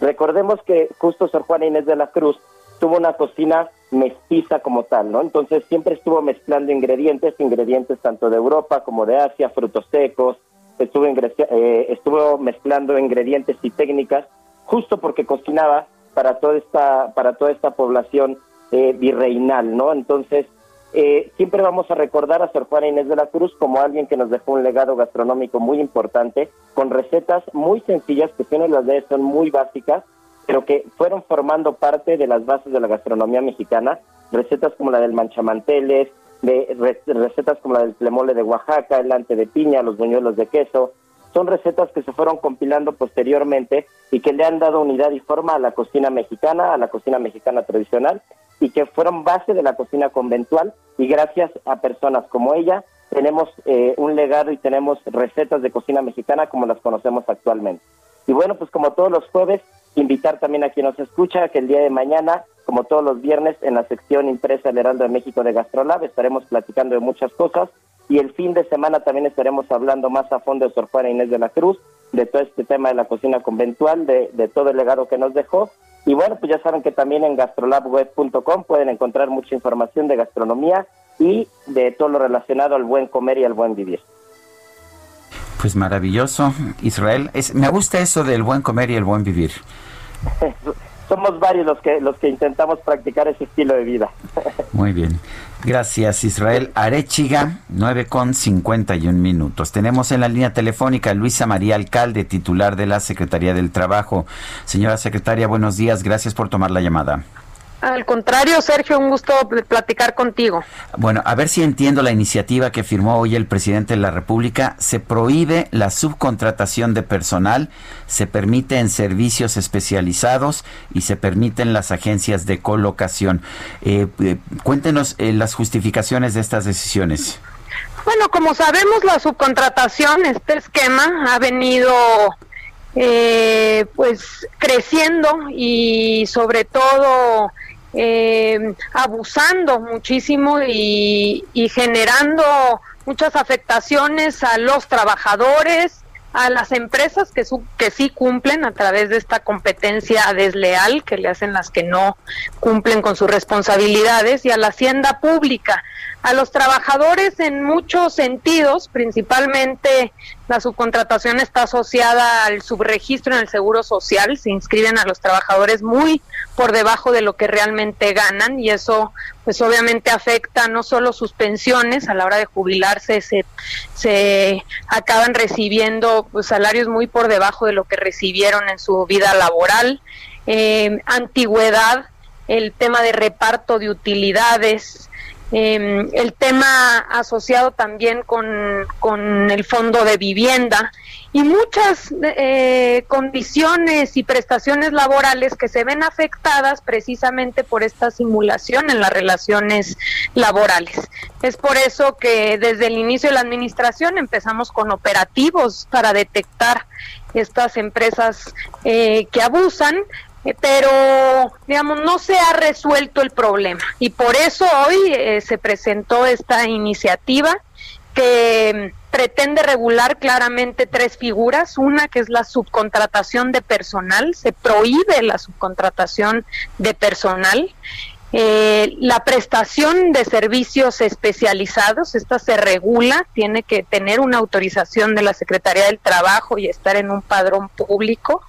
Recordemos que justo Sor Juana Inés de la Cruz tuvo una cocina mestiza como tal, ¿no? Entonces siempre estuvo mezclando ingredientes, ingredientes tanto de Europa como de Asia, frutos secos, estuvo, eh, estuvo mezclando ingredientes y técnicas justo porque cocinaba para toda esta, para toda esta población eh, virreinal, ¿no? Entonces, eh, siempre vamos a recordar a Sor Juana Inés de la Cruz como alguien que nos dejó un legado gastronómico muy importante, con recetas muy sencillas, que tienen las de son muy básicas, pero que fueron formando parte de las bases de la gastronomía mexicana, recetas como la del manchamanteles, recetas como la del plemole de Oaxaca, el ante de piña, los buñuelos de queso, son recetas que se fueron compilando posteriormente y que le han dado unidad y forma a la cocina mexicana, a la cocina mexicana tradicional y que fueron base de la cocina conventual y gracias a personas como ella tenemos eh, un legado y tenemos recetas de cocina mexicana como las conocemos actualmente. Y bueno, pues como todos los jueves, invitar también a quien nos escucha que el día de mañana como todos los viernes, en la sección impresa El Heraldo de México de Gastrolab. Estaremos platicando de muchas cosas. Y el fin de semana también estaremos hablando más a fondo de Sor Juana Inés de la Cruz, de todo este tema de la cocina conventual, de, de todo el legado que nos dejó. Y bueno, pues ya saben que también en gastrolabweb.com pueden encontrar mucha información de gastronomía y de todo lo relacionado al buen comer y al buen vivir. Pues maravilloso, Israel. Es, me gusta eso del buen comer y el buen vivir. Somos varios los que los que intentamos practicar ese estilo de vida. Muy bien. Gracias, Israel. Arechiga, 9 con 51 minutos. Tenemos en la línea telefónica a Luisa María Alcalde, titular de la Secretaría del Trabajo. Señora secretaria, buenos días. Gracias por tomar la llamada. Al contrario, Sergio, un gusto platicar contigo. Bueno, a ver si entiendo la iniciativa que firmó hoy el presidente de la República. Se prohíbe la subcontratación de personal, se permite en servicios especializados y se permiten las agencias de colocación. Eh, eh, cuéntenos eh, las justificaciones de estas decisiones. Bueno, como sabemos, la subcontratación, este esquema ha venido pues creciendo y sobre todo eh, abusando muchísimo y, generando muchas afectaciones a los trabajadores, a las empresas que, que sí cumplen a través de esta competencia desleal que le hacen las que no cumplen con sus responsabilidades y a la hacienda pública a los trabajadores en muchos sentidos, principalmente la subcontratación está asociada al subregistro en el Seguro Social, se inscriben a los trabajadores muy por debajo de lo que realmente ganan y eso pues obviamente afecta no solo sus pensiones, a la hora de jubilarse se, se acaban recibiendo pues, salarios muy por debajo de lo que recibieron en su vida laboral, eh, antigüedad, el tema de reparto de utilidades, eh, el tema asociado también con, con, el fondo de vivienda y muchas eh, condiciones y prestaciones laborales que se ven afectadas precisamente por esta simulación en las relaciones laborales. Es por eso que desde el inicio de la administración empezamos con operativos para detectar estas empresas eh, que abusan pero digamos no se ha resuelto el problema y por eso hoy eh, se presentó esta iniciativa que mm, pretende regular claramente tres figuras. Una que es la subcontratación de personal, se prohíbe la subcontratación de personal. Eh, la prestación de servicios especializados, esta se regula, tiene que tener una autorización de la Secretaría del Trabajo y estar en un padrón público.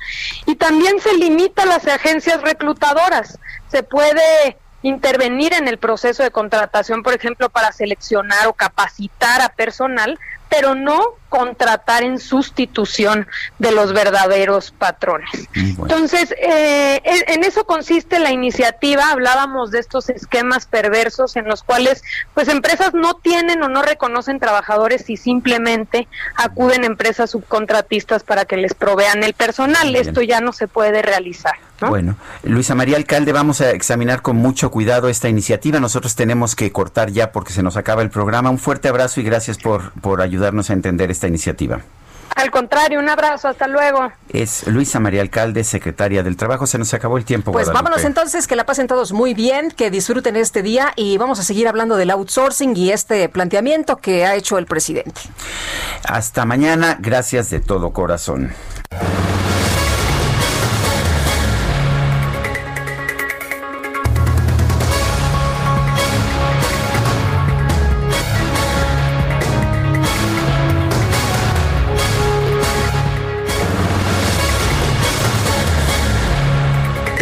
Y también se limita a las agencias reclutadoras. Se puede intervenir en el proceso de contratación, por ejemplo, para seleccionar o capacitar a personal, pero no contratar en sustitución de los verdaderos patrones. Entonces, eh, en eso consiste la iniciativa. Hablábamos de estos esquemas perversos en los cuales, pues, empresas no tienen o no reconocen trabajadores y simplemente acuden a empresas subcontratistas para que les provean el personal. Esto ya no se puede realizar. Bueno, Luisa María Alcalde, vamos a examinar con mucho cuidado esta iniciativa. Nosotros tenemos que cortar ya porque se nos acaba el programa. Un fuerte abrazo y gracias por, por ayudarnos a entender esta iniciativa. Al contrario, un abrazo, hasta luego. Es Luisa María Alcalde, secretaria del Trabajo. Se nos acabó el tiempo. Pues vámonos entonces, que la pasen todos muy bien, que disfruten este día y vamos a seguir hablando del outsourcing y este planteamiento que ha hecho el presidente. Hasta mañana, gracias de todo corazón.